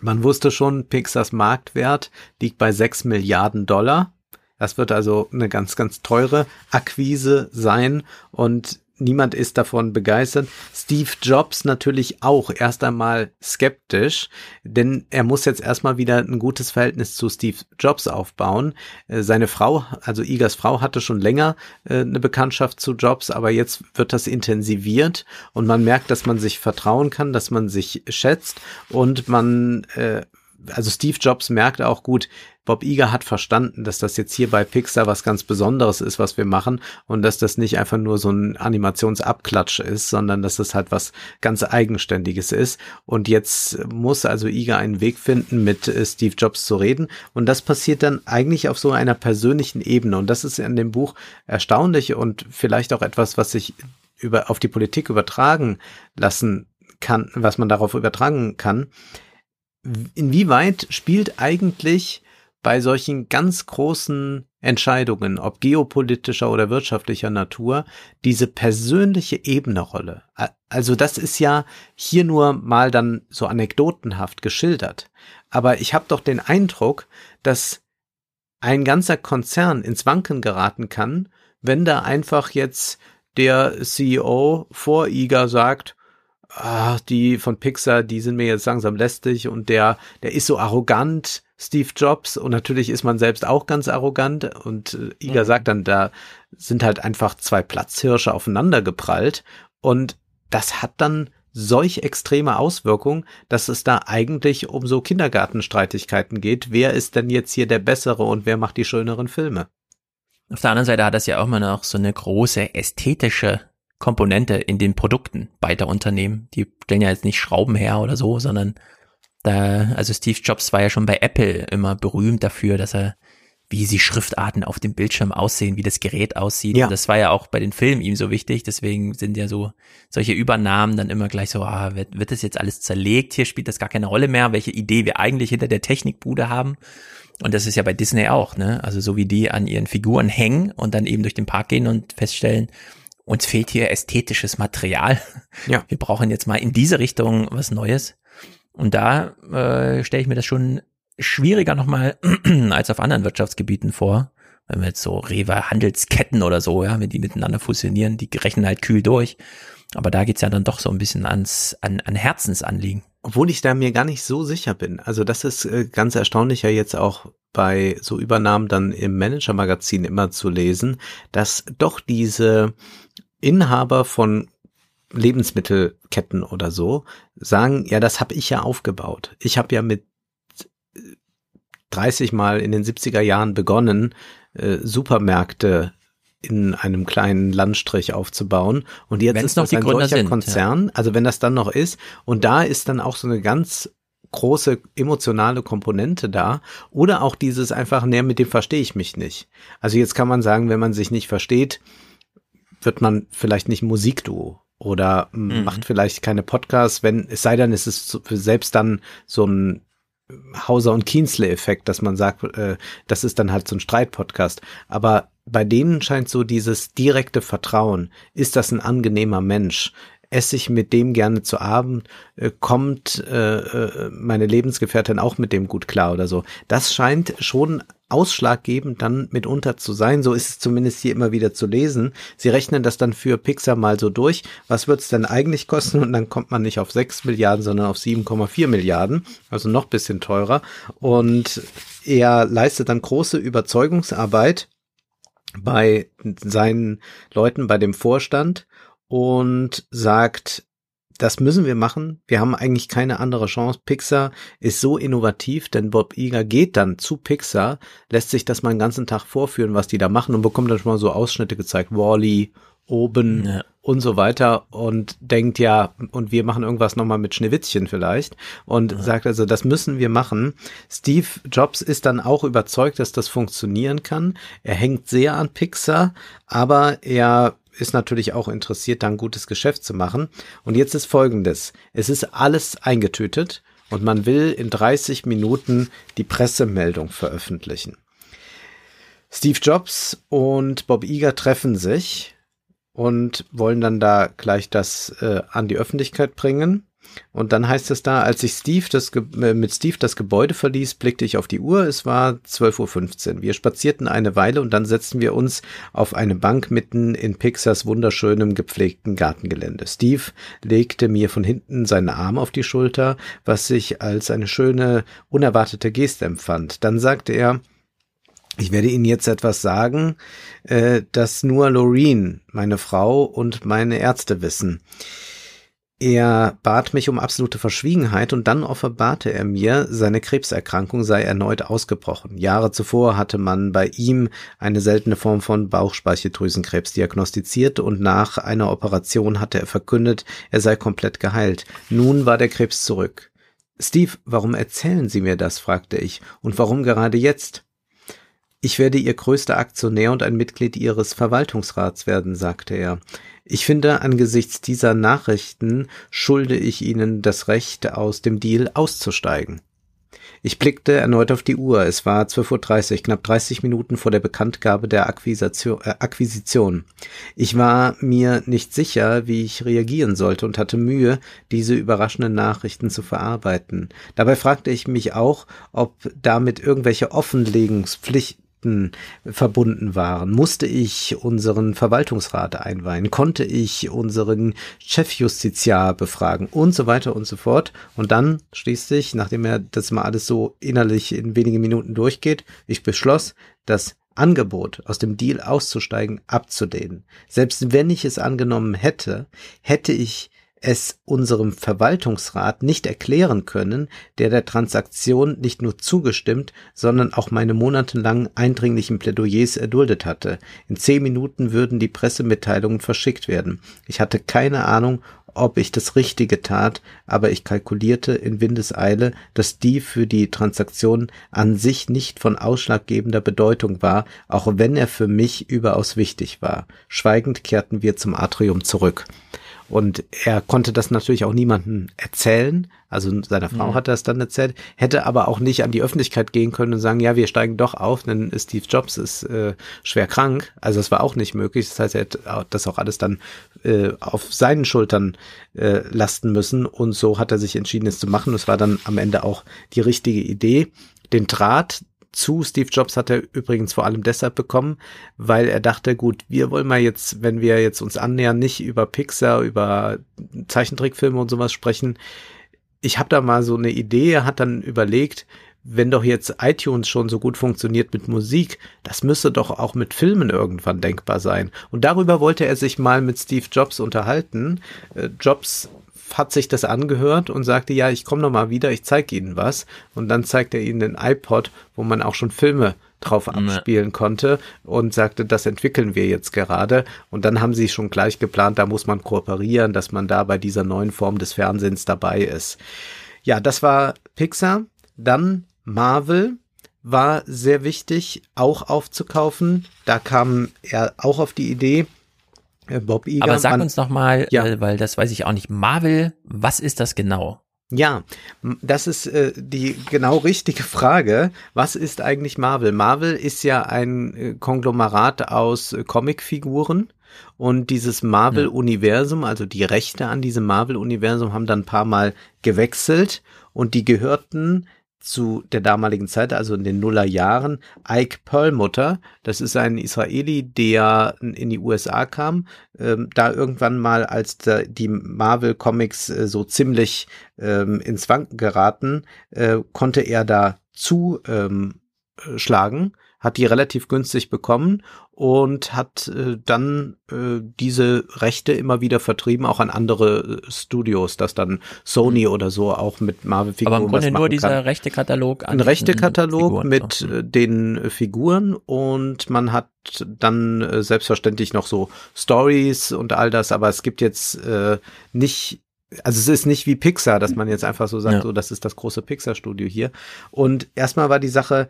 Man wusste schon, Pixars Marktwert liegt bei 6 Milliarden Dollar. Das wird also eine ganz, ganz teure Akquise sein und niemand ist davon begeistert. Steve Jobs natürlich auch erst einmal skeptisch, denn er muss jetzt erstmal wieder ein gutes Verhältnis zu Steve Jobs aufbauen. Äh, Seine Frau, also Igers Frau, hatte schon länger äh, eine Bekanntschaft zu Jobs, aber jetzt wird das intensiviert und man merkt, dass man sich vertrauen kann, dass man sich schätzt und man äh, also Steve Jobs merkt auch gut, Bob Iger hat verstanden, dass das jetzt hier bei Pixar was ganz Besonderes ist, was wir machen und dass das nicht einfach nur so ein Animationsabklatsch ist, sondern dass das halt was ganz Eigenständiges ist. Und jetzt muss also Iger einen Weg finden, mit äh, Steve Jobs zu reden. Und das passiert dann eigentlich auf so einer persönlichen Ebene. Und das ist in dem Buch erstaunlich und vielleicht auch etwas, was sich über, auf die Politik übertragen lassen kann, was man darauf übertragen kann inwieweit spielt eigentlich bei solchen ganz großen Entscheidungen, ob geopolitischer oder wirtschaftlicher Natur, diese persönliche Ebene Rolle? Also das ist ja hier nur mal dann so anekdotenhaft geschildert. Aber ich habe doch den Eindruck, dass ein ganzer Konzern ins Wanken geraten kann, wenn da einfach jetzt der CEO vor IGA sagt, ah, die von Pixar, die sind mir jetzt langsam lästig und der, der ist so arrogant, Steve Jobs und natürlich ist man selbst auch ganz arrogant und äh, Iga mhm. sagt dann, da sind halt einfach zwei Platzhirsche aufeinander geprallt und das hat dann solch extreme Auswirkungen, dass es da eigentlich um so Kindergartenstreitigkeiten geht. Wer ist denn jetzt hier der Bessere und wer macht die schöneren Filme? Auf der anderen Seite hat das ja auch mal noch so eine große ästhetische Komponente in den Produkten beider Unternehmen. Die stellen ja jetzt nicht Schrauben her oder so, sondern da, also Steve Jobs war ja schon bei Apple immer berühmt dafür, dass er, wie sie Schriftarten auf dem Bildschirm aussehen, wie das Gerät aussieht. Ja. Und das war ja auch bei den Filmen ihm so wichtig. Deswegen sind ja so solche Übernahmen dann immer gleich so, ah, wird, wird das jetzt alles zerlegt? Hier spielt das gar keine Rolle mehr, welche Idee wir eigentlich hinter der Technikbude haben. Und das ist ja bei Disney auch, ne? Also so wie die an ihren Figuren hängen und dann eben durch den Park gehen und feststellen, uns fehlt hier ästhetisches Material. Ja. Wir brauchen jetzt mal in diese Richtung was Neues. Und da äh, stelle ich mir das schon schwieriger nochmal als auf anderen Wirtschaftsgebieten vor. Wenn wir jetzt so Rewe Handelsketten oder so, ja, wenn die miteinander fusionieren, die rechnen halt kühl durch. Aber da geht's ja dann doch so ein bisschen ans, an, an Herzensanliegen. Obwohl ich da mir gar nicht so sicher bin. Also das ist äh, ganz erstaunlich ja jetzt auch bei so Übernahmen dann im Manager-Magazin immer zu lesen, dass doch diese Inhaber von Lebensmittelketten oder so sagen, ja, das habe ich ja aufgebaut. Ich habe ja mit 30 Mal in den 70er Jahren begonnen, äh, Supermärkte in einem kleinen Landstrich aufzubauen. Und jetzt Wenn's ist noch das ein Gründer solcher sind, Konzern, also wenn das dann noch ist, und da ist dann auch so eine ganz große emotionale Komponente da oder auch dieses einfach, näher mit dem verstehe ich mich nicht. Also jetzt kann man sagen, wenn man sich nicht versteht, wird man vielleicht nicht Musikduo oder Mhm. macht vielleicht keine Podcasts, wenn es sei denn, es ist so- selbst dann so ein Hauser und Kienzle-Effekt, dass man sagt, äh, das ist dann halt so ein Streitpodcast. Aber bei denen scheint so dieses direkte Vertrauen. Ist das ein angenehmer Mensch? Esse ich mit dem gerne zu Abend? Äh, kommt äh, äh, meine Lebensgefährtin auch mit dem gut klar oder so? Das scheint schon ausschlaggebend dann mitunter zu sein. So ist es zumindest hier immer wieder zu lesen. Sie rechnen das dann für Pixar mal so durch. Was wird es denn eigentlich kosten? Und dann kommt man nicht auf 6 Milliarden, sondern auf 7,4 Milliarden. Also noch bisschen teurer. Und er leistet dann große Überzeugungsarbeit bei seinen Leuten, bei dem Vorstand und sagt, das müssen wir machen. Wir haben eigentlich keine andere Chance. Pixar ist so innovativ, denn Bob Iger geht dann zu Pixar, lässt sich das mal einen ganzen Tag vorführen, was die da machen und bekommt dann schon mal so Ausschnitte gezeigt. Wally, oben Ja. und so weiter und denkt ja, und wir machen irgendwas nochmal mit Schneewittchen vielleicht und sagt also, das müssen wir machen. Steve Jobs ist dann auch überzeugt, dass das funktionieren kann. Er hängt sehr an Pixar, aber er ist natürlich auch interessiert, da ein gutes Geschäft zu machen. Und jetzt ist Folgendes. Es ist alles eingetütet und man will in 30 Minuten die Pressemeldung veröffentlichen. Steve Jobs und Bob Iger treffen sich und wollen dann da gleich das äh, an die Öffentlichkeit bringen. Und dann heißt es da, als ich Steve das Ge äh, mit Steve das Gebäude verließ, blickte ich auf die Uhr. Es war 12.15 Uhr. Wir spazierten eine Weile und dann setzten wir uns auf eine Bank mitten in Pixars wunderschönem gepflegten Gartengelände. Steve legte mir von hinten seinen Arm auf die Schulter, was sich als eine schöne, unerwartete Geste empfand. Dann sagte er, ich werde Ihnen jetzt etwas sagen, äh, das nur Loreen, meine Frau und meine Ärzte wissen. Er bat mich um absolute Verschwiegenheit und dann offenbarte er mir, seine Krebserkrankung sei erneut ausgebrochen. Jahre zuvor hatte man bei ihm eine seltene Form von Bauchspeicheldrüsenkrebs diagnostiziert und nach einer Operation hatte er verkündet, er sei komplett geheilt. Nun war der Krebs zurück. Steve, warum erzählen Sie mir das? fragte ich. Und warum gerade jetzt? Ich werde Ihr größter Aktionär und ein Mitglied Ihres Verwaltungsrats werden, sagte er. Ich finde, angesichts dieser Nachrichten schulde ich Ihnen das Recht, aus dem Deal auszusteigen. Ich blickte erneut auf die Uhr. Es war 12.30 Uhr, knapp 30 Minuten vor der Bekanntgabe der Akquisition, äh, Akquisition. Ich war mir nicht sicher, wie ich reagieren sollte und hatte Mühe, diese überraschenden Nachrichten zu verarbeiten. Dabei fragte ich mich auch, ob damit irgendwelche Offenlegungspflichten verbunden waren. Musste ich unseren Verwaltungsrat einweihen? Konnte ich unseren Chefjustiziar befragen? Und so weiter und so fort. Und dann schließlich, nachdem er das mal alles so innerlich in wenigen Minuten durchgeht, ich beschloss, das Angebot, aus dem Deal auszusteigen, abzulehnen. Selbst wenn ich es angenommen hätte, hätte ich es unserem Verwaltungsrat nicht erklären können, der der Transaktion nicht nur zugestimmt, sondern auch meine monatelang eindringlichen Plädoyers erduldet hatte. In zehn Minuten würden die Pressemitteilungen verschickt werden. Ich hatte keine Ahnung, ob ich das Richtige tat, aber ich kalkulierte in Windeseile, dass die für die Transaktion an sich nicht von ausschlaggebender Bedeutung war, auch wenn er für mich überaus wichtig war. Schweigend kehrten wir zum Atrium zurück. Und er konnte das natürlich auch niemandem erzählen. Also seiner Frau Mhm. hat es dann erzählt, hätte aber auch nicht an die Öffentlichkeit gehen können und sagen, ja, wir steigen doch auf, denn Steve Jobs ist äh, schwer krank. Also es war auch nicht möglich. Das heißt, er hätte das auch alles dann äh, auf seinen Schultern äh, lasten müssen. Und so hat er sich entschieden, es zu machen. Es war dann am Ende auch die richtige Idee. Den Draht zu Steve Jobs hat er übrigens vor allem deshalb bekommen, weil er dachte, gut, wir wollen mal jetzt, wenn wir jetzt uns annähern, nicht über Pixar, über Zeichentrickfilme und sowas sprechen. Ich habe da mal so eine Idee, er hat dann überlegt, wenn doch jetzt iTunes schon so gut funktioniert mit Musik, das müsste doch auch mit Filmen irgendwann denkbar sein. Und darüber wollte er sich mal mit Steve Jobs unterhalten. Äh, Jobs hat sich das angehört und sagte, ja, ich komme noch mal wieder, ich zeige Ihnen was. Und dann zeigt er Ihnen den iPod, wo man auch schon Filme drauf abspielen konnte und sagte, das entwickeln wir jetzt gerade. Und dann haben sie schon gleich geplant, da muss man kooperieren, dass man da bei dieser neuen Form des Fernsehens dabei ist. Ja, das war Pixar. Dann Marvel war sehr wichtig, auch aufzukaufen. Da kam er auch auf die Idee. Äh, Bob Iger. Aber sag uns noch mal, ja. äh, weil das weiß ich auch nicht. Marvel, was ist das genau? Ja, das ist äh, die genau richtige Frage. Was ist eigentlich Marvel? Marvel ist ja ein äh, Konglomerat aus Comicfiguren. Und dieses Marvel-Universum, also die Rechte an diesem Marvel-Universum haben dann ein paar Mal gewechselt und die gehörten zu der damaligen Zeit, also in den Nullerjahren, Ike Perlmutter. Das ist ein Israeli, der in die USA kam, ähm, da irgendwann mal, als die Marvel Comics äh, so ziemlich ähm, ins Wanken geraten, äh, konnte er da zuschlagen, ähm, hat die relativ günstig bekommen und hat äh, dann äh, diese Rechte immer wieder vertrieben, auch an andere äh, Studios, dass dann Sony mhm. oder so auch mit Marvel-Figuren Aber im Grunde nur dieser Rechte-Katalog. Ein Rechte-Katalog mit äh, den äh, Figuren und man hat dann äh, selbstverständlich noch so Stories und all das, aber es gibt jetzt äh, nicht also es ist nicht wie Pixar, dass man jetzt einfach so sagt, ja. so das ist das große Pixar-Studio hier. Und erstmal war die Sache,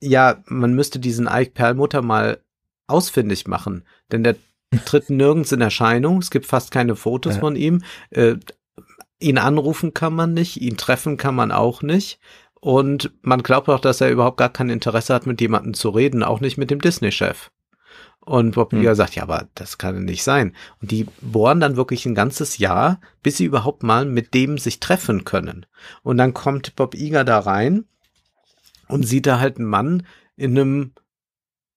ja, man müsste diesen Ike Perlmutter mal ausfindig machen, denn der tritt nirgends in Erscheinung. Es gibt fast keine Fotos ja. von ihm. Äh, ihn anrufen kann man nicht, ihn treffen kann man auch nicht. Und man glaubt auch, dass er überhaupt gar kein Interesse hat, mit jemandem zu reden, auch nicht mit dem Disney-Chef. Und Bob hm. Iger sagt, ja, aber das kann nicht sein. Und die bohren dann wirklich ein ganzes Jahr, bis sie überhaupt mal mit dem sich treffen können. Und dann kommt Bob Iger da rein und sieht da halt einen Mann in einem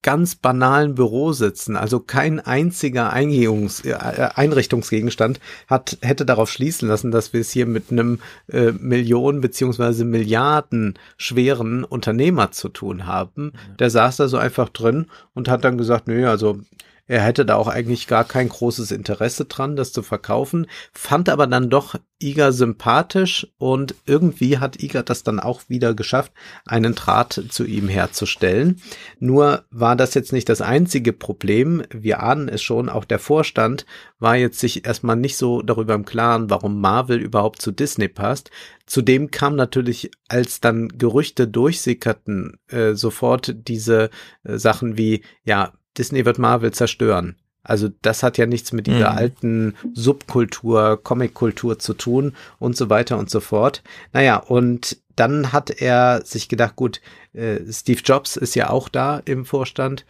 ganz banalen Büro sitzen, also kein einziger Eingehungs äh, Einrichtungsgegenstand hat, hätte darauf schließen lassen, dass wir es hier mit einem äh, Millionen beziehungsweise Milliarden schweren Unternehmer zu tun haben. Der saß da so einfach drin und hat dann gesagt, nö, also er hätte da auch eigentlich gar kein großes Interesse dran, das zu verkaufen, fand aber dann doch Iga sympathisch und irgendwie hat Iga das dann auch wieder geschafft, einen Draht zu ihm herzustellen. Nur war das jetzt nicht das einzige Problem. Wir ahnen es schon, auch der Vorstand war jetzt sich erstmal nicht so darüber im Klaren, warum Marvel überhaupt zu Disney passt. Zudem kam natürlich, als dann Gerüchte durchsickerten, äh, sofort diese äh, Sachen wie, ja, Disney wird Marvel zerstören. Also das hat ja nichts mit dieser mhm. alten Subkultur, Comic-Kultur zu tun und so weiter und so fort. Naja, und dann hat er sich gedacht, gut, äh, Steve Jobs ist ja auch da im Vorstand.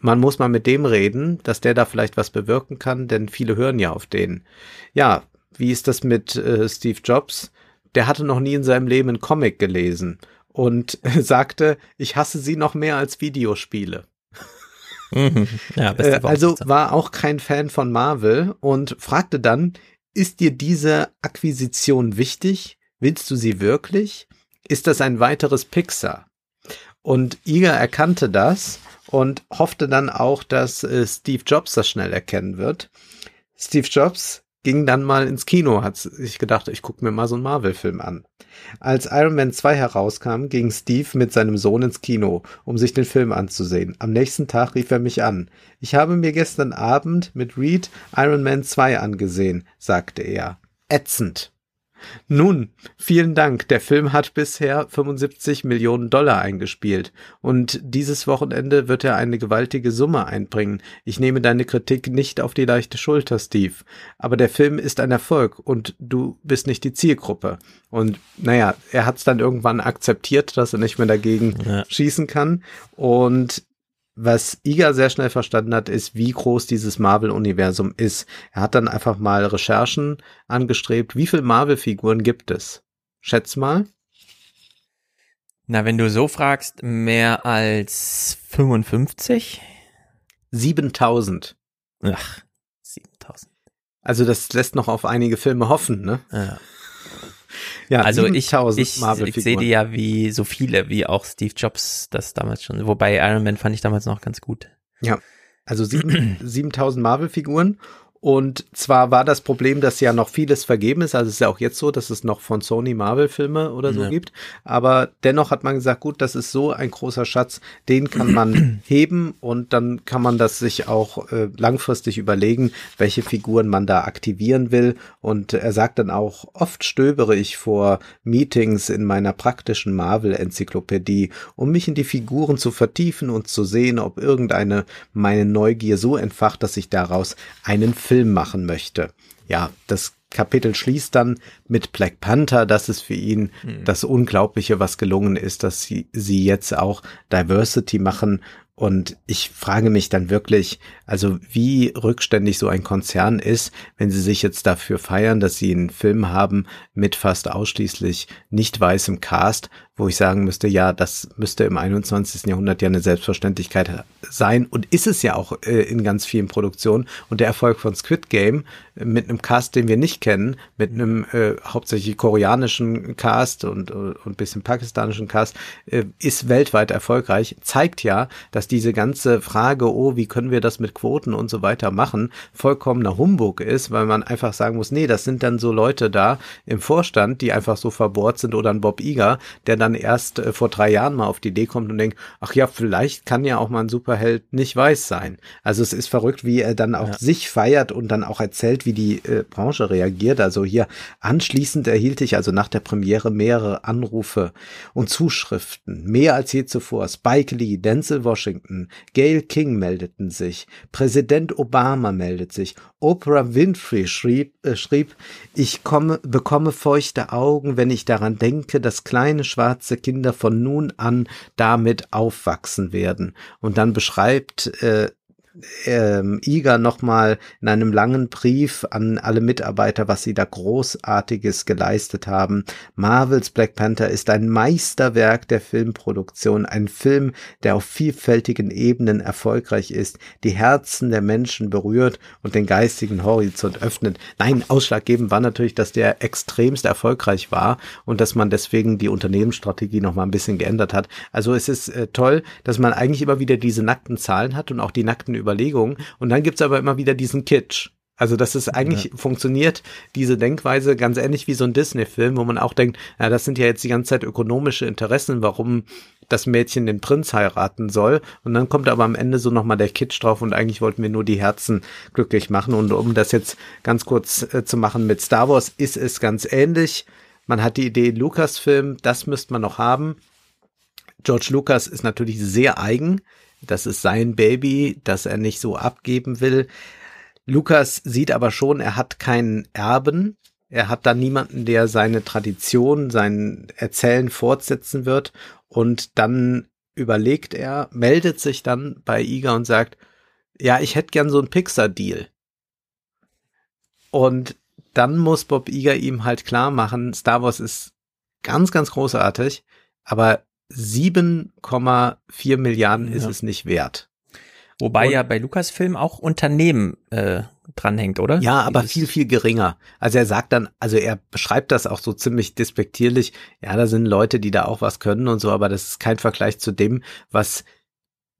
Man muss mal mit dem reden, dass der da vielleicht was bewirken kann, denn viele hören ja auf den. Ja, wie ist das mit äh, Steve Jobs? Der hatte noch nie in seinem Leben einen Comic gelesen und sagte, ich hasse sie noch mehr als Videospiele. Ja, äh, also war auch kein Fan von Marvel und fragte dann, ist dir diese Akquisition wichtig? Willst du sie wirklich? Ist das ein weiteres Pixar? Und Iger erkannte das und hoffte dann auch, dass äh, Steve Jobs das schnell erkennen wird. Steve Jobs ging dann mal ins Kino, hat sich gedacht, ich gucke mir mal so einen Marvel-Film an. Als Iron Man 2 herauskam, ging Steve mit seinem Sohn ins Kino, um sich den Film anzusehen. Am nächsten Tag rief er mich an. Ich habe mir gestern Abend mit Reed Iron Man 2 angesehen, sagte er. Ätzend. Nun, vielen Dank. Der Film hat bisher 75 Millionen Dollar eingespielt. Und dieses Wochenende wird er eine gewaltige Summe einbringen. Ich nehme deine Kritik nicht auf die leichte Schulter, Steve. Aber der Film ist ein Erfolg und du bist nicht die Zielgruppe. Und naja, er hat es dann irgendwann akzeptiert, dass er nicht mehr dagegen ja. schießen kann. Und was Iga sehr schnell verstanden hat, ist, wie groß dieses Marvel-Universum ist. Er hat dann einfach mal Recherchen angestrebt. Wie viele Marvel-Figuren gibt es? Schätz mal. Na, wenn du so fragst, mehr als 55? 7000. Ach, 7000. Also das lässt noch auf einige Filme hoffen, ne? Ja. Ja, Also ich, 7000 ich, ich sehe die ja wie so viele, wie auch Steve Jobs das damals schon. Wobei Iron Man fand ich damals noch ganz gut. Also sieben- 7000 Marvel-Figuren. Und zwar war das Problem, dass ja noch vieles vergeben ist. Also es ist ja auch jetzt so, dass es noch von Sony Marvel-Filme oder so Ja. gibt. Aber dennoch hat man gesagt, gut, das ist so ein großer Schatz, den kann man heben und dann kann man das sich auch äh, langfristig überlegen, welche Figuren man da aktivieren will. Und er sagt dann auch, oft stöbere ich vor Meetings in meiner praktischen Marvel-Enzyklopädie, um mich in die Figuren zu vertiefen und zu sehen, ob irgendeine meine Neugier so entfacht, dass ich daraus einen Film machen möchte. Ja, das Kapitel schließt dann mit Black Panther. Das ist für ihn das Unglaubliche, was gelungen ist, dass sie, sie jetzt auch Diversity machen. Und ich frage mich dann wirklich, also wie rückständig so ein Konzern ist, wenn sie sich jetzt dafür feiern, dass sie einen Film haben mit fast ausschließlich nicht weißem Cast, wo ich sagen müsste, ja, das müsste im 21. Jahrhundert ja eine Selbstverständlichkeit sein und ist es ja auch äh, in ganz vielen Produktionen. Und der Erfolg von Squid Game äh, mit einem Cast, den wir nicht kennen, mit einem äh, hauptsächlich koreanischen Cast und, ein bisschen pakistanischen Cast, äh, ist weltweit erfolgreich, zeigt ja, dass diese ganze Frage, oh, wie können wir das mit Quoten und so weiter machen, vollkommener Humbug ist, weil man einfach sagen muss, nee, das sind dann so Leute da im Vorstand, die einfach so verbohrt sind oder ein Bob Iger, der dann erst äh, vor drei Jahren mal auf die Idee kommt und denkt, ach ja, vielleicht kann ja auch mal ein Superheld nicht weiß sein. Also es ist verrückt, wie er dann auch Ja. sich feiert und dann auch erzählt, wie die äh, Branche reagiert. Also hier anschließend erhielt ich also nach der Premiere mehrere Anrufe und Zuschriften, mehr als je zuvor. Spike Lee, Denzel Washington, Gail King meldeten sich, Präsident Obama meldet sich, Oprah Winfrey schrieb, äh, schrieb ich komme, bekomme feuchte Augen, wenn ich daran denke, dass kleine schwarze Kinder von nun an damit aufwachsen werden. Und dann beschreibt äh, ähm, Iga nochmal in einem langen Brief an alle Mitarbeiter, was sie da Großartiges geleistet haben. Marvels Black Panther ist ein Meisterwerk der Filmproduktion, ein Film, der auf vielfältigen Ebenen erfolgreich ist, die Herzen der Menschen berührt und den geistigen Horizont öffnet. Nein, ausschlaggebend war natürlich, dass der extremst erfolgreich war und dass man deswegen die Unternehmensstrategie noch mal ein bisschen geändert hat. Also es ist äh, toll, dass man eigentlich immer wieder diese nackten Zahlen hat und auch die nackten Überlegungen und dann gibt's aber immer wieder diesen Kitsch. Also das ist eigentlich funktioniert diese Denkweise ganz ähnlich wie so ein Disney-Film, wo man auch denkt, ja, das sind ja jetzt die ganze Zeit ökonomische Interessen, warum das Mädchen den Prinz heiraten soll. Und dann kommt aber am Ende so nochmal der Kitsch drauf und eigentlich wollten wir nur die Herzen glücklich machen. Und um das jetzt ganz kurz äh, zu machen mit Star Wars, ist es ganz ähnlich. Man hat die Idee Lucasfilm, das müsste man noch haben. George Lucas ist natürlich sehr eigen. Das ist sein Baby, das er nicht so abgeben will. Lucas sieht aber schon, er hat keinen Erben. Er hat da niemanden, der seine Tradition, sein Erzählen fortsetzen wird. Und dann überlegt er, meldet sich dann bei Iga und sagt, ja, ich hätte gern so einen Pixar-Deal. Und dann muss Bob Iger ihm halt klar machen, Star Wars ist ganz, ganz großartig, aber 7,4 Milliarden ist Ja. es nicht wert. Wobei Und- ja bei Lucasfilm auch Unternehmen äh, dranhängt, oder? Ja, aber Dieses- viel, viel geringer. Also er sagt dann, also er beschreibt das auch so ziemlich despektierlich. Ja, da sind Leute, die da auch was können und so, aber das ist kein Vergleich zu dem, was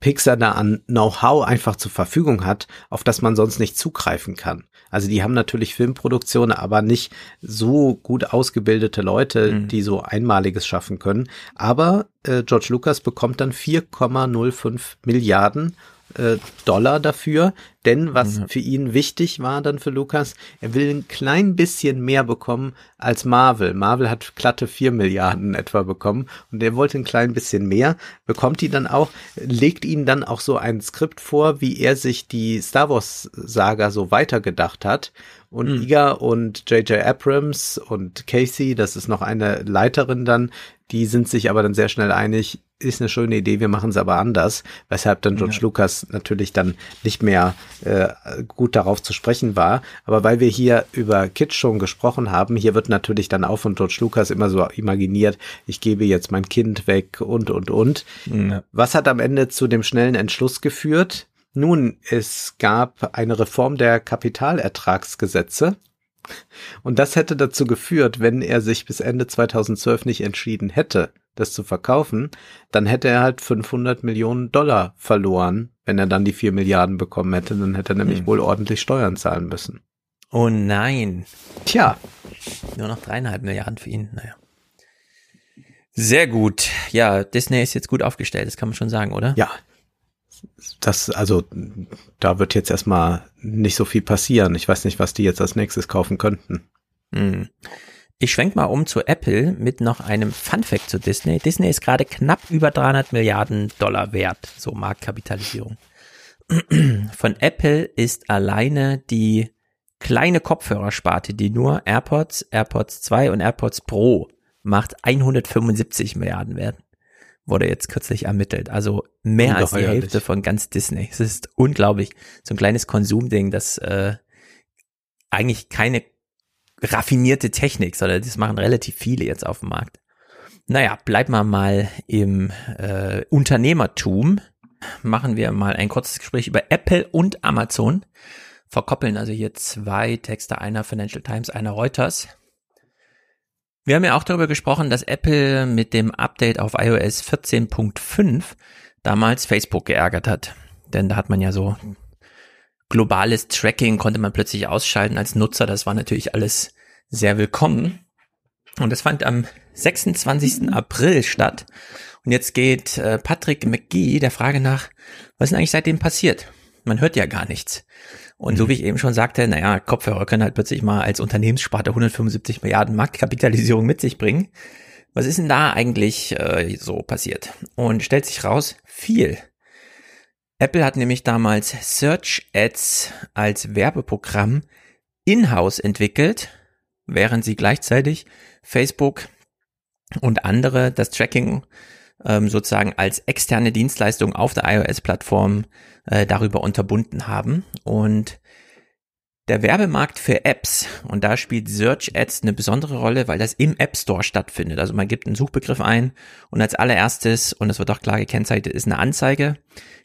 Pixar da an Know-how einfach zur Verfügung hat, auf das man sonst nicht zugreifen kann. Also die haben natürlich Filmproduktionen, aber nicht so gut ausgebildete Leute, Mhm. die so Einmaliges schaffen können. Aber äh, George Lucas bekommt dann 4,05 Milliarden äh, Dollar dafür, denn was Mhm. für ihn wichtig war dann für Lucas, er will ein klein bisschen mehr bekommen als Marvel. Marvel hat glatte 4 Milliarden etwa bekommen und er wollte ein klein bisschen mehr, bekommt die dann auch, legt ihnen dann auch so ein Skript vor, wie er sich die Star Wars Saga so weitergedacht hat. Und Mhm. Iga und J.J. Abrams und Casey, das ist noch eine Leiterin dann, die sind sich aber dann sehr schnell einig, ist eine schöne Idee, wir machen es aber anders, weshalb dann George ja. Lucas natürlich dann nicht mehr äh, gut darauf zu sprechen war. Aber weil wir hier über Kitsch schon gesprochen haben, hier wird natürlich dann auch von George Lucas immer so imaginiert, ich gebe jetzt mein Kind weg und, und, und. Ja. Was hat am Ende zu dem schnellen Entschluss geführt? Nun, es gab eine Reform der Kapitalertragsgesetze. Und das hätte dazu geführt, wenn er sich bis Ende 2012 nicht entschieden hätte, das zu verkaufen, dann hätte er halt 500 Millionen Dollar verloren, wenn er dann die 4 Milliarden bekommen hätte. Dann hätte er nämlich hm. wohl ordentlich Steuern zahlen müssen. Oh nein. Tja. Nur noch dreieinhalb Milliarden für ihn. Naja. Sehr gut. Ja, Disney ist jetzt gut aufgestellt, das kann man schon sagen, oder? Ja. Das, also, da wird jetzt erstmal nicht so viel passieren. Ich weiß nicht, was die jetzt als nächstes kaufen könnten. Hm. Ich schwenk mal um zu Apple mit noch einem Fun Fact zu Disney. Disney ist gerade knapp über 300 Milliarden Dollar wert, so Marktkapitalisierung. Von Apple ist alleine die kleine Kopfhörersparte, die nur AirPods, AirPods 2 und AirPods Pro macht 175 Milliarden wert. Wurde jetzt kürzlich ermittelt. Also mehr als die Hälfte von ganz Disney. Es ist unglaublich. So ein kleines Konsumding, das äh, eigentlich keine raffinierte Technik, sondern das machen relativ viele jetzt auf dem Markt. Naja, bleiben wir mal im äh, Unternehmertum. Machen wir mal ein kurzes Gespräch über Apple und Amazon. Verkoppeln also hier zwei Texte, einer Financial Times, einer Reuters. Wir haben ja auch darüber gesprochen, dass Apple mit dem Update auf iOS 14.5 damals Facebook geärgert hat. Denn da hat man ja so globales Tracking konnte man plötzlich ausschalten als Nutzer. Das war natürlich alles sehr willkommen. Und das fand am 26. April statt. Und jetzt geht äh, Patrick McGee der Frage nach, was ist denn eigentlich seitdem passiert? Man hört ja gar nichts. Und mhm. so wie ich eben schon sagte, naja, Kopfhörer können halt plötzlich mal als Unternehmenssparte 175 Milliarden Marktkapitalisierung mit sich bringen. Was ist denn da eigentlich äh, so passiert? Und stellt sich raus, viel. Apple hat nämlich damals Search Ads als Werbeprogramm in-house entwickelt, während sie gleichzeitig Facebook und andere das Tracking ähm, sozusagen als externe Dienstleistung auf der iOS-Plattform äh, darüber unterbunden haben. Und der Werbemarkt für Apps, und da spielt Search Ads eine besondere Rolle, weil das im App Store stattfindet. Also man gibt einen Suchbegriff ein und als allererstes, und das wird auch klar gekennzeichnet, ist eine Anzeige.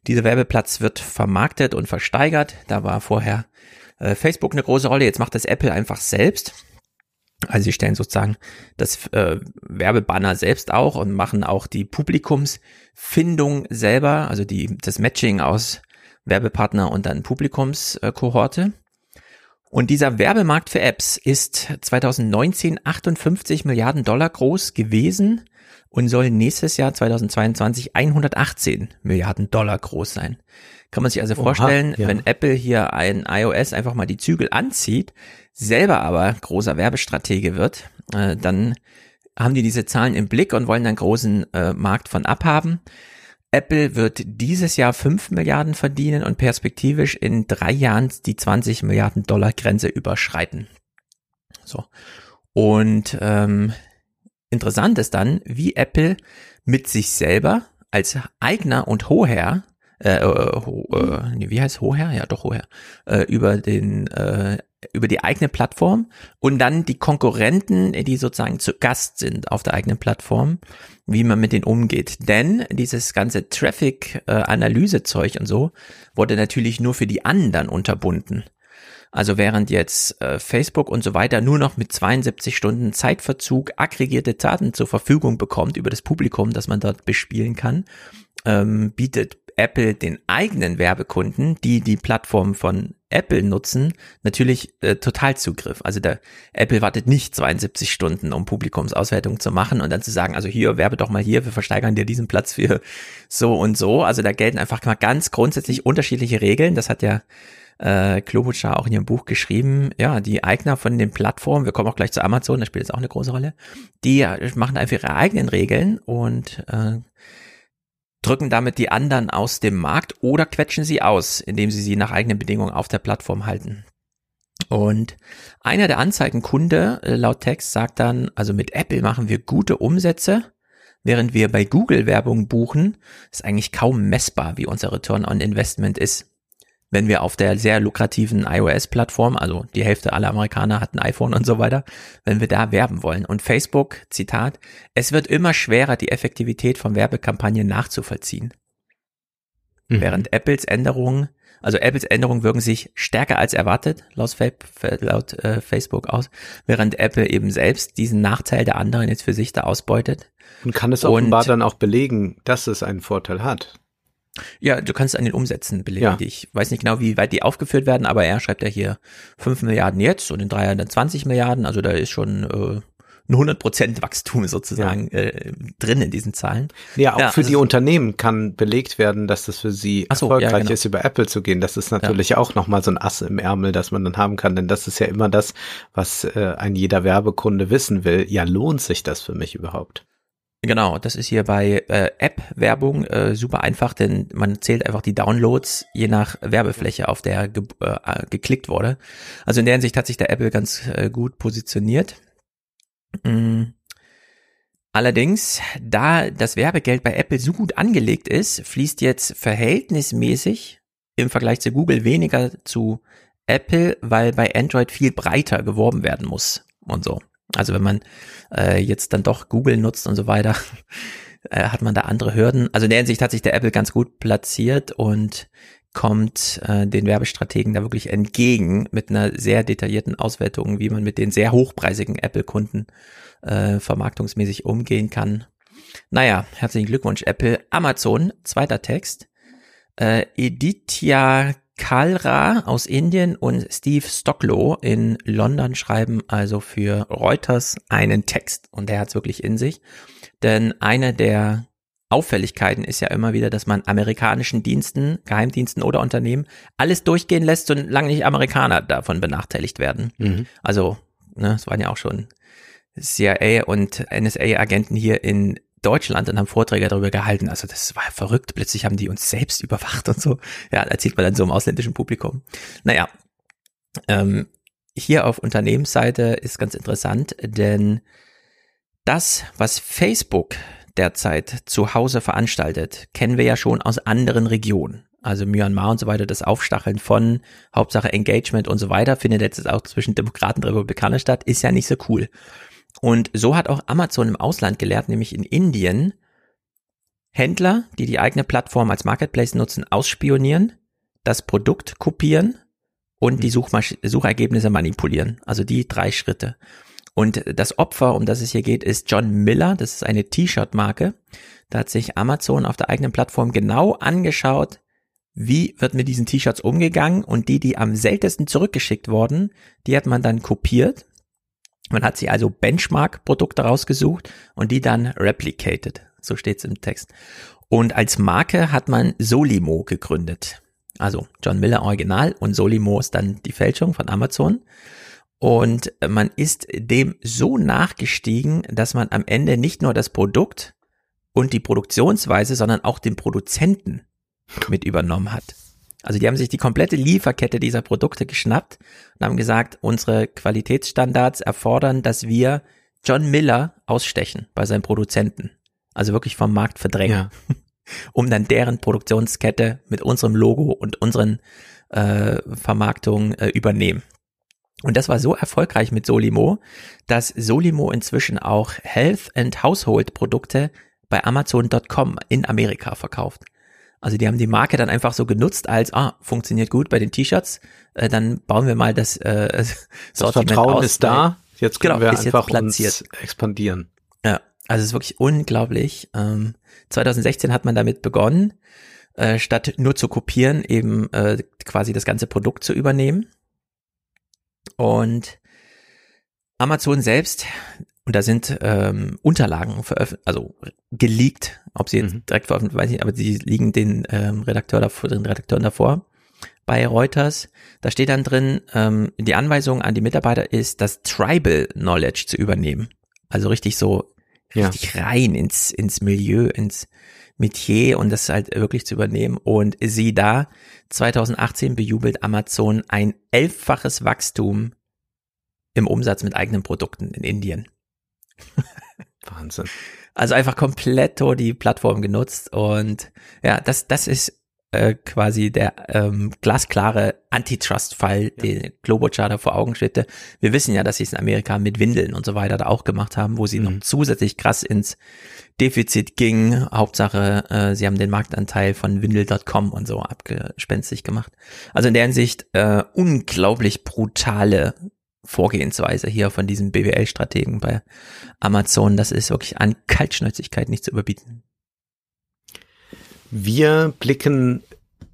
Dieser Werbeplatz wird vermarktet und versteigert. Da war vorher äh, Facebook eine große Rolle, jetzt macht das Apple einfach selbst. Also sie stellen sozusagen das äh, Werbebanner selbst auch und machen auch die Publikumsfindung selber, also die, das Matching aus Werbepartner und dann Publikumskohorte. Und dieser Werbemarkt für Apps ist 2019 58 Milliarden Dollar groß gewesen und soll nächstes Jahr 2022 118 Milliarden Dollar groß sein. Kann man sich also vorstellen, Oha, ja. wenn Apple hier ein iOS einfach mal die Zügel anzieht, selber aber großer Werbestratege wird, äh, dann haben die diese Zahlen im Blick und wollen dann großen äh, Markt von abhaben. Apple wird dieses Jahr 5 Milliarden verdienen und perspektivisch in drei Jahren die 20 Milliarden Dollar Grenze überschreiten. So. Und ähm, interessant ist dann, wie Apple mit sich selber als Eigner und Hoher, äh, äh, ho, äh wie heißt Hoher? Ja, doch Hoher, äh, über den äh, über die eigene Plattform und dann die Konkurrenten, die sozusagen zu Gast sind auf der eigenen Plattform, wie man mit denen umgeht. Denn dieses ganze Traffic-Analyse-Zeug und so wurde natürlich nur für die anderen unterbunden. Also während jetzt äh, Facebook und so weiter nur noch mit 72 Stunden Zeitverzug aggregierte Daten zur Verfügung bekommt über das Publikum, das man dort bespielen kann, ähm, bietet Apple den eigenen Werbekunden, die die Plattform von Apple nutzen, natürlich äh, Totalzugriff. Also der Apple wartet nicht 72 Stunden, um Publikumsauswertung zu machen und dann zu sagen, also hier werbe doch mal hier, wir versteigern dir diesen Platz für so und so. Also da gelten einfach mal ganz grundsätzlich unterschiedliche Regeln. Das hat ja äh, Klobuchar auch in ihrem Buch geschrieben. Ja, die Eigner von den Plattformen, wir kommen auch gleich zu Amazon, da spielt jetzt auch eine große Rolle, die machen einfach ihre eigenen Regeln und äh, drücken damit die anderen aus dem Markt oder quetschen sie aus, indem sie sie nach eigenen Bedingungen auf der Plattform halten. Und einer der Anzeigenkunde äh, laut Text sagt dann, also mit Apple machen wir gute Umsätze, während wir bei Google Werbung buchen, ist eigentlich kaum messbar, wie unser Return on Investment ist. Wenn wir auf der sehr lukrativen iOS-Plattform, also die Hälfte aller Amerikaner hat ein iPhone und so weiter, wenn wir da werben wollen. Und Facebook, Zitat, es wird immer schwerer, die Effektivität von Werbekampagnen nachzuvollziehen. Mhm. Während Apples Änderungen also Apples Änderungen wirken sich stärker als erwartet laut, laut äh, Facebook aus, während Apple eben selbst diesen Nachteil der anderen jetzt für sich da ausbeutet. Und kann es offenbar Und, dann auch belegen, dass es einen Vorteil hat. Ja, du kannst an den Umsätzen belegen. Ja. Ich weiß nicht genau, wie weit die aufgeführt werden, aber er schreibt ja hier 5 Milliarden jetzt und in drei Jahren dann 20 Milliarden. Also da ist schon äh, ein 100% Wachstum sozusagen ja. äh, drin in diesen Zahlen. Ja, auch ja, für also die Unternehmen kann belegt werden, dass das für sie so, erfolgreich ja, genau. ist, über Apple zu gehen. Das ist natürlich ja. auch nochmal so ein Ass im Ärmel, das man dann haben kann, denn das ist ja immer das, was äh, ein jeder Werbekunde wissen will. Ja, lohnt sich das für mich überhaupt? Genau, das ist hier bei äh, App-Werbung äh, super einfach, denn man zählt einfach die Downloads je nach Werbefläche, auf der ge äh, geklickt wurde. Also in der Hinsicht hat sich der Apple ganz äh, gut positioniert. Mm. Allerdings, da das Werbegeld bei Apple so gut angelegt ist, fließt jetzt verhältnismäßig im Vergleich zu Google weniger zu Apple, weil bei Android viel breiter geworben werden muss und so. Also wenn man äh, jetzt dann doch Google nutzt und so weiter, äh, hat man da andere Hürden. Also in der Hinsicht hat sich der Apple ganz gut platziert und kommt äh, den Werbestrategen da wirklich entgegen mit einer sehr detaillierten Auswertung, wie man mit den sehr hochpreisigen Apple-Kunden äh, vermarktungsmäßig umgehen kann. Naja, herzlichen Glückwunsch Apple. Amazon, zweiter Text. Äh, Editya Kalra aus Indien und Steve Stocklow in London schreiben also für Reuters einen Text und der hat es wirklich in sich. Denn eine der Auffälligkeiten ist ja immer wieder, dass man amerikanischen Diensten, Geheimdiensten oder Unternehmen alles durchgehen lässt, solange nicht Amerikaner davon benachteiligt werden. Mhm. Also, ne, es waren ja auch schon CIA und NSA-Agenten hier in Deutschland und haben Vorträge darüber gehalten. Also das war verrückt. Plötzlich haben die uns selbst überwacht und so. Ja, erzählt man dann so im ausländischen Publikum. Naja, ähm, hier auf Unternehmensseite ist ganz interessant, denn das, was Facebook derzeit zu Hause veranstaltet, kennen wir ja schon aus anderen Regionen. Also Myanmar und so weiter, das Aufstacheln von Hauptsache Engagement und so weiter findet jetzt auch zwischen Demokraten und Republikanern statt, ist ja nicht so cool. Und so hat auch Amazon im Ausland gelehrt, nämlich in Indien, Händler, die die eigene Plattform als Marketplace nutzen, ausspionieren, das Produkt kopieren und die mhm. Suchmasch Suchergebnisse manipulieren. Also die drei Schritte. Und das Opfer, um das es hier geht, ist John Miller. Das ist eine T-Shirt-Marke. Da hat sich Amazon auf der eigenen Plattform genau angeschaut, wie wird mit diesen T-Shirts umgegangen und die, die am seltensten zurückgeschickt wurden, die hat man dann kopiert. Man hat sie also Benchmark-Produkte rausgesucht und die dann replicated. So steht's im Text. Und als Marke hat man Solimo gegründet. Also John Miller Original und Solimo ist dann die Fälschung von Amazon. Und man ist dem so nachgestiegen, dass man am Ende nicht nur das Produkt und die Produktionsweise, sondern auch den Produzenten mit übernommen hat. Also die haben sich die komplette Lieferkette dieser Produkte geschnappt und haben gesagt, unsere Qualitätsstandards erfordern, dass wir John Miller ausstechen bei seinen Produzenten. Also wirklich vom Markt verdrängen. Ja. um dann deren Produktionskette mit unserem Logo und unseren äh, Vermarktungen äh, übernehmen. Und das war so erfolgreich mit Solimo, dass Solimo inzwischen auch Health and Household Produkte bei Amazon.com in Amerika verkauft. Also die haben die Marke dann einfach so genutzt als, ah, funktioniert gut bei den T-Shirts, äh, dann bauen wir mal das äh, das Vertrauen aus, ist da, jetzt können genau, wir einfach uns expandieren. Ja, also es ist wirklich unglaublich. Ähm, 2016 hat man damit begonnen, äh, statt nur zu kopieren, eben äh, quasi das ganze Produkt zu übernehmen. Und Amazon selbst, und da sind ähm, Unterlagen veröffentlicht, also geleakt, ob sie jetzt mhm. direkt veröffentlicht, weiß ich nicht, aber sie liegen den ähm, Redakteur davor, den Redakteuren davor bei Reuters. Da steht dann drin, ähm, die Anweisung an die Mitarbeiter ist, das Tribal Knowledge zu übernehmen. Also richtig so, richtig ja. rein ins, ins Milieu, ins Metier und das halt wirklich zu übernehmen. Und sie da, 2018 bejubelt Amazon ein elffaches Wachstum im Umsatz mit eigenen Produkten in Indien. Wahnsinn. Also einfach komplett die Plattform genutzt und ja, das, das ist äh, quasi der ähm, glasklare Antitrust-Fall, ja. den Globochar da vor Augen stellte. Wir wissen ja, dass sie es in Amerika mit Windeln und so weiter da auch gemacht haben, wo sie mhm. noch zusätzlich krass ins Defizit ging. Hauptsache, äh, sie haben den Marktanteil von Windel.com und so abgespenstig gemacht. Also in der Hinsicht äh, unglaublich brutale Vorgehensweise hier von diesem BWL-Strategen bei Amazon. Das ist wirklich an Kaltschnäuzigkeit nicht zu überbieten. Wir blicken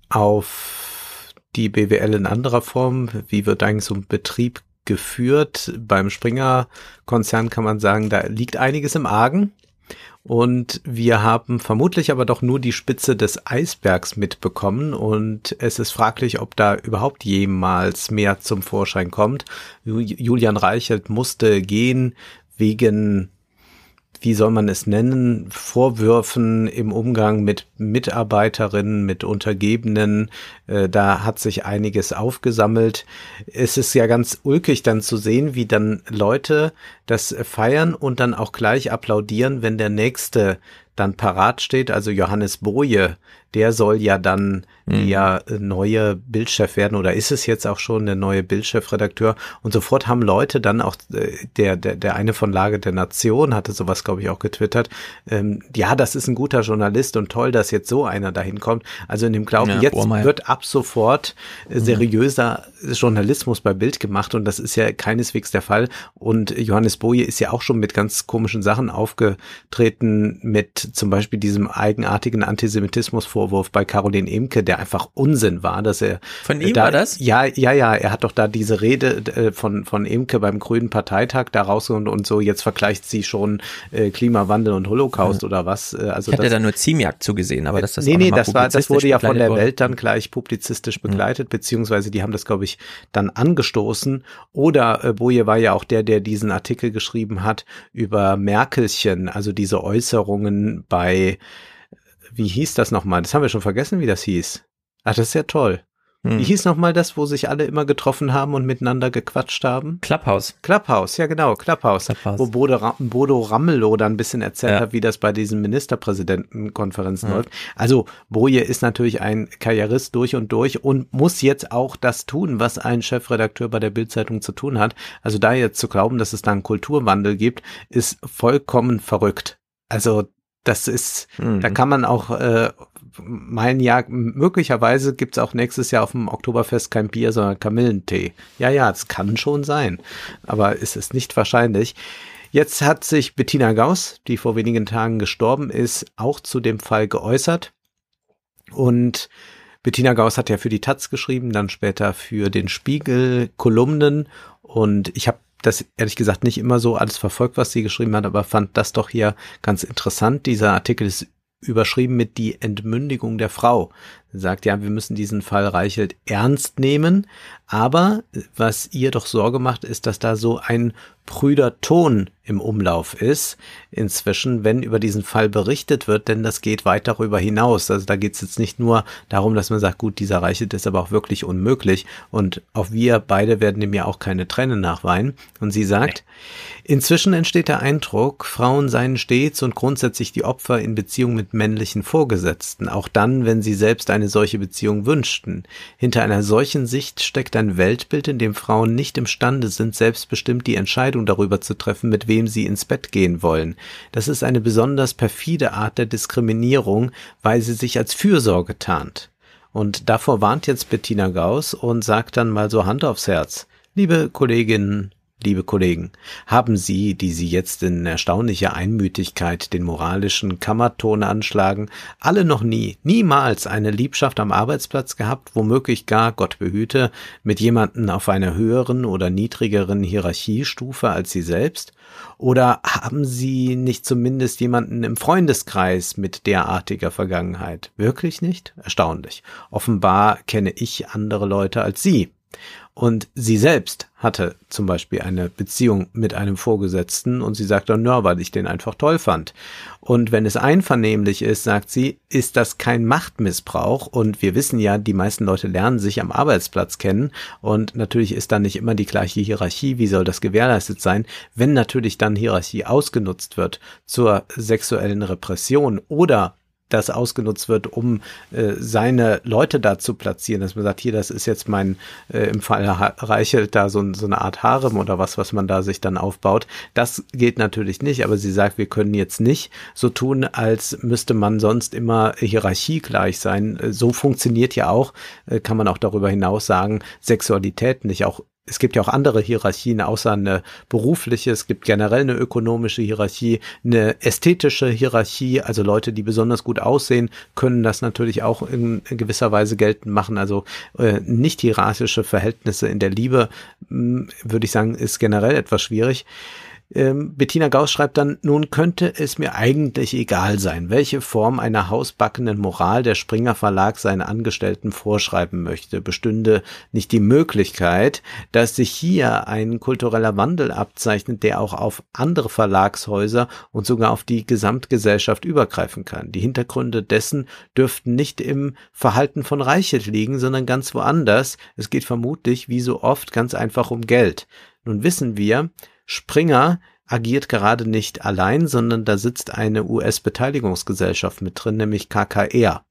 auf die BWL in anderer Form. Wie wird eigentlich so ein Betrieb geführt? Beim Springer-Konzern kann man sagen, da liegt einiges im Argen. Und wir haben vermutlich aber doch nur die Spitze des Eisbergs mitbekommen und es ist fraglich, ob da überhaupt jemals mehr zum Vorschein kommt. Julian Reichelt musste gehen wegen wie soll man es nennen, Vorwürfen im Umgang mit Mitarbeiterinnen, mit Untergebenen. Äh, da hat sich einiges aufgesammelt. Es ist ja ganz ulkig dann zu sehen, wie dann Leute das feiern und dann auch gleich applaudieren, wenn der nächste dann parat steht. Also Johannes Boje, der soll ja dann mhm. ja neue Bildchef werden oder ist es jetzt auch schon der neue Bildchefredakteur und sofort haben Leute dann auch äh, der der der eine von Lage der Nation hatte sowas glaube ich auch getwittert ähm, ja das ist ein guter Journalist und toll dass jetzt so einer dahin kommt also in dem Glauben ja, jetzt Bohrmeier. wird ab sofort äh, seriöser mhm. Journalismus bei Bild gemacht und das ist ja keineswegs der Fall und Johannes Boje ist ja auch schon mit ganz komischen Sachen aufgetreten mit zum Beispiel diesem eigenartigen Antisemitismusvorwurf bei Caroline Emke, der einfach Unsinn war, dass er von ihm da, war das? Ja, ja, ja. Er hat doch da diese Rede äh, von von Emke beim Grünen Parteitag da rausgeholt und so. Jetzt vergleicht sie schon äh, Klimawandel und Holocaust ja. oder was? Also ich hatte da nur Ziemiak zugesehen, aber das nee, nee, das war, das wurde ja von der Welt dann gleich publizistisch mhm. begleitet, mhm. beziehungsweise die haben das glaube ich dann angestoßen. Oder äh, Boje war ja auch der, der diesen Artikel geschrieben hat über Merkelchen, also diese Äußerungen bei, wie hieß das nochmal? Das haben wir schon vergessen, wie das hieß. Ach, das ist ja toll. Hm. Wie hieß nochmal das, wo sich alle immer getroffen haben und miteinander gequatscht haben? Clubhouse. Clubhouse, ja genau, Clubhouse. Clubhouse. Wo Bodo, Bodo Ramelow dann ein bisschen erzählt ja. hat, wie das bei diesen Ministerpräsidentenkonferenzen ja. läuft. Also Boje ist natürlich ein Karrierist durch und durch und muss jetzt auch das tun, was ein Chefredakteur bei der Bildzeitung zu tun hat. Also da jetzt zu glauben, dass es da einen Kulturwandel gibt, ist vollkommen verrückt. Also das ist, mhm. da kann man auch äh, meinen, ja, möglicherweise gibt's auch nächstes Jahr auf dem Oktoberfest kein Bier, sondern Kamillentee. Ja, ja, es kann schon sein, aber es ist nicht wahrscheinlich. Jetzt hat sich Bettina Gauss, die vor wenigen Tagen gestorben ist, auch zu dem Fall geäußert. Und Bettina Gauss hat ja für die Taz geschrieben, dann später für den Spiegel Kolumnen. Und ich habe das ehrlich gesagt nicht immer so alles verfolgt, was sie geschrieben hat, aber fand das doch hier ganz interessant. Dieser Artikel ist überschrieben mit die Entmündigung der Frau. Sagt, ja, wir müssen diesen Fall Reichelt ernst nehmen, aber was ihr doch Sorge macht, ist, dass da so ein prüder Ton im Umlauf ist inzwischen, wenn über diesen Fall berichtet wird, denn das geht weit darüber hinaus. Also da geht es jetzt nicht nur darum, dass man sagt, gut, dieser Reichelt ist aber auch wirklich unmöglich und auch wir beide werden dem ja auch keine Tränen nachweinen. Und sie sagt, inzwischen entsteht der Eindruck, Frauen seien stets und grundsätzlich die Opfer in Beziehung mit männlichen Vorgesetzten, auch dann, wenn sie selbst eine solche Beziehung wünschten. Hinter einer solchen Sicht steckt ein Weltbild, in dem Frauen nicht imstande sind, selbstbestimmt die Entscheidung darüber zu treffen, mit wem sie ins Bett gehen wollen. Das ist eine besonders perfide Art der Diskriminierung, weil sie sich als Fürsorge tarnt. Und davor warnt jetzt Bettina Gauss und sagt dann mal so Hand aufs Herz. Liebe Kolleginnen Liebe Kollegen, haben Sie, die Sie jetzt in erstaunlicher Einmütigkeit den moralischen Kammerton anschlagen, alle noch nie, niemals eine Liebschaft am Arbeitsplatz gehabt, womöglich gar, Gott behüte, mit jemanden auf einer höheren oder niedrigeren Hierarchiestufe als Sie selbst? Oder haben Sie nicht zumindest jemanden im Freundeskreis mit derartiger Vergangenheit? Wirklich nicht? Erstaunlich. Offenbar kenne ich andere Leute als Sie. Und sie selbst hatte zum Beispiel eine Beziehung mit einem Vorgesetzten und sie sagt dann, ja, weil ich den einfach toll fand. Und wenn es einvernehmlich ist, sagt sie, ist das kein Machtmissbrauch. Und wir wissen ja, die meisten Leute lernen sich am Arbeitsplatz kennen. Und natürlich ist da nicht immer die gleiche Hierarchie. Wie soll das gewährleistet sein? Wenn natürlich dann Hierarchie ausgenutzt wird zur sexuellen Repression oder das ausgenutzt wird, um äh, seine Leute da zu platzieren, dass man sagt, hier, das ist jetzt mein, äh, im Fall Reichelt da so, so eine Art Harem oder was, was man da sich dann aufbaut. Das geht natürlich nicht, aber sie sagt, wir können jetzt nicht so tun, als müsste man sonst immer hierarchiegleich sein. Äh, so funktioniert ja auch, äh, kann man auch darüber hinaus sagen, Sexualität nicht. Auch es gibt ja auch andere Hierarchien außer eine berufliche. Es gibt generell eine ökonomische Hierarchie, eine ästhetische Hierarchie. Also Leute, die besonders gut aussehen, können das natürlich auch in, gewisser Weise geltend machen. Also äh, nicht hierarchische Verhältnisse in der Liebe, mh, hm, würde ich sagen, ist generell etwas schwierig. Ähm, Bettina Gauss schreibt dann, nun könnte es mir eigentlich egal sein, welche Form einer hausbackenen Moral der Springer Verlag seinen Angestellten vorschreiben möchte. Bestünde nicht die Möglichkeit, dass sich hier ein kultureller Wandel abzeichnet, der auch auf andere Verlagshäuser und sogar auf die Gesamtgesellschaft übergreifen kann. Die Hintergründe dessen dürften nicht im Verhalten von Reichelt liegen, sondern ganz woanders. Es geht vermutlich, wie so oft, ganz einfach um Geld. Nun wissen wir, Springer agiert gerade nicht allein, sondern da sitzt eine US-Beteiligungsgesellschaft mit drin, nämlich KKR.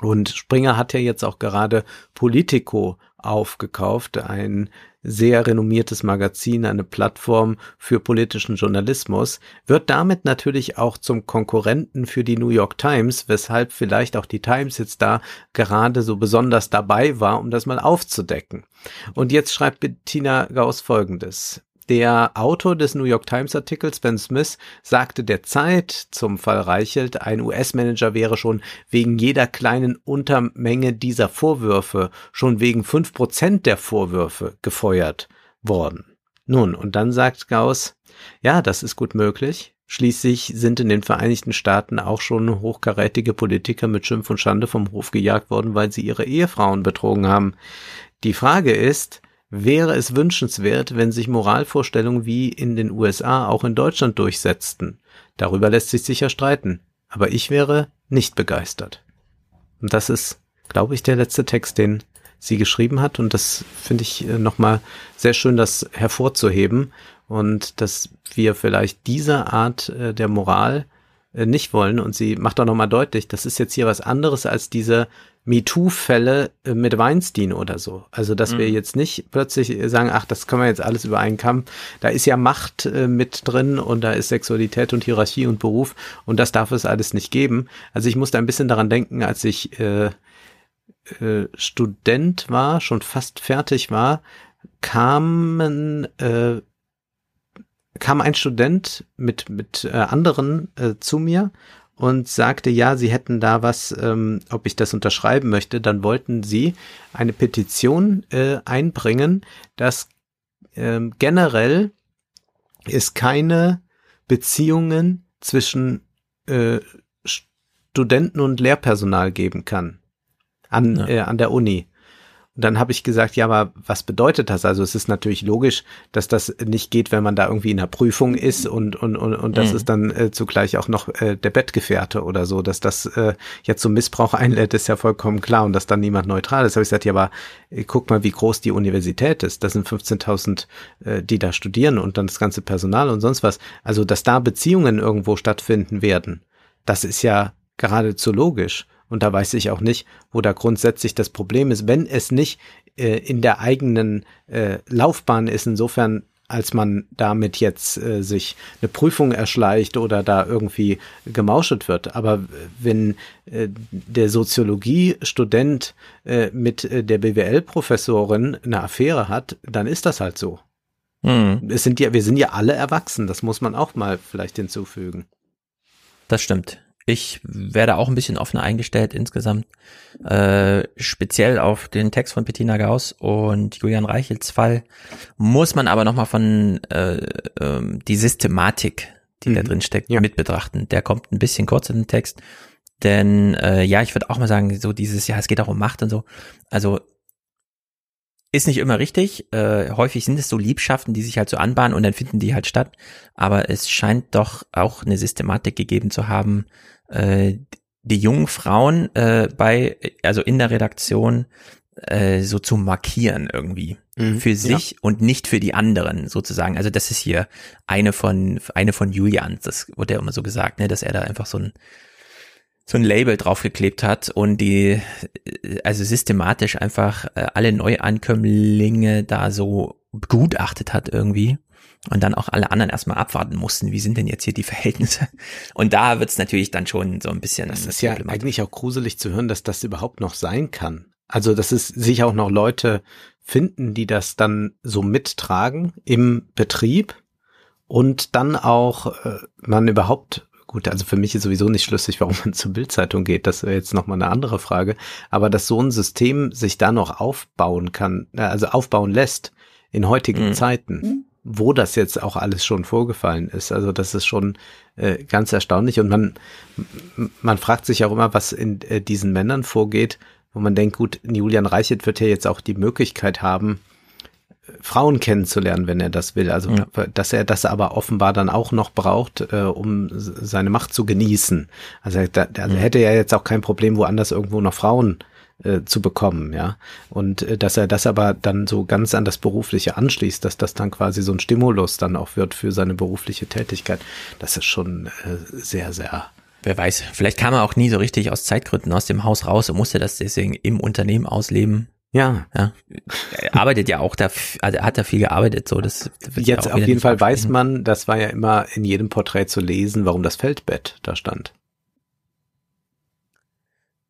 Und Springer hat ja jetzt auch gerade Politico aufgekauft, ein sehr renommiertes Magazin, eine Plattform für politischen Journalismus, wird damit natürlich auch zum Konkurrenten für die New York Times, weshalb vielleicht auch die Times jetzt da gerade so besonders dabei war, um das mal aufzudecken. Und jetzt schreibt Bettina Gauss Folgendes. Der Autor des New York Times Artikels, Ben Smith, sagte der Zeit zum Fall Reichelt, ein US-Manager wäre schon wegen jeder kleinen Untermenge dieser Vorwürfe, schon wegen fünf Prozent der Vorwürfe gefeuert worden. Nun, und dann sagt Gauss, ja, das ist gut möglich. Schließlich sind in den Vereinigten Staaten auch schon hochkarätige Politiker mit Schimpf und Schande vom Hof gejagt worden, weil sie ihre Ehefrauen betrogen haben. Die Frage ist, wäre es wünschenswert, wenn sich Moralvorstellungen wie in den USA auch in Deutschland durchsetzten. Darüber lässt sich sicher streiten, aber ich wäre nicht begeistert. Und das ist, glaube ich, der letzte Text, den sie geschrieben hat. Und das finde ich äh, nochmal sehr schön, das hervorzuheben. Und dass wir vielleicht diese Art äh, der Moral äh, nicht wollen. Und sie macht auch nochmal deutlich, das ist jetzt hier was anderes als diese MeToo-Fälle äh, mit Weinstein oder so. Also, dass mhm. wir jetzt nicht plötzlich sagen, ach, das können wir jetzt alles über einen Kamm. Da ist ja Macht äh, mit drin und da ist Sexualität und Hierarchie und Beruf und das darf es alles nicht geben. Also ich musste ein bisschen daran denken, als ich äh, äh, Student war, schon fast fertig war, kamen äh, kam ein Student mit, mit äh, anderen äh, zu mir und sagte, ja, sie hätten da was, ähm, ob ich das unterschreiben möchte. Dann wollten sie eine Petition äh, einbringen, dass ähm, generell es keine Beziehungen zwischen äh, Studenten und Lehrpersonal geben kann an, ja. äh, an der Uni. Und dann habe ich gesagt, ja, aber was bedeutet das? Also es ist natürlich logisch, dass das nicht geht, wenn man da irgendwie in der Prüfung ist und und und, und das mhm. ist dann äh, zugleich auch noch äh, der Bettgefährte oder so, dass das äh, jetzt zum Missbrauch einlädt, ist ja vollkommen klar und dass dann niemand neutral ist. Habe ich gesagt, ja, aber äh, guck mal, wie groß die Universität ist. Das sind 15.000, äh, die da studieren und dann das ganze Personal und sonst was. Also dass da Beziehungen irgendwo stattfinden werden, das ist ja geradezu logisch. Und da weiß ich auch nicht, wo da grundsätzlich das Problem ist, wenn es nicht äh, in der eigenen äh, Laufbahn ist, insofern als man damit jetzt äh, sich eine Prüfung erschleicht oder da irgendwie gemauschelt wird. Aber wenn äh, der Soziologie-Student äh, mit äh, der BWL-Professorin eine Affäre hat, dann ist das halt so. Hm. Es sind ja, wir sind ja alle erwachsen, das muss man auch mal vielleicht hinzufügen. Das stimmt. Ich werde auch ein bisschen offener eingestellt insgesamt, äh, speziell auf den Text von Bettina Gauss und Julian Reichels Fall, muss man aber nochmal von äh, äh, die Systematik, die mhm. da drin steckt, ja. mit betrachten. Der kommt ein bisschen kurz in den Text, denn äh, ja, ich würde auch mal sagen, so dieses, ja, es geht auch um Macht und so. Also Ist nicht immer richtig. Äh, häufig sind es so Liebschaften, die sich halt so anbahnen und dann finden die halt statt. Aber es scheint doch auch eine Systematik gegeben zu haben, äh, die jungen Frauen äh, bei, also in der Redaktion äh, so zu markieren irgendwie Mhm, für sich ja. und nicht für die anderen sozusagen. Also das ist hier eine von eine von Julians, das wurde ja immer so gesagt, ne, dass er da einfach so ein so ein Label draufgeklebt hat und die äh, also systematisch einfach äh, alle Neuankömmlinge da so begutachtet hat irgendwie und dann auch alle anderen erstmal abwarten mussten, wie sind denn jetzt hier die Verhältnisse? Und da wird's natürlich dann schon so ein bisschen Das ist ja eigentlich auch gruselig zu hören, dass das überhaupt noch sein kann. Also, dass es sich auch noch Leute finden, die das dann so mittragen im Betrieb und dann auch äh, man überhaupt gut, also für mich ist sowieso nicht schlüssig, warum man zur Bildzeitung geht, das wäre jetzt nochmal eine andere Frage, aber dass so ein System sich da noch aufbauen kann, äh, also aufbauen lässt in heutigen Mhm. Zeiten, wo das jetzt auch alles schon vorgefallen ist, also das ist schon äh, ganz erstaunlich und man man fragt sich auch immer, was in äh, diesen Männern vorgeht, wo man denkt, gut, Julian Reichelt wird ja jetzt auch die Möglichkeit haben, äh, Frauen kennenzulernen, wenn er das will. Also, Ja. dass er das aber offenbar dann auch noch braucht, äh, um seine Macht zu genießen. Also, er, da, also er hätte ja jetzt auch kein Problem, woanders irgendwo noch Frauen äh, zu bekommen, ja. Und äh, dass er das aber dann so ganz an das Berufliche anschließt, dass das dann quasi so ein Stimulus dann auch wird für seine berufliche Tätigkeit, das ist schon äh, sehr, sehr Wer weiß, vielleicht kam er auch nie so richtig aus Zeitgründen aus dem Haus raus und musste das deswegen im Unternehmen ausleben. ja, Ja, er arbeitet ja auch da, also er hat da viel gearbeitet, so das. Jetzt auf jeden Fall weiß man, das war ja immer in jedem Porträt zu lesen, warum das Feldbett da stand.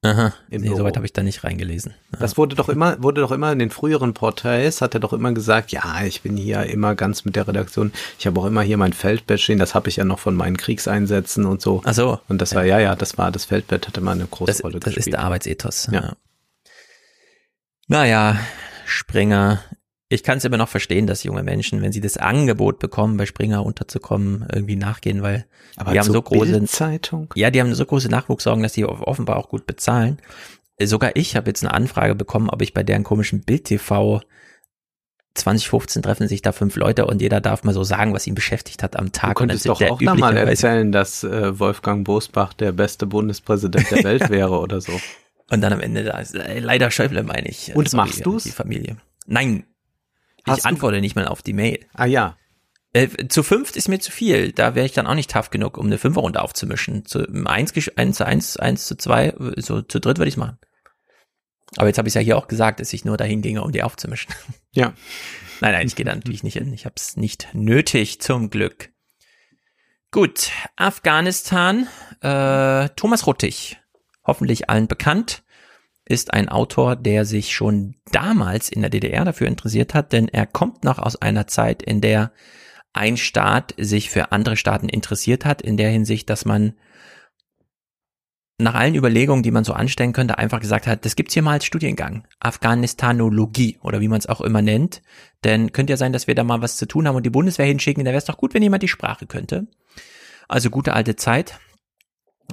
Aha, im nee, soweit habe ich da nicht reingelesen. Ja. Das wurde doch immer, wurde doch immer in den früheren Porträts, hat er doch immer gesagt, ja, ich bin hier immer ganz mit der Redaktion. Ich habe auch immer hier mein Feldbett stehen, das habe ich ja noch von meinen Kriegseinsätzen und so. Ach so, Und das war, ja, ja, das war, das Feldbett hatte mal eine große das, Rolle das ist gespielt. der Arbeitsethos. Ja. Ja. Naja, Springer. Ich kann es immer noch verstehen, dass junge Menschen, wenn sie das Angebot bekommen, bei Springer unterzukommen, irgendwie nachgehen, weil Aber die haben so große, Zeitung. ja, die haben so große Nachwuchssorgen, dass die offenbar auch gut bezahlen. Äh, Sogar ich habe jetzt eine Anfrage bekommen, ob ich bei deren komischen Bild-TV 2015 treffen sich da fünf Leute und jeder darf mal so sagen, was ihn beschäftigt hat am Du Tag. könntest und doch auch mal erzählen, dass äh, Wolfgang Bosbach der beste Bundespräsident der Welt wäre oder so. Und dann am Ende da ist äh, leider Schäuble, meine ich. Und Sorry, machst du's? Die Familie. Nein. Hast ich antworte nicht mal auf die Mail. Ah ja, Äh, zu fünft ist mir zu viel. Da wäre ich dann auch nicht tough genug, um eine Fünferrunde aufzumischen. Zu eins, eins zu eins, eins zu zwei, so zu dritt würde ich machen. Aber jetzt habe ich ja hier auch gesagt, dass ich nur dahin ginge, um die aufzumischen. ja. Nein, nein, ich gehe da natürlich nicht hin. Ich habe es nicht nötig, zum Glück. Gut, Afghanistan. Äh, Thomas Ruttig, hoffentlich allen bekannt, ist ein Autor, der sich schon damals in der DDR dafür interessiert hat, denn er kommt noch aus einer Zeit, in der ein Staat sich für andere Staaten interessiert hat, in der Hinsicht, dass man nach allen Überlegungen, die man so anstellen könnte, einfach gesagt hat, das gibt's hier mal als Studiengang. Afghanistanologie oder wie man es auch immer nennt. Denn könnte ja sein, dass wir da mal was zu tun haben und die Bundeswehr hinschicken. Da wäre es doch gut, wenn jemand die Sprache könnte. Also gute alte Zeit.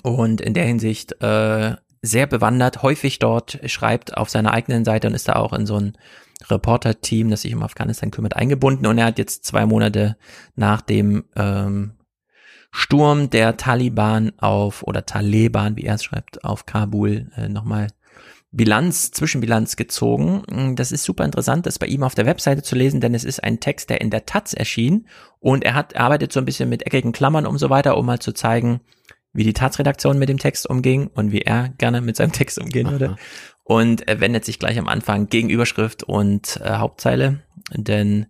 Und in der Hinsicht äh, sehr bewandert, häufig dort, schreibt auf seiner eigenen Seite und ist da auch in so ein Reporter-Team, das sich um Afghanistan kümmert, eingebunden. Und er hat jetzt zwei Monate nach dem ähm, Sturm der Taliban auf, oder Taliban, wie er es schreibt, auf Kabul äh, nochmal Bilanz, Zwischenbilanz gezogen. Das ist super interessant, das bei ihm auf der Webseite zu lesen, denn es ist ein Text, der in der Taz erschien und er hat, arbeitet so ein bisschen mit eckigen Klammern und so weiter, um mal zu zeigen, wie die Taz-Redaktion mit dem Text umging und wie er gerne mit seinem Text umgehen würde. Aha. Und er wendet sich gleich am Anfang gegen Überschrift und äh, Hauptzeile, denn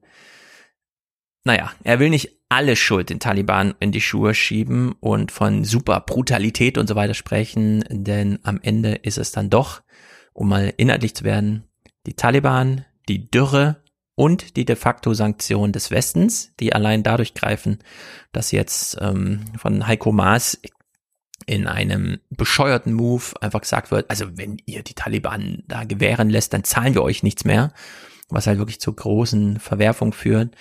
naja, er will nicht alle Schuld den Taliban in die Schuhe schieben und von super Brutalität und so weiter sprechen, denn am Ende ist es dann doch, um mal inhaltlich zu werden, die Taliban, die Dürre und die de facto Sanktionen des Westens, die allein dadurch greifen, dass jetzt ähm, von Heiko Maas in einem bescheuerten Move einfach gesagt wird, also wenn ihr die Taliban da gewähren lässt, dann zahlen wir euch nichts mehr, was halt wirklich zu großen Verwerfungen führt.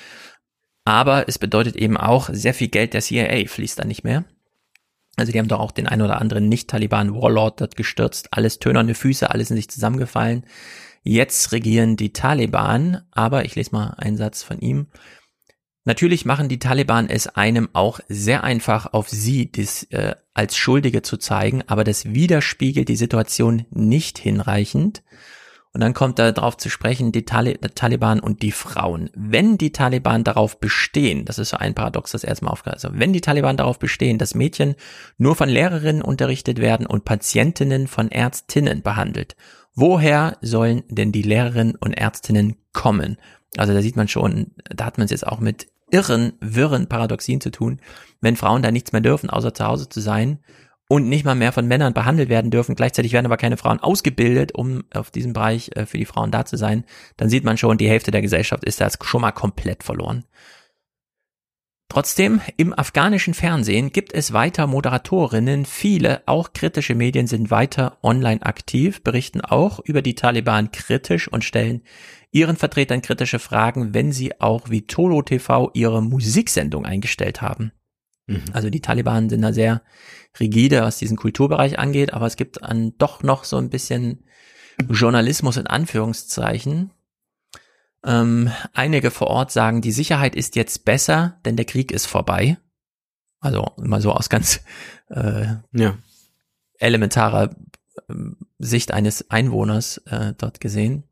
Aber es bedeutet eben auch, sehr viel Geld der CIA fließt dann nicht mehr. Also die haben doch auch den ein oder anderen Nicht-Taliban-Warlord dort gestürzt, alles tönerne Füße, alles in sich zusammengefallen. Jetzt regieren die Taliban, aber ich lese mal einen Satz von ihm. Natürlich machen die Taliban es einem auch sehr einfach, auf sie das, äh, als Schuldige zu zeigen, aber das widerspiegelt die Situation nicht hinreichend. Und dann kommt er darauf zu sprechen, die Tali Taliban und die Frauen. Wenn die Taliban darauf bestehen, das ist so ein Paradox, das erstmal aufgehört, also wenn die Taliban darauf bestehen, dass Mädchen nur von Lehrerinnen unterrichtet werden und Patientinnen von Ärztinnen behandelt, woher sollen denn die Lehrerinnen und Ärztinnen kommen? Also da sieht man schon, da hat man es jetzt auch mit irren, wirren Paradoxien zu tun, wenn Frauen da nichts mehr dürfen, außer zu Hause zu sein und nicht mal mehr von Männern behandelt werden dürfen. Gleichzeitig werden aber keine Frauen ausgebildet, um auf diesem Bereich äh, für die Frauen da zu sein. Dann sieht man schon, die Hälfte der Gesellschaft ist da schon mal komplett verloren. Trotzdem, im afghanischen Fernsehen gibt es weiter Moderatorinnen. Viele, auch kritische Medien sind weiter online aktiv, berichten auch über die Taliban kritisch und stellen ihren Vertretern kritische Fragen, wenn sie auch wie Tolo TV ihre Musiksendung eingestellt haben. Mhm. Also die Taliban sind da sehr rigide, was diesen Kulturbereich angeht, aber es gibt an doch noch so ein bisschen Journalismus in Anführungszeichen. Ähm, einige vor Ort sagen, die Sicherheit ist jetzt besser, denn der Krieg ist vorbei. Also mal so aus ganz äh, ja. elementarer äh, Sicht eines Einwohners äh, dort gesehen.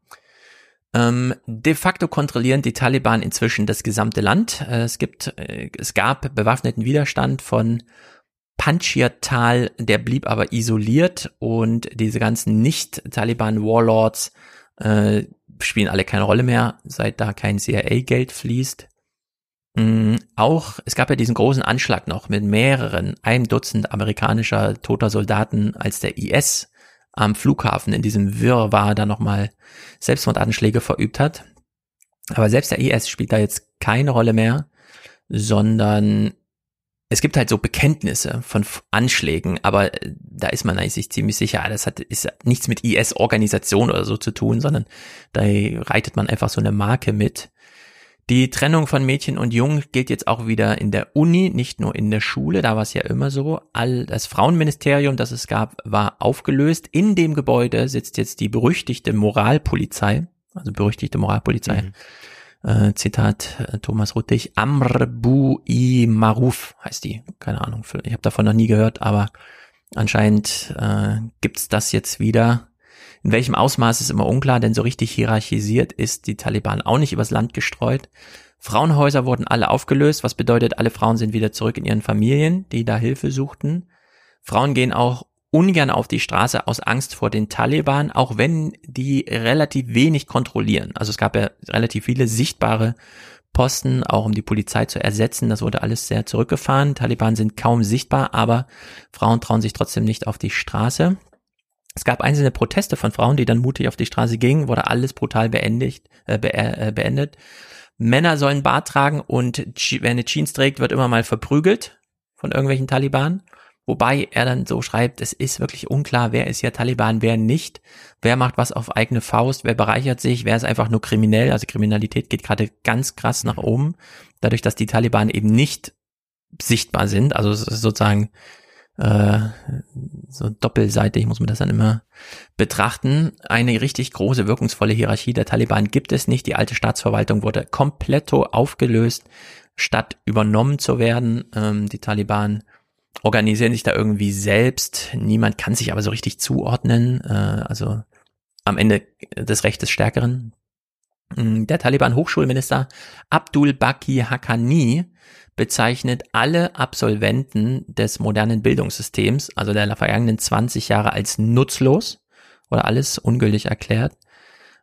Ähm, de facto kontrollieren die Taliban inzwischen das gesamte Land. Äh, es gibt, äh, es gab bewaffneten Widerstand von Panjshir-Tal, der blieb aber isoliert und diese ganzen Nicht-Taliban-Warlords äh, spielen alle keine Rolle mehr, seit da kein CIA-Geld fließt. Mhm, auch, es gab ja diesen großen Anschlag noch mit mehreren, einem Dutzend amerikanischer toter Soldaten, als der IS am Flughafen in diesem Wirrwarr da nochmal Selbstmordanschläge verübt hat. Aber selbst der IS spielt da jetzt keine Rolle mehr, sondern es gibt halt so Bekenntnisse von Anschlägen, aber äh, da ist man eigentlich sich ziemlich sicher, das hat ist nichts mit IS-Organisation oder so zu tun, sondern da reitet man einfach so eine Marke mit. Die Trennung von Mädchen und Jungen gilt jetzt auch wieder in der Uni, nicht nur in der Schule, da war es ja immer so. All das Frauenministerium, das es gab, war aufgelöst. In dem Gebäude sitzt jetzt die berüchtigte Moralpolizei, also berüchtigte Moralpolizei. Mhm. Äh, Zitat äh, Thomas Ruttig, Amr Bu-i Maruf heißt die. Keine Ahnung, ich habe davon noch nie gehört, aber anscheinend äh, gibt's das jetzt wieder in welchem Ausmaß ist immer unklar, denn so richtig hierarchisiert ist die Taliban auch nicht übers Land gestreut. Frauenhäuser wurden alle aufgelöst, was bedeutet, alle Frauen sind wieder zurück in ihren Familien, die da Hilfe suchten. Frauen gehen auch ungern auf die Straße aus Angst vor den Taliban, auch wenn die relativ wenig kontrollieren. Also es gab ja relativ viele sichtbare Posten, auch um die Polizei zu ersetzen. Das wurde alles sehr zurückgefahren. Taliban sind kaum sichtbar, aber Frauen trauen sich trotzdem nicht auf die Straße. Es gab einzelne Proteste von Frauen, die dann mutig auf die Straße gingen, wurde alles brutal beendigt, äh, be äh, beendet. Männer sollen Bart tragen und wer eine Jeans trägt, wird immer mal verprügelt von irgendwelchen Taliban. Wobei er dann so schreibt, es ist wirklich unklar, wer ist ja Taliban, wer nicht, wer macht was auf eigene Faust, wer bereichert sich, wer ist einfach nur kriminell. Also Kriminalität geht gerade ganz krass nach oben, dadurch, dass die Taliban eben nicht sichtbar sind. Also es ist sozusagen äh, so doppelseitig muss man das dann immer betrachten. Eine richtig große, wirkungsvolle Hierarchie der Taliban gibt es nicht. Die alte Staatsverwaltung wurde komplett aufgelöst, statt übernommen zu werden. Ähm, die Taliban organisieren sich da irgendwie selbst. Niemand kann sich aber so richtig zuordnen. Äh, also am Ende des Recht des Stärkeren. Mm, der Taliban-Hochschulminister Abdul Baki Haqqani bezeichnet alle Absolventen des modernen Bildungssystems, also der vergangenen 20 Jahre, als nutzlos oder alles ungültig erklärt.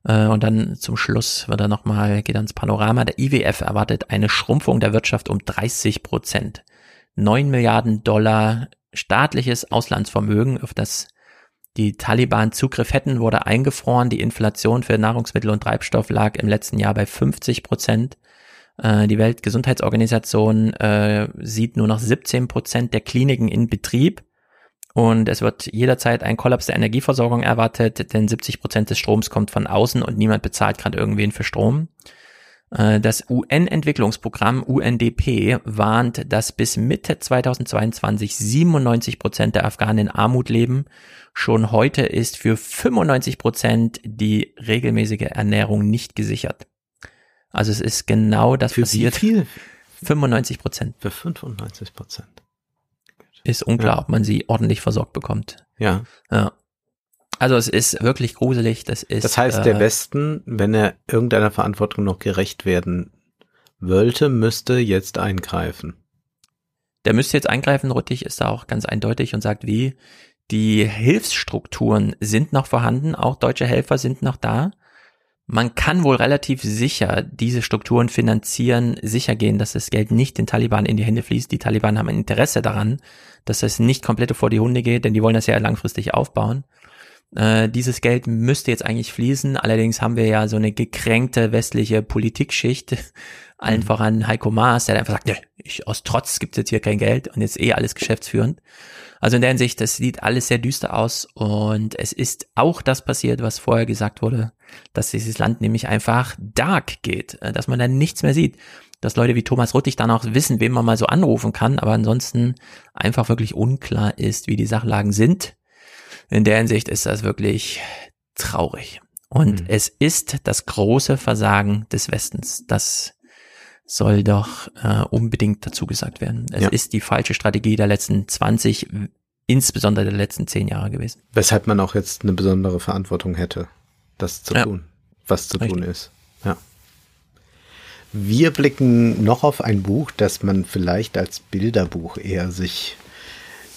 Äh, und dann zum Schluss wird er nochmal, geht ans Panorama. Der IWF erwartet eine Schrumpfung der Wirtschaft um 30 Prozent. 9 Milliarden Dollar staatliches Auslandsvermögen, auf das die Taliban Zugriff hätten, wurde eingefroren. Die Inflation für Nahrungsmittel und Treibstoff lag im letzten Jahr bei 50 Prozent. Äh, die Weltgesundheitsorganisation äh, sieht nur noch 17 Prozent der Kliniken in Betrieb. Und es wird jederzeit ein Kollaps der Energieversorgung erwartet, denn 70 Prozent des Stroms kommt von außen und niemand bezahlt gerade irgendwen für Strom. Äh, das UN-Entwicklungsprogramm UNDP warnt, dass bis Mitte 2022 97 Prozent der Afghanen in Armut leben. Schon heute ist für 95 Prozent die regelmäßige Ernährung nicht gesichert. Also es ist genau das Für passiert. wie viel? 95 Prozent. Für 95 Prozent. Ist unklar, Ja. ob man sie ordentlich versorgt bekommt. Ja. Ja. Also es ist wirklich gruselig. Das ist. Das heißt, der äh, Westen, wenn er irgendeiner Verantwortung noch gerecht werden wollte, müsste jetzt eingreifen. Der müsste jetzt eingreifen. Ruttig ist da auch ganz eindeutig und sagt, wie die Hilfsstrukturen sind noch vorhanden. Auch deutsche Helfer sind noch da. Man kann wohl relativ sicher diese Strukturen finanzieren, sicher gehen, dass das Geld nicht den Taliban in die Hände fließt. Die Taliban haben ein Interesse daran, dass es nicht komplett vor die Hunde geht, denn die wollen das ja langfristig aufbauen. Äh, dieses Geld müsste jetzt eigentlich fließen. Allerdings haben wir ja so eine gekränkte westliche Politikschicht. Allen voran Heiko Maas, der einfach sagt, nee, ich, aus Trotz gibt's jetzt hier kein Geld und jetzt eh alles geschäftsführend. Also in der Hinsicht, das sieht alles sehr düster aus und es ist auch das passiert, was vorher gesagt wurde, dass dieses Land nämlich einfach dark geht, äh, dass man dann nichts mehr sieht. Dass Leute wie Thomas Ruttig dann auch wissen, wen man mal so anrufen kann, aber ansonsten einfach wirklich unklar ist, wie die Sachlagen sind. In der Hinsicht ist das wirklich traurig. Und Mhm. es ist das große Versagen des Westens. Das soll doch äh, unbedingt dazu gesagt werden. Es Ja. ist die falsche Strategie der letzten 20, insbesondere der letzten 10 Jahre gewesen. Weshalb man auch jetzt eine besondere Verantwortung hätte, das zu Ja. tun, was zu tun Richtig. ist. Ja. Wir blicken noch auf ein Buch, das man vielleicht als Bilderbuch eher sich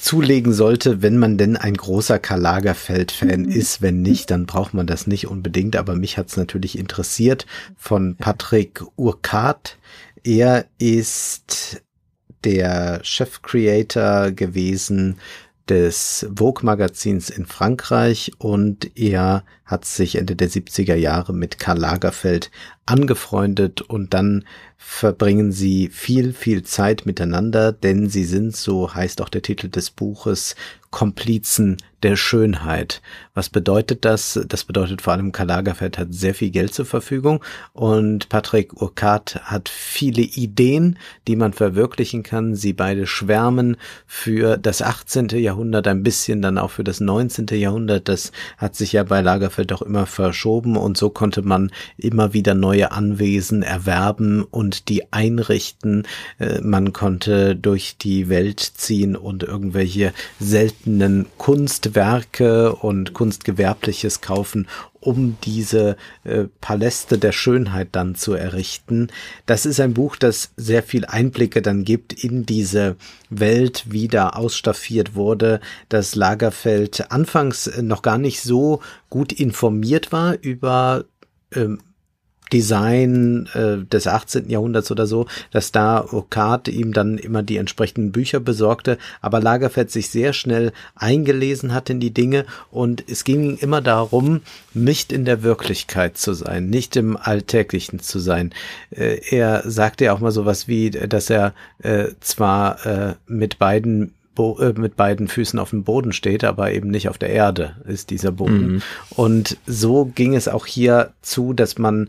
zulegen sollte, wenn man denn ein großer Karl Lagerfeld-Fan ist. Wenn nicht, dann braucht man das nicht unbedingt. Aber mich hat es natürlich interessiert von Patrick Urquhart. Er ist der Chef-Creator gewesen des Vogue-Magazins in Frankreich und er hat sich Ende der 70er Jahre mit Karl Lagerfeld angefreundet und dann verbringen sie viel, viel Zeit miteinander, denn sie sind, so heißt auch der Titel des Buches, Komplizen der Schönheit. Was bedeutet das? Das bedeutet vor allem, Karl Lagerfeld hat sehr viel Geld zur Verfügung und Patrick Urquhart hat viele Ideen, die man verwirklichen kann. Sie beide schwärmen für das 18. Jahrhundert, ein bisschen dann auch für das 19. Jahrhundert. Das hat sich ja bei Lagerfeld auch immer verschoben und so konnte man immer wieder neue Anwesen erwerben und die einrichten. Äh, Man konnte durch die Welt ziehen und irgendwelche seltenen Kunstwerke und Kunstgewerbliches kaufen, um diese äh, Paläste der Schönheit dann zu errichten. Das ist ein Buch, das sehr viel Einblicke dann gibt in diese Welt, wie da ausstaffiert wurde, dass Lagerfeld anfangs noch gar nicht so gut informiert war über ähm, Design äh, des 18. Jahrhunderts oder so, dass da Urquhart ihm dann immer die entsprechenden Bücher besorgte, aber Lagerfeld sich sehr schnell eingelesen hat in die Dinge und es ging immer darum, nicht in der Wirklichkeit zu sein, nicht im Alltäglichen zu sein. Äh, er sagte ja auch mal sowas wie, dass er äh, zwar äh, mit beiden äh, mit beiden Füßen auf dem Boden steht, aber eben nicht auf der Erde ist dieser Boden. Mhm. Und so ging es auch hier zu, dass man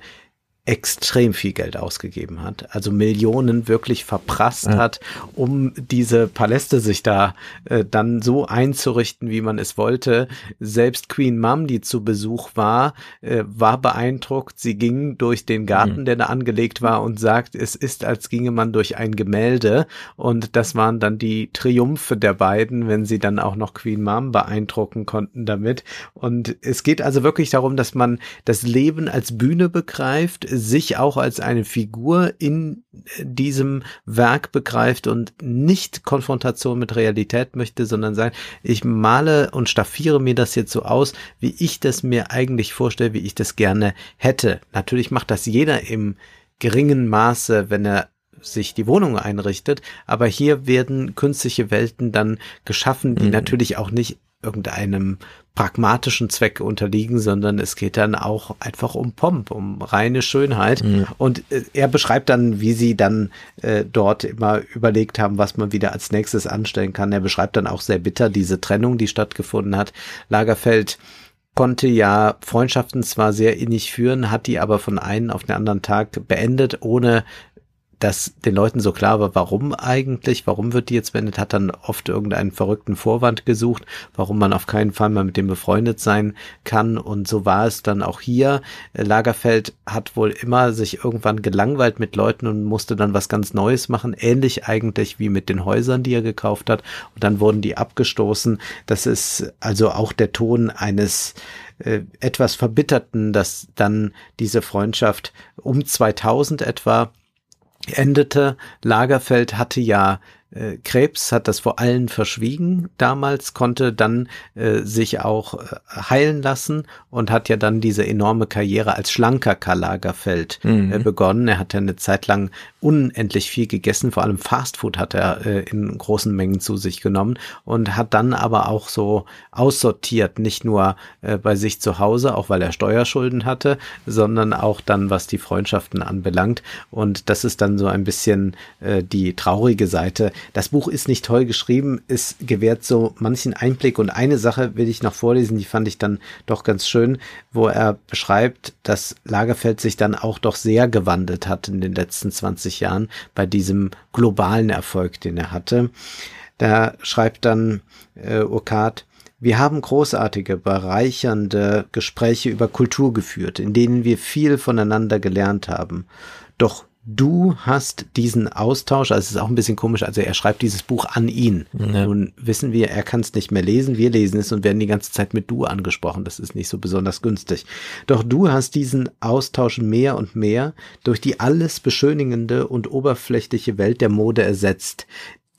extrem viel Geld ausgegeben hat, also Millionen wirklich verprasst Ja. hat, um diese Paläste sich da äh, dann so einzurichten, wie man es wollte. Selbst Queen Mum, die zu Besuch war, äh, war beeindruckt. Sie ging durch den Garten, Mhm. der da angelegt war und sagt, es ist, als ginge man durch ein Gemälde. Und das waren dann die Triumphe der beiden, wenn sie dann auch noch Queen Mum beeindrucken konnten damit. Und es geht also wirklich darum, dass man das Leben als Bühne begreift, sich auch als eine Figur in diesem Werk begreift und nicht Konfrontation mit Realität möchte, sondern sagt, ich male und staffiere mir das jetzt so aus, wie ich das mir eigentlich vorstelle, wie ich das gerne hätte. Natürlich macht das jeder im geringen Maße, wenn er sich die Wohnung einrichtet, aber hier werden künstliche Welten dann geschaffen, die Mhm. natürlich auch nicht irgendeinem pragmatischen Zweck unterliegen, sondern es geht dann auch einfach um Pomp, um reine Schönheit. Mhm. Und äh, er beschreibt dann, wie sie dann äh, dort immer überlegt haben, was man wieder als nächstes anstellen kann. Er beschreibt dann auch sehr bitter diese Trennung, die stattgefunden hat. Lagerfeld konnte ja Freundschaften zwar sehr innig führen, hat die aber von einem auf den anderen Tag beendet, ohne dass den Leuten so klar war, warum eigentlich, warum wird die jetzt beendet, hat dann oft irgendeinen verrückten Vorwand gesucht, warum man auf keinen Fall mal mit dem befreundet sein kann. Und so war es dann auch hier. Lagerfeld hat wohl immer sich irgendwann gelangweilt mit Leuten und musste dann was ganz Neues machen, ähnlich eigentlich wie mit den Häusern, die er gekauft hat. Und dann wurden die abgestoßen. Das ist also auch der Ton eines äh, etwas verbitterten, dass dann diese Freundschaft um 2000 etwa endete. Lagerfeld hatte ja äh, Krebs hat das vor allen verschwiegen damals, konnte dann äh, sich auch äh, heilen lassen und hat ja dann diese enorme Karriere als schlanker Karl Lagerfeld mhm. äh, begonnen. Er hat ja eine Zeit lang unendlich viel gegessen, vor allem Fastfood hat er äh, in großen Mengen zu sich genommen und hat dann aber auch so aussortiert, nicht nur äh, bei sich zu Hause, auch weil er Steuerschulden hatte, sondern auch dann, was die Freundschaften anbelangt. Und das ist dann so ein bisschen äh, die traurige Seite das Buch ist nicht toll geschrieben, es gewährt so manchen Einblick und eine Sache will ich noch vorlesen, die fand ich dann doch ganz schön, wo er beschreibt, dass Lagerfeld sich dann auch doch sehr gewandelt hat in den letzten 20 Jahren bei diesem globalen Erfolg, den er hatte. Da schreibt dann äh, Urquhart, wir haben großartige, bereichernde Gespräche über Kultur geführt, in denen wir viel voneinander gelernt haben. Doch du hast diesen Austausch, also es ist auch ein bisschen komisch, also er schreibt dieses Buch an ihn. Ja. Nun wissen wir, er kann es nicht mehr lesen, wir lesen es und werden die ganze Zeit mit du angesprochen. Das ist nicht so besonders günstig. Doch du hast diesen Austausch mehr und mehr durch die alles beschönigende und oberflächliche Welt der Mode ersetzt.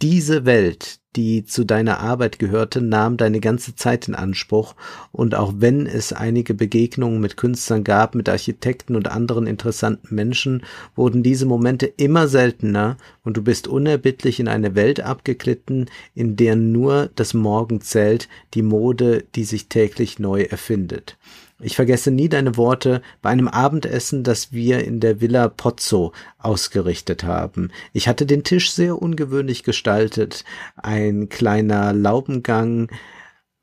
Diese Welt, die zu deiner Arbeit gehörte, nahm deine ganze Zeit in Anspruch, und auch wenn es einige Begegnungen mit Künstlern gab, mit Architekten und anderen interessanten Menschen, wurden diese Momente immer seltener, und du bist unerbittlich in eine Welt abgeglitten, in der nur das Morgen zählt, die Mode, die sich täglich neu erfindet. Ich vergesse nie deine Worte bei einem Abendessen, das wir in der Villa Pozzo ausgerichtet haben. Ich hatte den Tisch sehr ungewöhnlich gestaltet. Ein kleiner Laubengang,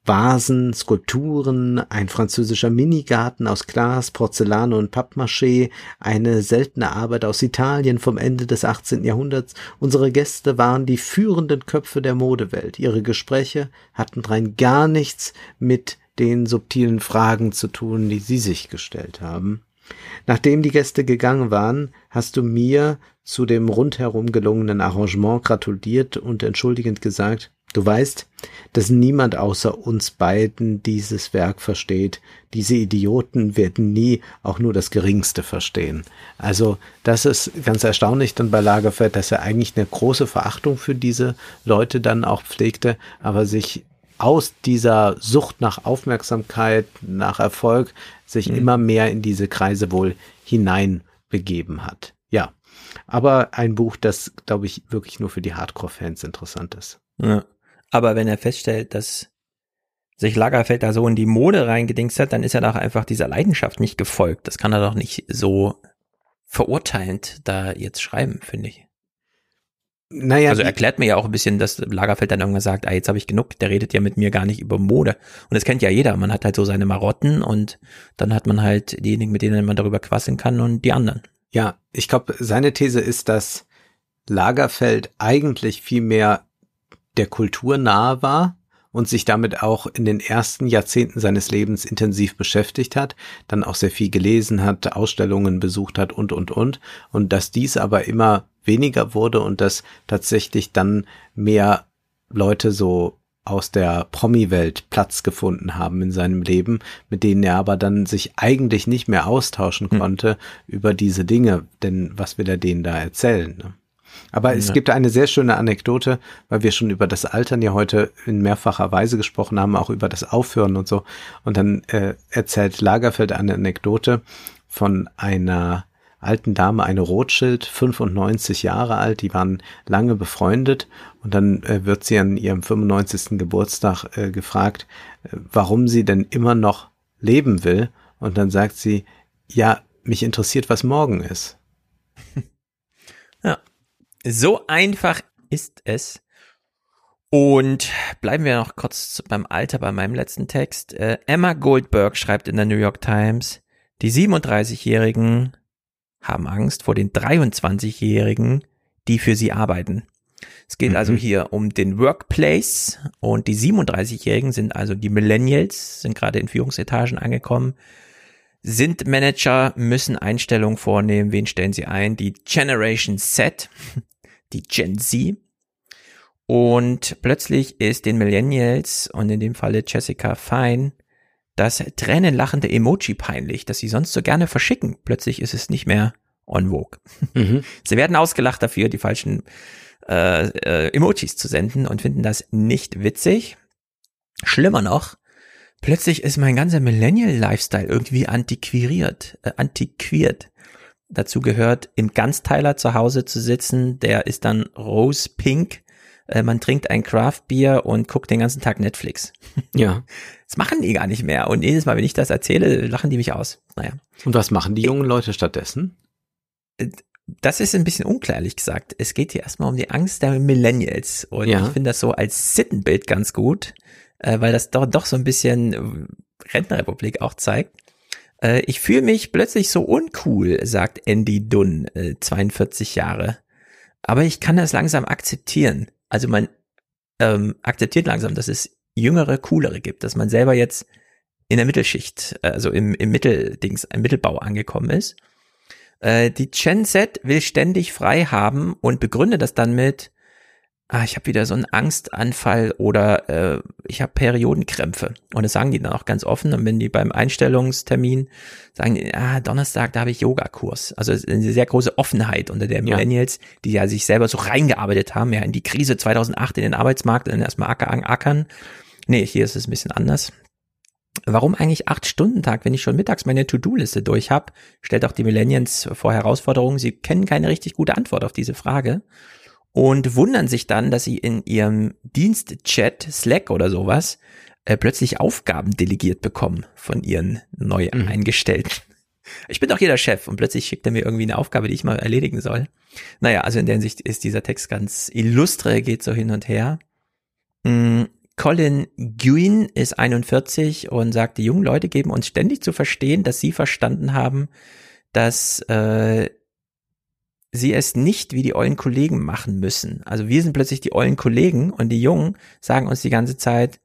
Vasen, Skulpturen, ein französischer Minigarten aus Glas, Porzellan und Pappmaché, eine seltene Arbeit aus Italien vom Ende des 18. Jahrhunderts. Unsere Gäste waren die führenden Köpfe der Modewelt. Ihre Gespräche hatten rein gar nichts mit den subtilen Fragen zu tun, die Sie sich gestellt haben. Nachdem die Gäste gegangen waren, hast du mir zu dem rundherum gelungenen Arrangement gratuliert und entschuldigend gesagt, du weißt, dass niemand außer uns beiden dieses Werk versteht. Diese Idioten werden nie auch nur das Geringste verstehen. Also das ist ganz erstaunlich dann bei Lagerfeld, dass er eigentlich eine große Verachtung für diese Leute dann auch pflegte, aber sich aus dieser Sucht nach Aufmerksamkeit, nach Erfolg sich mhm. immer mehr in diese Kreise wohl hineinbegeben hat. Ja, aber ein Buch, das, glaube ich, wirklich nur für die Hardcore-Fans interessant ist. Ja. Aber wenn er feststellt, dass sich Lagerfeld da so in die Mode reingedingst hat, dann ist er doch einfach dieser Leidenschaft nicht gefolgt. Das kann er doch nicht so verurteilend da jetzt schreiben, finde ich. Naja, also erklärt mir ja auch ein bisschen, dass Lagerfeld dann irgendwann sagt, ah, jetzt habe ich genug, der redet ja mit mir gar nicht über Mode. Und das kennt ja jeder. Man hat halt so seine Marotten und dann hat man halt diejenigen, mit denen man darüber quasseln kann und die anderen. Ja, ich glaube, seine These ist, dass Lagerfeld eigentlich viel mehr der Kultur nahe war und sich damit auch in den ersten Jahrzehnten seines Lebens intensiv beschäftigt hat, dann auch sehr viel gelesen hat, Ausstellungen besucht hat und, und, und. Und dass dies aber immer weniger wurde und dass tatsächlich dann mehr Leute so aus der Promi-Welt Platz gefunden haben in seinem Leben, mit denen er aber dann sich eigentlich nicht mehr austauschen hm. konnte mhm. über diese Dinge, denn was will er denen da erzählen? Ne? Aber es gibt eine sehr schöne Anekdote, weil wir schon über das Altern ja heute in mehrfacher Weise gesprochen haben, auch über das Aufhören und so. Und dann äh, erzählt Lagerfeld eine Anekdote von einer alten Dame, eine Rothschild, 95 Jahre alt, die waren lange befreundet und dann äh, wird sie an ihrem 95. Geburtstag äh, gefragt, äh, warum sie denn immer noch leben will und dann sagt sie, ja, mich interessiert, was morgen ist. So einfach ist es. Und bleiben wir noch kurz beim Alter bei meinem letzten Text. Äh, Emma Goldberg schreibt in der New York Times, die 37-Jährigen haben Angst vor den 23-Jährigen, die für sie arbeiten. Es geht also mhm. also hier um den Workplace und die 37-Jährigen sind also die Millennials, sind gerade in Führungsetagen angekommen, sind Manager, müssen Einstellungen vornehmen. Wen stellen sie ein? Die Generation Z, die Gen Z. Und plötzlich ist den Millennials und in dem Falle Jessica Fine das tränenlachende Emoji peinlich, das sie sonst so gerne verschicken. Plötzlich ist es nicht mehr on vogue. Mhm. Sie werden ausgelacht dafür, die falschen äh, äh, Emojis zu senden und finden das nicht witzig. Schlimmer noch, plötzlich ist mein ganzer Millennial-Lifestyle irgendwie antiquiert, äh, antiquiert. Dazu gehört, im Ganzteiler zu Hause zu sitzen, der ist dann rose pink. Äh, man trinkt ein Craft Beer und guckt den ganzen Tag Netflix. Ja. Das machen die gar nicht mehr. Und jedes Mal, wenn ich das erzähle, lachen die mich aus. Naja. Und was machen die jungen Leute stattdessen? Äh, das ist ein bisschen unklar, ehrlich gesagt. Es geht hier erstmal um die Angst der Millennials. Und ja. ich finde das so als Sittenbild ganz gut, äh, weil das doch, doch so ein bisschen äh, Rentenrepublik auch zeigt. Äh, ich fühle mich plötzlich so uncool, sagt Andy Dunn, äh, 42 Jahre. Aber ich kann das langsam akzeptieren. Also man ähm, akzeptiert langsam, dass es jüngere, coolere gibt, dass man selber jetzt in der Mittelschicht, also im, im Mitteldings, im Mittelbau angekommen ist äh, die Gen Z will ständig frei haben und begründet das dann mit, ah, ich habe wieder so einen Angstanfall oder äh, ich habe Periodenkrämpfe. Und das sagen die dann auch ganz offen. Und wenn die beim Einstellungstermin sagen, ah, Donnerstag, da habe ich Yogakurs. Also eine sehr große Offenheit unter der Millennials, ja. die ja sich selber so reingearbeitet haben, ja in die Krise 2008 in den Arbeitsmarkt und dann erstmal ackern, ackern. Nee, hier ist es ein bisschen anders. Warum eigentlich acht Stunden Tag, wenn ich schon mittags meine To-Do-Liste durch habe? Stellt auch die Millennials vor Herausforderungen. Sie kennen keine richtig gute Antwort auf diese Frage und wundern sich dann, dass sie in ihrem Dienstchat, Slack oder sowas, äh, plötzlich Aufgaben delegiert bekommen von ihren neu mhm. eingestellten. Ich bin doch hier der Chef und plötzlich schickt er mir irgendwie eine Aufgabe, die ich mal erledigen soll. Naja, also in der Hinsicht ist dieser Text ganz illustre, geht so hin und her. Mm, Colin Gwyn ist 41 und sagt, die jungen Leute geben uns ständig zu verstehen, dass sie verstanden haben, dass äh, sie es nicht wie die ollen Kollegen machen müssen. Also wir sind plötzlich die ollen Kollegen und die Jungen sagen uns die ganze Zeit,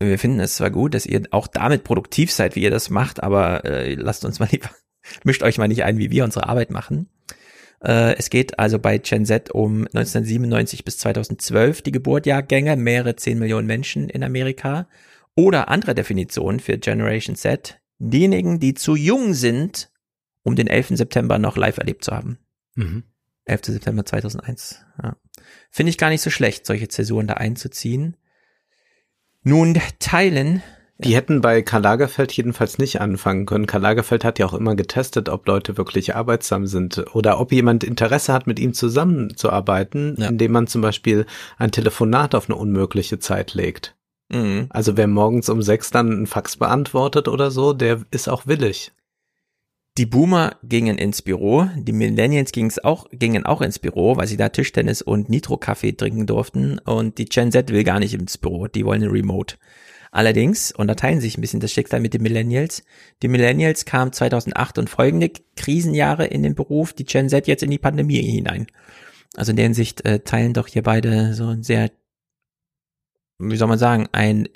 wir finden es zwar gut, dass ihr auch damit produktiv seid, wie ihr das macht, aber äh, lasst uns mal lieber, mischt euch mal nicht ein, wie wir unsere Arbeit machen. Äh, es geht also bei Gen Z um 1997 bis 2012 die Geburtjahrgänge, mehrere 10 Millionen Menschen in Amerika. Oder andere Definition für Generation Z, diejenigen, die zu jung sind, um den 11. September noch live erlebt zu haben. Mhm. 11. September 2001. Ja. Finde ich gar nicht so schlecht, solche Zäsuren da einzuziehen. Nun teilen die hätten bei Karl Lagerfeld jedenfalls nicht anfangen können. Karl Lagerfeld hat ja auch immer getestet, ob Leute wirklich arbeitsam sind oder ob jemand Interesse hat, mit ihm zusammenzuarbeiten, ja. indem man zum Beispiel ein Telefonat auf eine unmögliche Zeit legt. Mhm. Also wer morgens um sechs dann ein Fax beantwortet oder so, der ist auch willig. Die Boomer gingen ins Büro, die Millennials ging's auch, gingen auch ins Büro, weil sie da Tischtennis und Nitro-Kaffee trinken durften und die Gen Z will gar nicht ins Büro, die wollen Remote. Allerdings, und da teilen sich ein bisschen das Schicksal mit den Millennials, die Millennials kamen 2008 und folgende Krisenjahre in den Beruf, die Gen Z jetzt in die Pandemie hinein. Also in der Hinsicht äh, teilen doch hier beide so ein sehr, wie soll man sagen, ein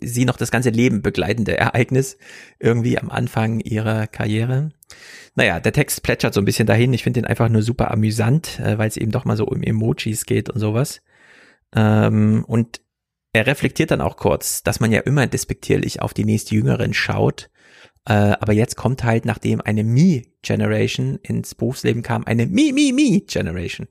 sie noch das ganze Leben begleitende Ereignis irgendwie am Anfang ihrer Karriere. Naja, der Text plätschert so ein bisschen dahin. Ich finde den einfach nur super amüsant, äh, weil es eben doch mal so um Emojis geht und sowas. Ähm, und er reflektiert dann auch kurz, dass man ja immer despektierlich auf die nächstjüngeren schaut. Äh, aber jetzt kommt halt, nachdem eine Me-Generation ins Berufsleben kam, eine Me-Me-Me-Generation.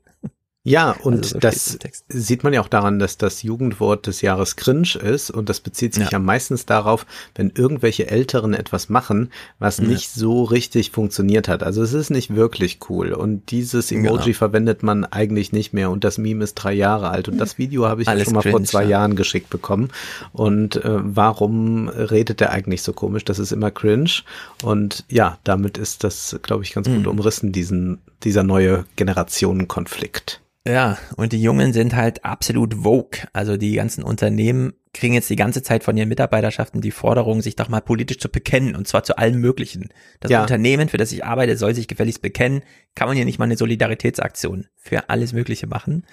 Ja, und also so das sieht man ja auch daran, dass das Jugendwort des Jahres cringe ist und das bezieht sich ja, ja meistens darauf, wenn irgendwelche Älteren etwas machen, was ja. nicht so richtig funktioniert hat. Also es ist nicht wirklich cool und dieses Emoji genau. verwendet man eigentlich nicht mehr und das Meme ist drei Jahre alt und das Video habe ich Alles schon mal cringe, vor zwei ja. Jahren geschickt bekommen und äh, warum redet der eigentlich so komisch? Das ist immer cringe und ja, damit ist das, glaube ich, ganz gut mhm. umrissen, diesen, dieser neue Generationenkonflikt. Ja, und die Jungen sind halt absolut vogue. Also die ganzen Unternehmen kriegen jetzt die ganze Zeit von ihren Mitarbeiterschaften die Forderung, sich doch mal politisch zu bekennen, und zwar zu allem Möglichen. Das Ja. Unternehmen, für das ich arbeite, soll sich gefälligst bekennen. Kann man hier nicht mal eine Solidaritätsaktion für alles Mögliche machen.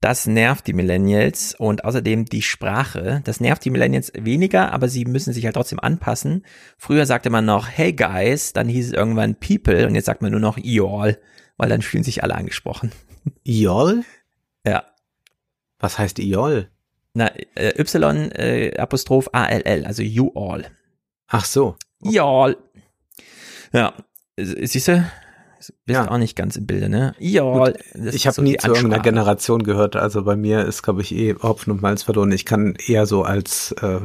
Das nervt die Millennials und außerdem die Sprache. Das nervt die Millennials weniger, aber sie müssen sich halt trotzdem anpassen. Früher sagte man noch, hey guys, dann hieß es irgendwann people und jetzt sagt man nur noch y'all, weil dann fühlen sich alle angesprochen. Iol? Ja. Was heißt Iol? Na, äh, Y äh, Apostroph A L L, also you all. Ach so. Y'all. Ja, siehst du? Bist Ja. auch nicht ganz im Bilde, ne? Y'all. Das Ich habe so nie zu irgendeiner Ansprache. Generation gehört. Also bei mir ist, glaube ich, eh Hopfen und Malz verloren. Ich kann eher so als, äh,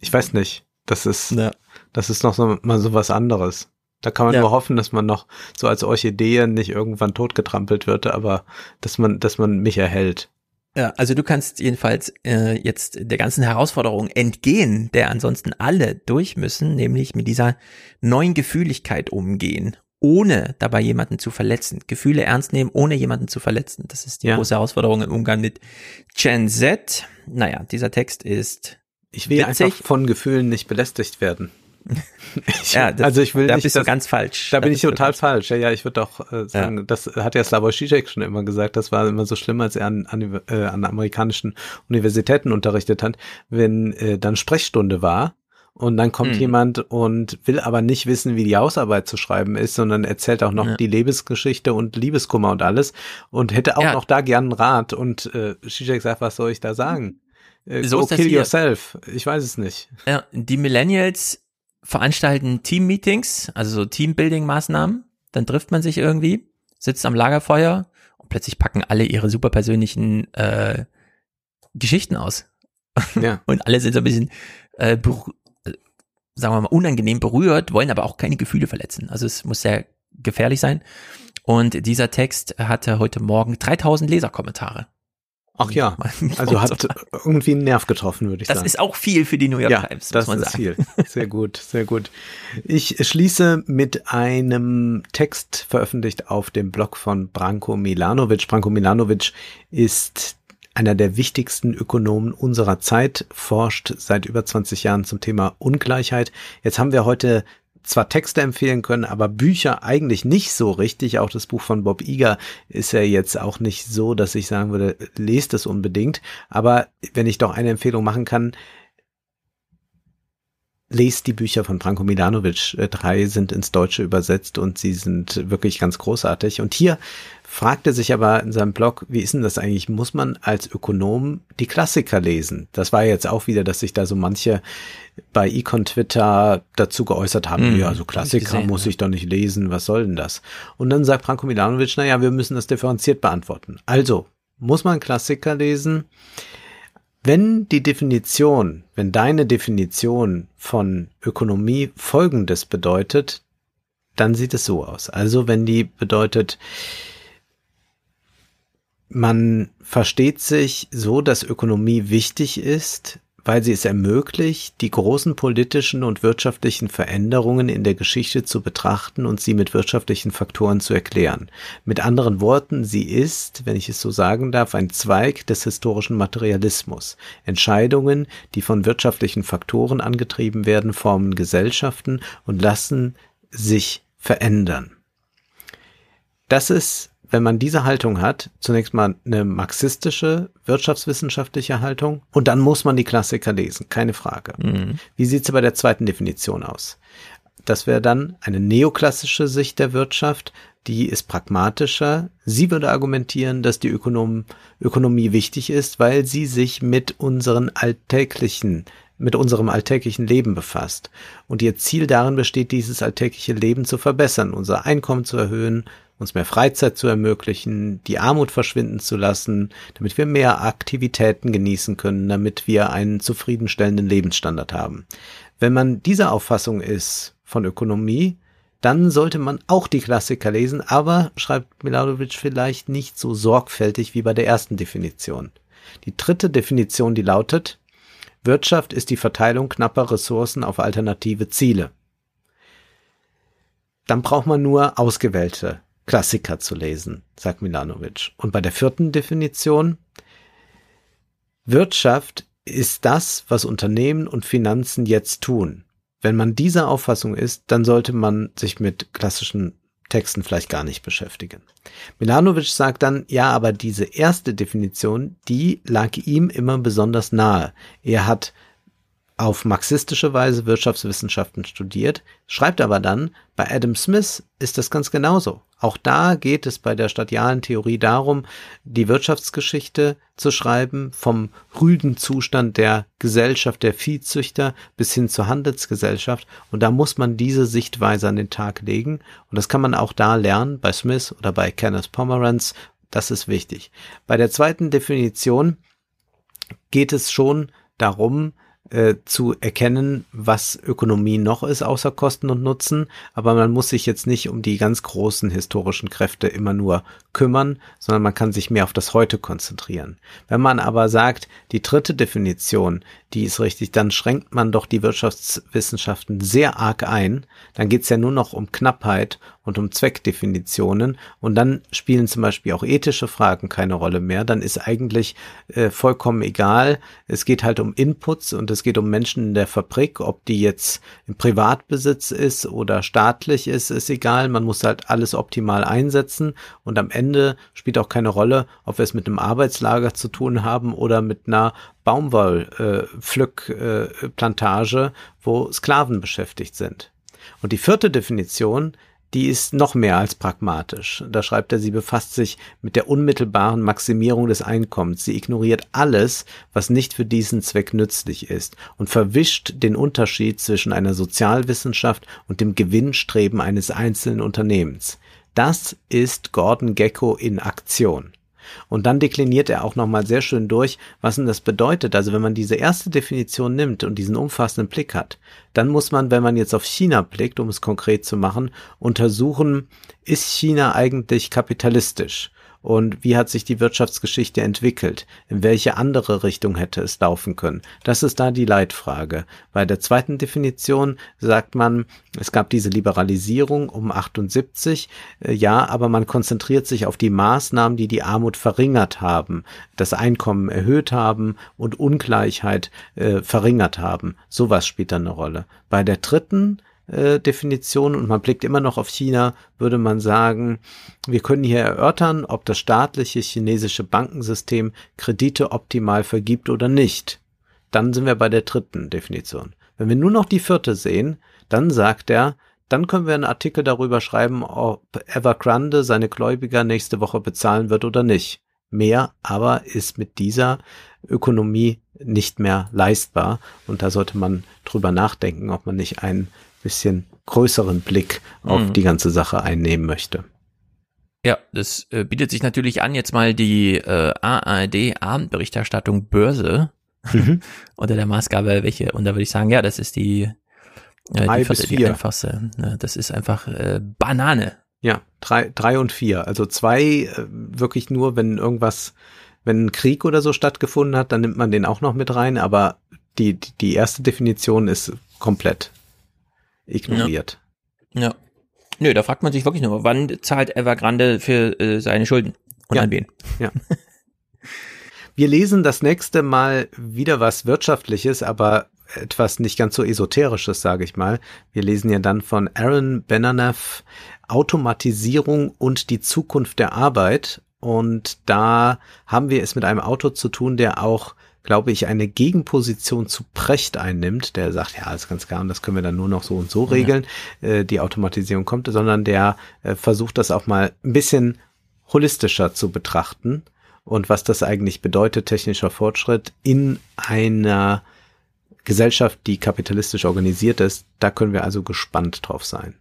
ich weiß nicht, das ist, Ja. das ist noch so, mal so was anderes. Da kann man Ja. nur hoffen, dass man noch so als Orchidee nicht irgendwann totgetrampelt wird, aber dass man, dass man mich erhält. Ja, also du kannst jedenfalls äh, jetzt der ganzen Herausforderung entgehen, der ansonsten alle durch müssen, nämlich mit dieser neuen Gefühligkeit umgehen, ohne dabei jemanden zu verletzen. Gefühle ernst nehmen, ohne jemanden zu verletzen. Das ist die Ja. große Herausforderung im Umgang mit Gen Z. Naja, dieser Text ist Ich will Witzig. einfach von Gefühlen nicht belästigt werden. Ja, das- also ich will da nicht, bist du ganz falsch. Da bin ich total ganz- falsch. Ja, ja, ich würde auch äh, sagen, das hat ja Slavoj Žižek schon immer gesagt, das war immer so schlimm, als er an, an, äh, an amerikanischen Universitäten unterrichtet hat, wenn äh, dann Sprechstunde war und dann kommt Mhm. jemand und will aber nicht wissen, wie die Hausarbeit zu schreiben ist, sondern erzählt auch noch Ja. die Lebensgeschichte und Liebeskummer und alles und hätte auch Ja. noch da gern einen Rat und äh, Žižek sagt, was soll ich da sagen? Äh, So ist das kill hier. yourself. Ich weiß es nicht. Ja, die Millennials veranstalten Team-Meetings, also so Teambuilding-Maßnahmen. Dann trifft man sich irgendwie, sitzt am Lagerfeuer und plötzlich packen alle ihre super persönlichen äh, Geschichten aus. Ja. Und alle sind so ein bisschen, äh, äh, sagen wir mal, unangenehm berührt, wollen aber auch keine Gefühle verletzen. Also es muss sehr gefährlich sein. Und dieser Text hatte heute Morgen 3000 Leserkommentare. Ach ja. Also hat irgendwie einen Nerv getroffen, würde ich das sagen. ist auch viel für die New York ja, Times, das muss man ist sagen. viel. Sehr gut, sehr gut. Ich schließe mit einem Text veröffentlicht auf dem Blog von Branko Milanovic. Branko Milanovic ist einer der wichtigsten Ökonomen unserer Zeit, forscht seit über 20 Jahren zum Thema Ungleichheit. Jetzt haben wir heute zwar Texte empfehlen können, aber Bücher eigentlich nicht so richtig. Auch das Buch von Bob Iger ist ja jetzt auch nicht so, dass ich sagen würde, lest es unbedingt. Aber wenn ich doch eine Empfehlung machen kann, lest die Bücher von Branko Milanovic. Drei sind ins Deutsche übersetzt und sie sind wirklich ganz großartig. Und hier fragt er sich aber in seinem Blog, wie ist denn das eigentlich? Muss man als Ökonom die Klassiker lesen? Das war jetzt auch wieder, dass sich da so manche bei Econ Twitter dazu geäußert haben, Hm, ja, so hab ich Klassiker gesehen, muss ja. ich doch nicht lesen, was soll denn das? Und dann sagt Branko Milanovic, naja, wir müssen das differenziert beantworten. Also, muss man Klassiker lesen? Wenn die Definition, wenn deine Definition von Ökonomie Folgendes bedeutet, dann sieht es so aus. Also wenn die bedeutet, man versteht sich so, dass Ökonomie wichtig ist, weil sie es ermöglicht, die großen politischen und wirtschaftlichen Veränderungen in der Geschichte zu betrachten und sie mit wirtschaftlichen Faktoren zu erklären. Mit anderen Worten, sie ist, wenn ich es so sagen darf, ein Zweig des historischen Materialismus. Entscheidungen, die von wirtschaftlichen Faktoren angetrieben werden, formen Gesellschaften und lassen sich verändern. Das ist wenn man diese Haltung hat, zunächst mal eine marxistische, wirtschaftswissenschaftliche Haltung und dann muss man die Klassiker lesen, keine Frage. Mhm. Wie sieht's bei der zweiten Definition aus? Das wäre dann eine neoklassische Sicht der Wirtschaft, die ist pragmatischer. Sie würde argumentieren, dass die Ökonom Ökonomie wichtig ist, weil sie sich mit unseren alltäglichen mit unserem alltäglichen Leben befasst. Und ihr Ziel darin besteht, dieses alltägliche Leben zu verbessern, unser Einkommen zu erhöhen, uns mehr Freizeit zu ermöglichen, die Armut verschwinden zu lassen, damit wir mehr Aktivitäten genießen können, damit wir einen zufriedenstellenden Lebensstandard haben. Wenn man dieser Auffassung ist von Ökonomie, dann sollte man auch die Klassiker lesen, aber, schreibt Milanovic, vielleicht nicht so sorgfältig wie bei der ersten Definition. Die dritte Definition, die lautet, Wirtschaft ist die Verteilung knapper Ressourcen auf alternative Ziele. Dann braucht man nur ausgewählte Klassiker zu lesen, sagt Milanovic. Und bei der vierten Definition, Wirtschaft ist das, was Unternehmen und Finanzen jetzt tun. Wenn man dieser Auffassung ist, dann sollte man sich mit klassischen Texten vielleicht gar nicht beschäftigen. Milanovic sagt dann, ja, aber diese erste Definition, die lag ihm immer besonders nahe. Er hat auf marxistische Weise Wirtschaftswissenschaften studiert, schreibt aber dann, bei Adam Smith ist das ganz genauso. Auch da geht es bei der stadialen Theorie darum, die Wirtschaftsgeschichte zu schreiben, vom rüden Zustand der Gesellschaft der Viehzüchter bis hin zur Handelsgesellschaft. Und da muss man diese Sichtweise an den Tag legen. Und das kann man auch da lernen, bei Smith oder bei Kenneth Pomeranz. Das ist wichtig. Bei der zweiten Definition geht es schon darum, äh, zu erkennen, was Ökonomie noch ist außer Kosten und Nutzen, aber man muss sich jetzt nicht um die ganz großen historischen Kräfte immer nur kümmern, sondern man kann sich mehr auf das Heute konzentrieren. Wenn man aber sagt, die dritte Definition, die ist richtig, dann schränkt man doch die Wirtschaftswissenschaften sehr arg ein, dann geht's ja nur noch um Knappheit und um Zweckdefinitionen. Und dann spielen zum Beispiel auch ethische Fragen keine Rolle mehr, dann ist eigentlich äh, vollkommen egal, es geht halt um Inputs und es geht um Menschen in der Fabrik, ob die jetzt im Privatbesitz ist oder staatlich ist, ist egal, man muss halt alles optimal einsetzen und am Ende spielt auch keine Rolle, ob wir es mit einem Arbeitslager zu tun haben oder mit einer Baumwollpflückplantage, äh, wo Sklaven beschäftigt sind. Und die vierte Definition die ist noch mehr als pragmatisch. Da schreibt er, sie befasst sich mit der unmittelbaren Maximierung des Einkommens. Sie ignoriert alles, was nicht für diesen Zweck nützlich ist und verwischt den Unterschied zwischen einer Sozialwissenschaft und dem Gewinnstreben eines einzelnen Unternehmens. Das ist Gordon Gecko in Aktion. Und dann dekliniert er auch nochmal sehr schön durch, was denn das bedeutet. Also wenn man diese erste Definition nimmt und diesen umfassenden Blick hat, dann muss man, wenn man jetzt auf China blickt, um es konkret zu machen, untersuchen, ist China eigentlich kapitalistisch? Und wie hat sich die Wirtschaftsgeschichte entwickelt? In welche andere Richtung hätte es laufen können? Das ist da die Leitfrage. Bei der zweiten Definition sagt man, es gab diese Liberalisierung um 78, äh, ja, aber man konzentriert sich auf die Maßnahmen, die die Armut verringert haben, das Einkommen erhöht haben und Ungleichheit äh, verringert haben. Sowas spielt dann eine Rolle. Bei der dritten äh, Definition und man blickt immer noch auf China, würde man sagen, wir können hier erörtern, ob das staatliche chinesische Bankensystem Kredite optimal vergibt oder nicht. Dann sind wir bei der dritten Definition. Wenn wir nur noch die vierte sehen, dann sagt er, dann können wir einen Artikel darüber schreiben, ob Evergrande seine Gläubiger nächste Woche bezahlen wird oder nicht. Mehr aber ist mit dieser Ökonomie nicht mehr leistbar und da sollte man drüber nachdenken, ob man nicht einen bisschen größeren Blick auf mhm. die ganze Sache einnehmen möchte. Ja, das äh, bietet sich natürlich an, jetzt mal die äh, ARD-Abendberichterstattung Börse mhm. unter der Maßgabe, welche, und da würde ich sagen, ja, das ist die, äh, die, vierte, die einfachste. Ne? Das ist einfach äh, Banane. Ja, drei, drei und vier. Also zwei äh, wirklich nur, wenn irgendwas, wenn ein Krieg oder so stattgefunden hat, dann nimmt man den auch noch mit rein, aber die, die, die erste Definition ist komplett ignoriert. Ja. ja. Nö, da fragt man sich wirklich nur, wann zahlt Evergrande für äh, seine Schulden und ja. an wen? Ja. Wir lesen das nächste Mal wieder was Wirtschaftliches, aber etwas nicht ganz so Esoterisches, sage ich mal. Wir lesen ja dann von Aaron Benanav Automatisierung und die Zukunft der Arbeit. Und da haben wir es mit einem Autor zu tun, der auch glaube ich, eine Gegenposition zu Precht einnimmt, der sagt, ja, ist ganz klar, und das können wir dann nur noch so und so regeln, ja. äh, die Automatisierung kommt, sondern der äh, versucht das auch mal ein bisschen holistischer zu betrachten und was das eigentlich bedeutet, technischer Fortschritt in einer Gesellschaft, die kapitalistisch organisiert ist. Da können wir also gespannt drauf sein.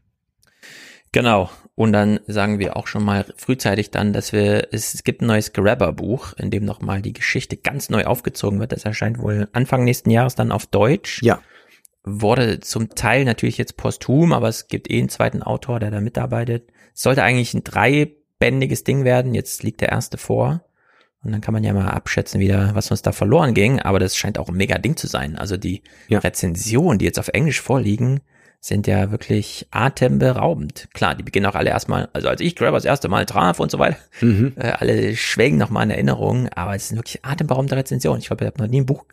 Genau. Und dann sagen wir auch schon mal frühzeitig dann, dass wir, es, es gibt ein neues Grabber-Buch, in dem nochmal die Geschichte ganz neu aufgezogen wird. Das erscheint wohl Anfang nächsten Jahres dann auf Deutsch. Ja. Wurde zum Teil natürlich jetzt posthum, aber es gibt eh einen zweiten Autor, der da mitarbeitet. Es sollte eigentlich ein dreibändiges Ding werden. Jetzt liegt der erste vor. Und dann kann man ja mal abschätzen wieder, was uns da verloren ging. Aber das scheint auch ein mega Ding zu sein. Also die ja. Rezensionen, die jetzt auf Englisch vorliegen, sind ja wirklich atemberaubend. Klar, die beginnen auch alle erstmal, also als ich Grabber das erste Mal traf und so weiter, Mhm. äh, alle schwelgen nochmal in Erinnerung, aber es sind wirklich atemberaubende Rezensionen. Ich glaube, ich habe noch nie ein Buch,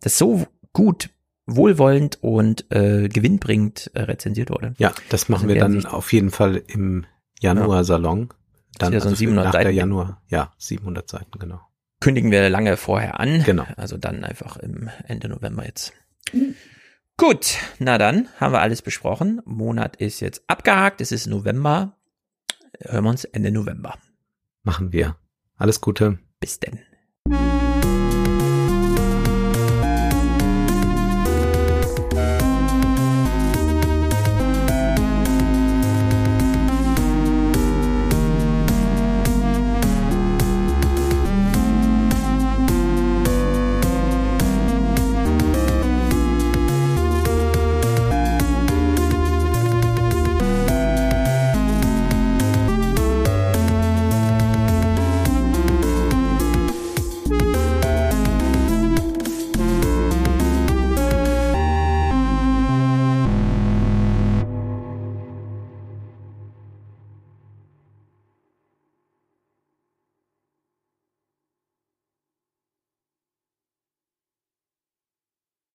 das so gut, wohlwollend und äh, gewinnbringend äh, rezensiert wurde. Ja, das machen Also wir der dann Hinsicht- auf jeden Fall im Januar-Salon. Dann ja so ein also 700 nach der Seiten. Januar, ja, 700 Seiten, genau. Kündigen wir lange vorher an. Genau. Also dann einfach im Ende November jetzt. Gut, na dann haben wir alles besprochen. Monat ist jetzt abgehakt, es ist November. Hören wir uns Ende November. Machen wir. Alles Gute. Bis denn.